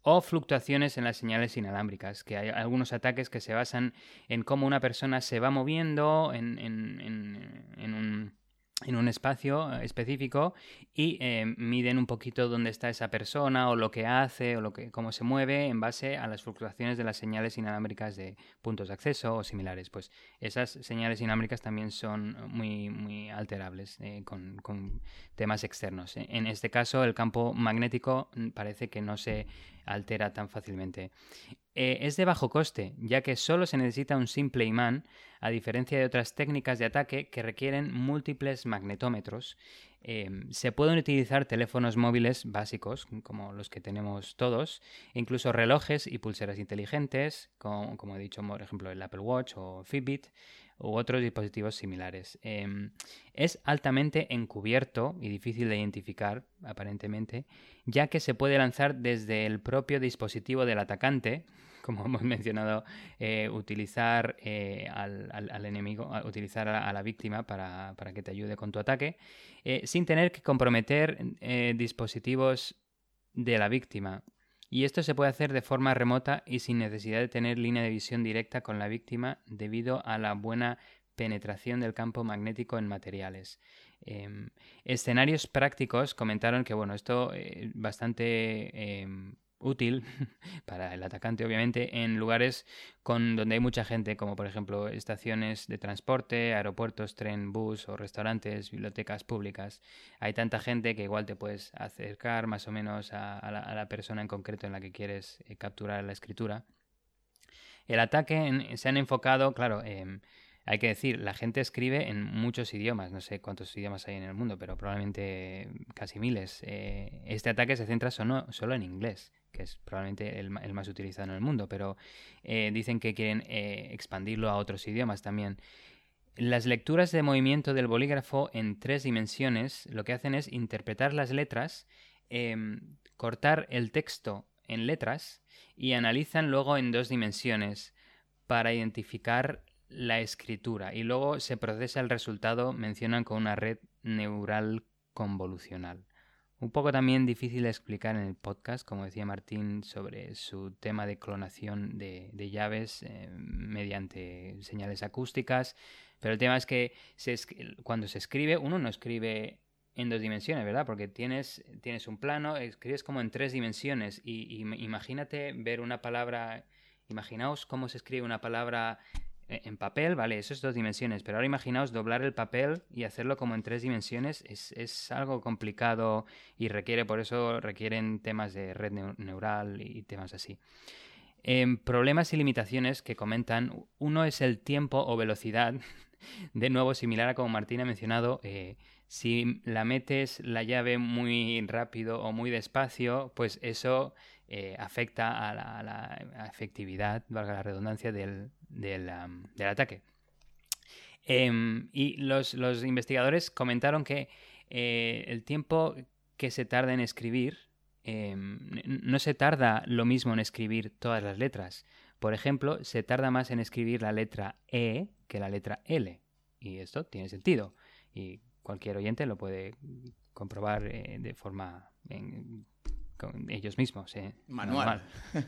o fluctuaciones en las señales inalámbricas, que hay algunos ataques que se basan en cómo una persona se va moviendo en, en un en un espacio eh, específico y eh, miden un poquito dónde está esa persona o lo que hace o lo que, cómo se mueve en base a las fluctuaciones de las señales inalámbricas de puntos de acceso o similares. Pues esas señales inalámbricas también son muy, muy alterables eh, con, con, temas externos. En este caso, el campo magnético mm, parece que no se altera tan fácilmente. Es de bajo coste, ya que solo se necesita un simple imán, a diferencia de otras técnicas de ataque que requieren múltiples magnetómetros. Em, se pueden utilizar teléfonos móviles básicos, como los que tenemos todos, incluso relojes y pulseras inteligentes, como, como he dicho, por ejemplo, el Apple Watch o Fitbit, u otros dispositivos similares. Em, es altamente encubierto y difícil de identificar, aparentemente, ya que se puede lanzar desde el propio dispositivo del atacante, <laughs> como hemos mencionado, eh, utilizar eh, al, enemigo, utilizar a, la víctima para, que te ayude con tu ataque, eh, sin tener que comprometer dispositivos de la víctima. Y esto se puede hacer de forma remota y sin necesidad de tener línea de visión directa con la víctima debido a la buena penetración del campo magnético en materiales. Em, escenarios prácticos comentaron que bueno, esto es bastante em, útil <laughs> para el atacante, obviamente, en lugares con donde hay mucha gente, como por ejemplo estaciones de transporte, aeropuertos, tren, bus o restaurantes, bibliotecas públicas. Hay tanta gente que igual te puedes acercar más o menos a, la, persona en concreto en la que quieres eh, capturar la escritura. El ataque se han enfocado, claro, eh, hay que decir, la gente escribe en muchos idiomas, no sé cuántos idiomas hay en el mundo, pero probablemente casi miles. Eh, este ataque se centra solo, en inglés, que es probablemente el, más utilizado en el mundo, pero eh, dicen que quieren eh, expandirlo a otros idiomas también. Las lecturas de movimiento del bolígrafo en tres dimensiones lo que hacen es interpretar las letras, em, cortar el texto en letras y analizan luego en dos dimensiones para identificar la escritura y luego se procesa el resultado, mencionan con una red neural convolucional. Un poco también difícil de explicar en el podcast, como decía Martín, sobre su tema de clonación de, llaves eh, mediante señales acústicas. Pero el tema es que cuando se escribe, uno no escribe en dos dimensiones, ¿verdad? Porque tienes, tienes un plano, escribes como en tres dimensiones. y imagínate ver una palabra, imaginaos cómo se escribe una palabra en papel, vale, eso es dos dimensiones, pero ahora imaginaos doblar el papel y hacerlo como en tres dimensiones, es, algo complicado y requiere, por eso requieren temas de red neural y temas así. Em, problemas y limitaciones que comentan, uno es el tiempo o velocidad, <laughs> de nuevo similar a como Martín ha mencionado, eh, si la metes la llave muy rápido o muy despacio, pues eso eh, afecta a la, efectividad, valga la redundancia, del, ataque. Em, y los, investigadores comentaron que eh, el tiempo que se tarda en escribir em, no se tarda lo mismo en escribir todas las letras. Por ejemplo, se tarda más en escribir la letra E que la letra L. Y esto tiene sentido. Y cualquier oyente lo puede comprobar eh, de forma con ellos mismos. Eh, Manual. <laughs>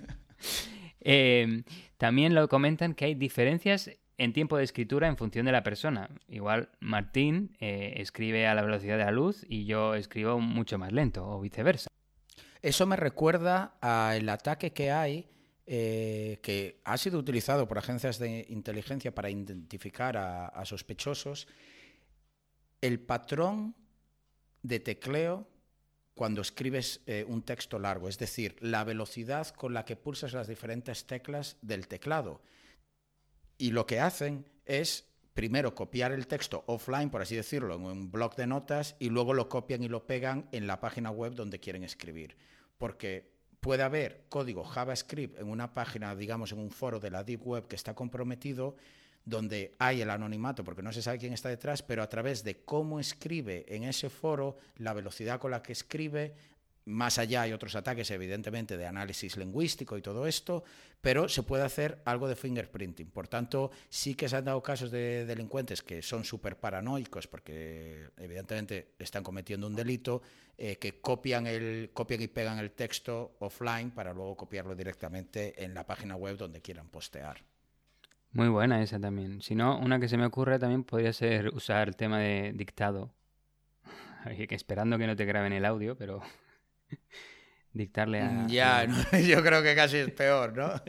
Eh, también lo comentan que hay diferencias en tiempo de escritura en función de la persona. Igual Martín eh, escribe a la velocidad de la luz y yo escribo mucho más lento o viceversa. Eso me recuerda al ataque que hay que ha sido utilizado por agencias de inteligencia para identificar a sospechosos. El patrón de tecleo cuando escribes eh, un texto largo, es decir, la velocidad con la que pulsas las diferentes teclas del teclado. Y lo que hacen es primero copiar el texto offline, por así decirlo, en un blog de notas y luego lo copian y lo pegan en la página web donde quieren escribir. Porque puede haber código JavaScript en una página, digamos, en un foro de la Deep Web que está comprometido, donde hay el anonimato porque no se sabe quién está detrás, pero a través de cómo escribe en ese foro, la velocidad con la que escribe, más allá hay otros ataques, evidentemente, de análisis lingüístico y todo esto, pero se puede hacer algo de fingerprinting. Por tanto, sí que se han dado casos de delincuentes que son súper paranoicos porque, evidentemente, están cometiendo un delito, eh, que copian, el, copian y pegan el texto offline para luego copiarlo directamente en la página web donde quieran postear. Muy buena esa también. Si no, una que se me ocurre también podría ser usar el tema de dictado. <laughs> Esperando que no te graben el audio, pero <laughs> dictarle a... Mm, ya, <laughs> yo creo que casi es peor, ¿no?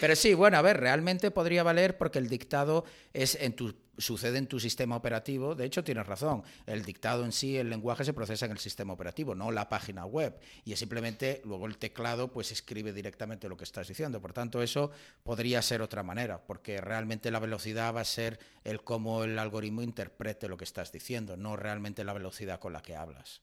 Pero sí, bueno, a ver, realmente podría valer porque el dictado es en tu sucede en tu sistema operativo. De hecho, tienes razón. El dictado en sí, el lenguaje se procesa en el sistema operativo, no la página web. Y es simplemente luego el teclado pues escribe directamente lo que estás diciendo. Por tanto, eso podría ser otra manera, porque realmente la velocidad va a ser el cómo el algoritmo interprete lo que estás diciendo, no realmente la velocidad con la que hablas.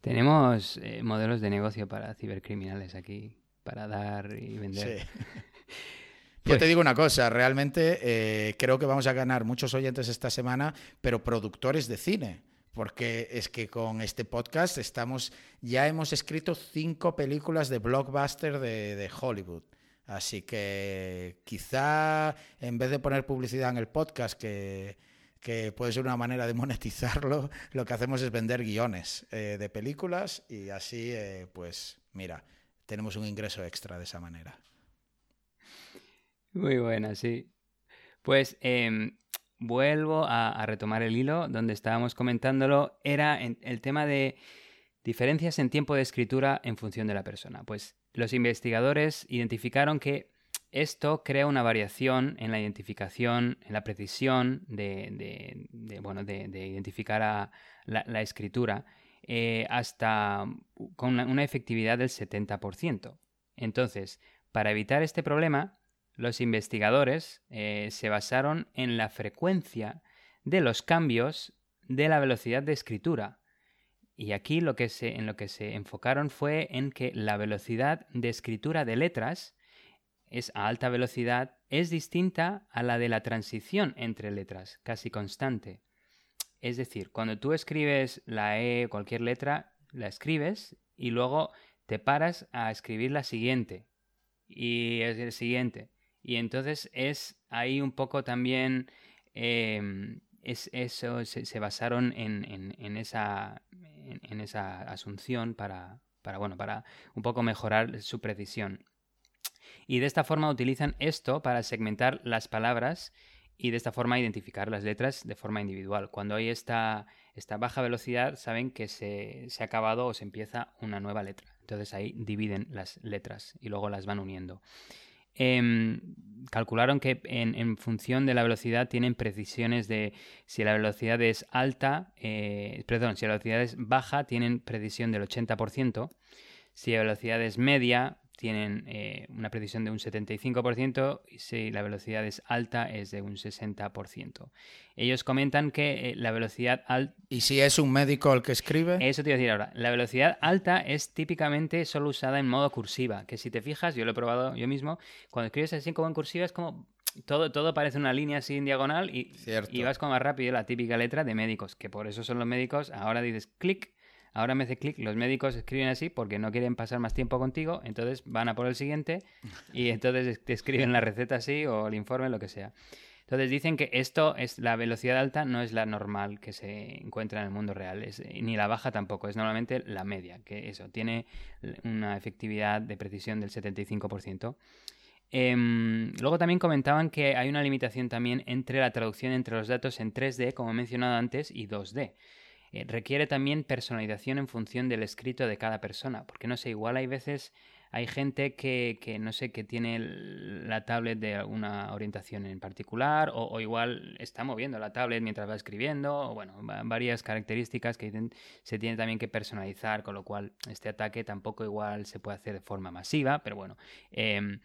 Tenemos eh, modelos de negocio para cibercriminales aquí, para dar y vender. Sí. <laughs> Yo te pues digo una cosa, realmente eh, creo que vamos a ganar muchos oyentes esta semana, pero productores de cine. Porque es que con este podcast estamos, ya hemos escrito cinco películas de blockbuster de, Hollywood. Así que quizá en vez de poner publicidad en el podcast, que, puede ser una manera de <laughs> monetizarlo, lo que hacemos es vender guiones eh, de películas y así, eh, pues mira, tenemos un ingreso extra de esa manera. Muy buena, sí. Pues em, vuelvo a, retomar el hilo donde estábamos comentándolo. Era el tema de diferencias en tiempo de escritura en función de la persona. Pues los investigadores identificaron que esto crea una variación en la identificación, en la precisión de, bueno, de, identificar a la, escritura eh, hasta con una, una efectividad del 70%. Entonces, para evitar este problema, los investigadores eh, se basaron en la frecuencia de los cambios de la velocidad de escritura. Y aquí lo que se, en lo que se enfocaron fue en que la velocidad de escritura de letras es a alta velocidad es distinta a la de la transición entre letras, casi constante. Es decir, cuando tú escribes la E, cualquier letra, la escribes y luego te paras a escribir la siguiente y es el siguiente. Y entonces es ahí un poco también, em, es, eso se, basaron en, en, esa, en, esa asunción para, para, bueno, para un poco mejorar su precisión. Y de esta forma utilizan esto para segmentar las palabras y de esta forma identificar las letras de forma individual. Cuando hay esta, esta baja velocidad, saben que se, se, ha acabado o se empieza una nueva letra. Entonces ahí dividen las letras y luego las van uniendo. Em, calcularon que en, función de la velocidad tienen precisiones de si la velocidad es alta, eh, perdón, si la velocidad es baja tienen precisión del 80%, si la velocidad es media tienen eh, una precisión de un 75% y si la velocidad es alta es de un 60%. Ellos comentan que eh, la velocidad alta... ¿Y si es un médico el que escribe? Eso te iba a decir ahora. La velocidad alta es típicamente solo usada en modo cursiva, que si te fijas, yo lo he probado yo mismo, cuando escribes así como en cursiva es como todo, todo parece una línea así en diagonal y, y vas como más rápido, la típica letra de médicos, que por eso son los médicos. Ahora dices clic Ahora me hace clic, los médicos escriben así porque no quieren pasar más tiempo contigo, entonces van a por el siguiente y <laughs> entonces te escriben la receta así o el informe, lo que sea. Entonces dicen que esto es la velocidad alta no es la normal que se encuentra en el mundo real, ni la baja tampoco, es normalmente la media, que eso tiene una efectividad de precisión del 75%. Em, luego también comentaban que hay una limitación también entre la traducción entre los datos en 3D, como he mencionado antes, y 2D. Eh, requiere también personalización en función del escrito de cada persona, porque no sé, igual hay veces hay gente que, que, no sé, que tiene la tablet de alguna orientación en particular o, igual está moviendo la tablet mientras va escribiendo, o bueno, varias características que se tiene también que personalizar, con lo cual este ataque tampoco igual se puede hacer de forma masiva, pero bueno. Em,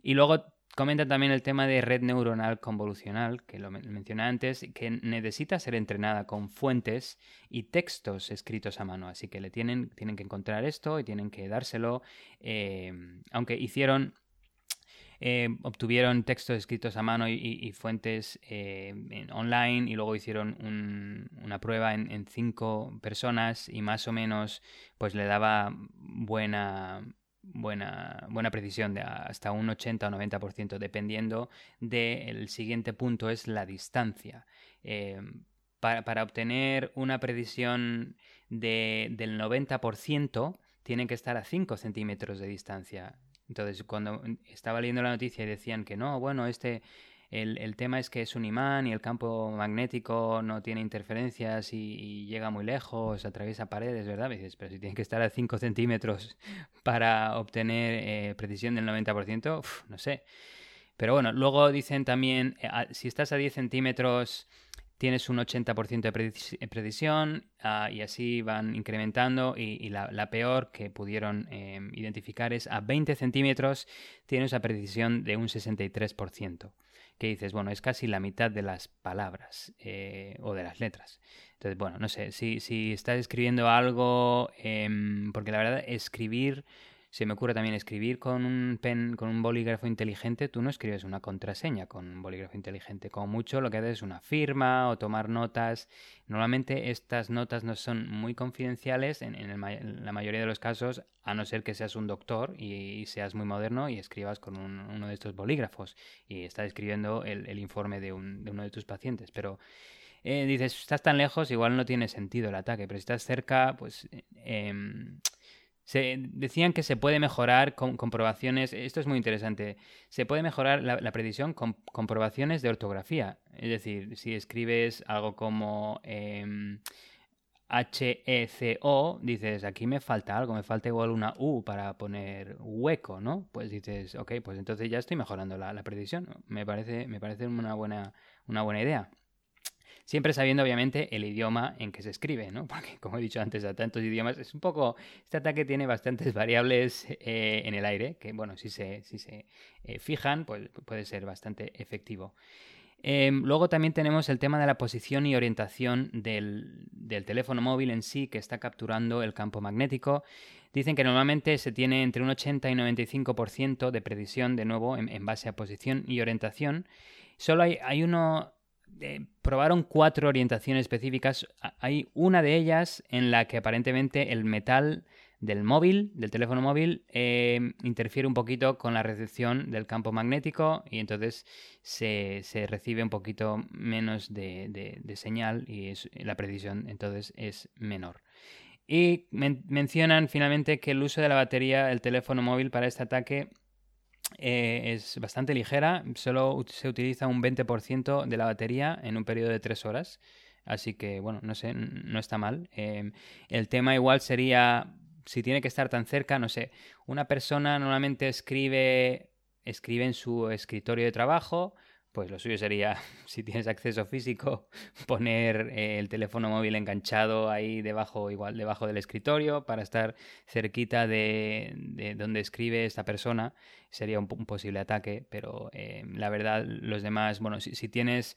y luego Comenta también el tema de red neuronal convolucional, que lo mencioné antes, que necesita ser entrenada con fuentes y textos escritos a mano. Así que le tienen, tienen que encontrar esto y tienen que dárselo. Eh, aunque hicieron eh, obtuvieron textos escritos a mano y, fuentes eh, online y luego hicieron una prueba en, en, cinco personas y más o menos pues le daba buena buena, buena precisión de hasta un 80 o 90%, dependiendo del siguiente punto, es la distancia. Eh, para, obtener una precisión de, del 90%, tienen que estar a 5 centímetros de distancia. Entonces, cuando estaba leyendo la noticia y decían que no, bueno, este el, tema es que es un imán y el campo magnético no tiene interferencias y, llega muy lejos, atraviesa paredes, ¿verdad? pero si tiene que estar a 5 <laughs> centímetros para obtener eh, precisión del 90%, no sé. Pero bueno, luego dicen también, eh, si estás a 10 centímetros tienes un 80% de precisión ah, y así van incrementando y, la, peor que pudieron em, identificar es a 20 centímetros tienes una precisión de un 63% que dices, bueno, es casi la mitad de las palabras eh, o de las letras. Entonces, bueno, no sé, si, si estás escribiendo algo, em, porque la verdad, escribir se me ocurre también escribir con un pen, con un bolígrafo inteligente, tú no escribes una contraseña con un bolígrafo inteligente. Como mucho lo que haces es una firma o tomar notas. Normalmente estas notas no son muy confidenciales en, la mayoría de los casos, a no ser que seas un doctor y, seas muy moderno y escribas con uno de estos bolígrafos y estás escribiendo el, informe de, uno de tus pacientes. Pero eh, dices, estás tan lejos, igual no tiene sentido el ataque, pero si estás cerca, pues... Eh, se decían que se puede mejorar con comprobaciones, esto es muy interesante, se puede mejorar la, precisión con comprobaciones de ortografía. Es decir, si escribes algo como eh, H-E-C-O, dices, aquí me falta algo, me falta igual una U para poner hueco, ¿no? Pues dices, ok, pues entonces ya estoy mejorando la, la precisión. Me parece, me parece una, buena, una buena idea. Siempre sabiendo, obviamente, el idioma en que se escribe, ¿no? <laughs> Porque, como he dicho antes, a tantos idiomas, es un poco. Este ataque tiene bastantes <laughs> variables eh, en el aire, que, bueno, si se, si se eh, fijan, pues puede ser bastante efectivo. Em, luego también tenemos el tema de la posición y orientación del, teléfono móvil en sí que está capturando el campo magnético. Dicen que normalmente se tiene entre un 80 y 95% de precisión, de nuevo, en, base a posición y orientación. Solo hay, hay uno, probaron cuatro orientaciones específicas. Hay una de ellas en la que aparentemente el metal del móvil, del teléfono móvil, eh, interfiere un poquito con la recepción del campo magnético y entonces se, recibe un poquito menos de, señal y la precisión entonces es menor. Y mencionan finalmente que el uso de la batería del teléfono móvil para este ataque eh, es bastante ligera, solo se utiliza un 20% de la batería en un periodo de 3 horas. Así que, bueno, no sé, no está mal. Em, el tema igual sería, si tiene que estar tan cerca, no sé, una persona normalmente escribe, escribe en su escritorio de trabajo, pues lo suyo sería, <laughs> si tienes acceso físico, <laughs> poner eh, el teléfono móvil enganchado ahí debajo, igual debajo del escritorio, para estar cerquita de, donde escribe esta persona. Sería un, posible ataque, pero eh, la verdad, los demás, bueno, si, tienes...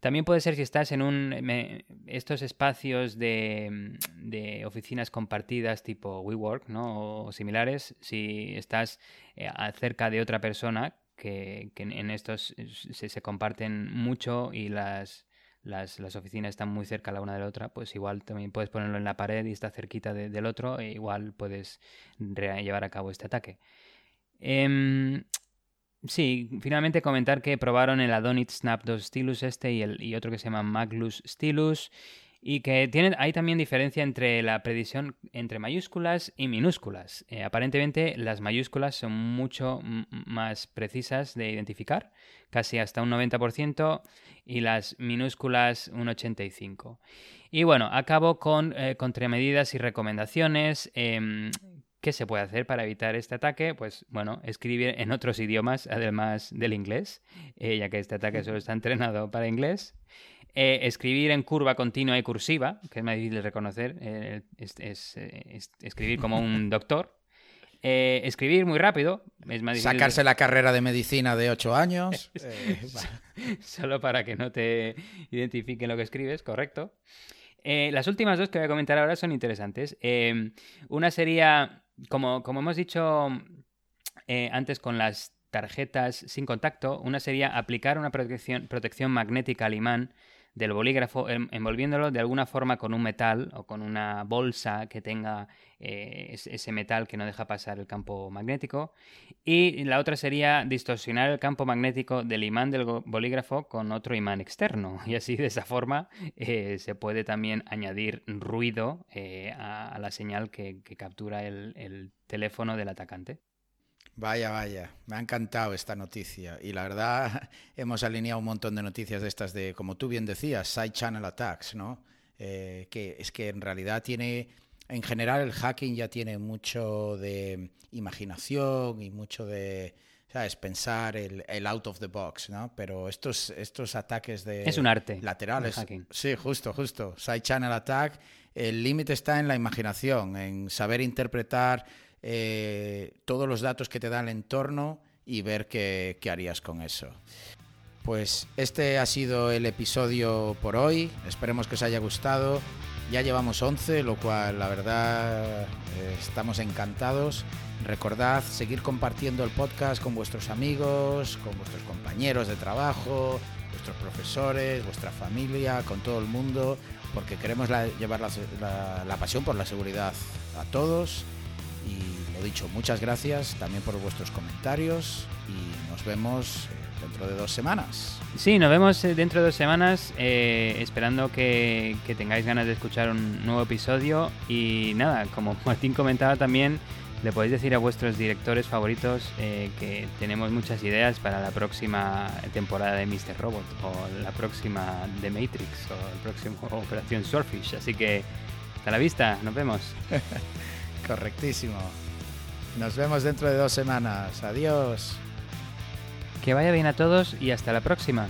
También puede ser si estás en un estos espacios de, de, oficinas compartidas tipo WeWork, ¿no? O similares, si estás eh, cerca de otra persona que, en estos se, comparten mucho y las, las, oficinas están muy cerca la una de la otra, pues igual también puedes ponerlo en la pared y está cerquita del otro e igual puedes llevar a cabo este ataque. Em, Sí, finalmente comentar que probaron el Adonit Snap 2 Stylus este y, el, y otro que se llama Maglus Stylus y que hay también diferencia entre la predicción entre mayúsculas y minúsculas. Eh, aparentemente las mayúsculas son mucho más precisas de identificar, casi hasta un 90%, y las minúsculas un 85%. Y bueno, acabo con eh, contramedidas y recomendaciones. Em, ¿Qué se puede hacer para evitar este ataque? Pues bueno, escribir en otros idiomas además del inglés, eh, ya que este ataque solo está entrenado para inglés. Eh, escribir en curva continua y cursiva, que es más difícil de reconocer, eh, es, escribir como un <laughs> doctor. escribir muy rápido, es más difícil. Sacarse la carrera de medicina de 8 años. <laughs> <laughs> Solo para que no te identifiquen lo que escribes, correcto. las últimas dos que voy a comentar ahora son interesantes. una sería como, como hemos dicho eh, antes con las tarjetas sin contacto, una sería aplicar una protección, protección magnética al imán del bolígrafo envolviéndolo de alguna forma con un metal o con una bolsa que tenga eh, ese metal que no deja pasar el campo magnético. Y la otra sería distorsionar el campo magnético del imán del bolígrafo con otro imán externo. <laughs> Y así de esa forma eh, se puede también añadir ruido eh, a, la señal que, captura el teléfono del atacante. Vaya, vaya, me ha encantado esta noticia y la verdad <laughs> hemos alineado un montón de noticias de estas de, como tú bien decías, side channel attacks, ¿no? Eh, que es que en realidad tiene, en general el hacking ya tiene mucho de imaginación y mucho de, ¿sabes? Pensar el, el out of the box, ¿no? Pero estos, estos ataques de... Es un arte. Laterales. Hacking. Sí, justo, justo. Side channel attack, el límite está en la imaginación, en saber interpretar eh, todos los datos que te da el entorno y ver qué, harías con eso. Pues este ha sido el episodio por hoy. Esperemos que os haya gustado. Ya llevamos 11, lo cual la verdad eh, estamos encantados. Recordad seguir compartiendo el podcast con vuestros amigos, con vuestros compañeros de trabajo, vuestros profesores, vuestra familia, con todo el mundo, porque queremos llevar la pasión por la seguridad a todos y lo dicho, muchas gracias también por vuestros comentarios y nos vemos eh, dentro de dos semanas. Sí, nos vemos eh, dentro de dos semanas, eh, esperando que, tengáis ganas de escuchar un nuevo episodio. Y nada, como <laughs> Martín comentaba también, le podéis decir a vuestros directores favoritos que tenemos muchas ideas para la próxima temporada de Mr. Robot, o la próxima de Matrix, o el próximo <laughs> Operación Swordfish. Así que, hasta la vista, nos vemos. <laughs> Correctísimo. Nos vemos dentro de dos semanas. Adiós. Que vaya bien a todos y hasta la próxima.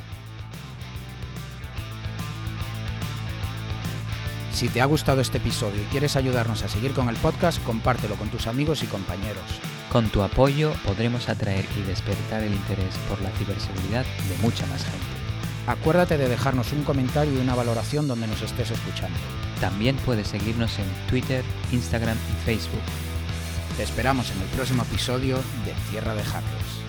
Si te ha gustado este episodio y quieres ayudarnos a seguir con el podcast, compártelo con tus amigos y compañeros. Con tu apoyo podremos atraer y despertar el interés por la ciberseguridad de mucha más gente. Acuérdate de dejarnos un comentario y una valoración donde nos estés escuchando. También puedes seguirnos en Twitter, Instagram y Facebook. Te esperamos en el próximo episodio de Tierra de Hackers.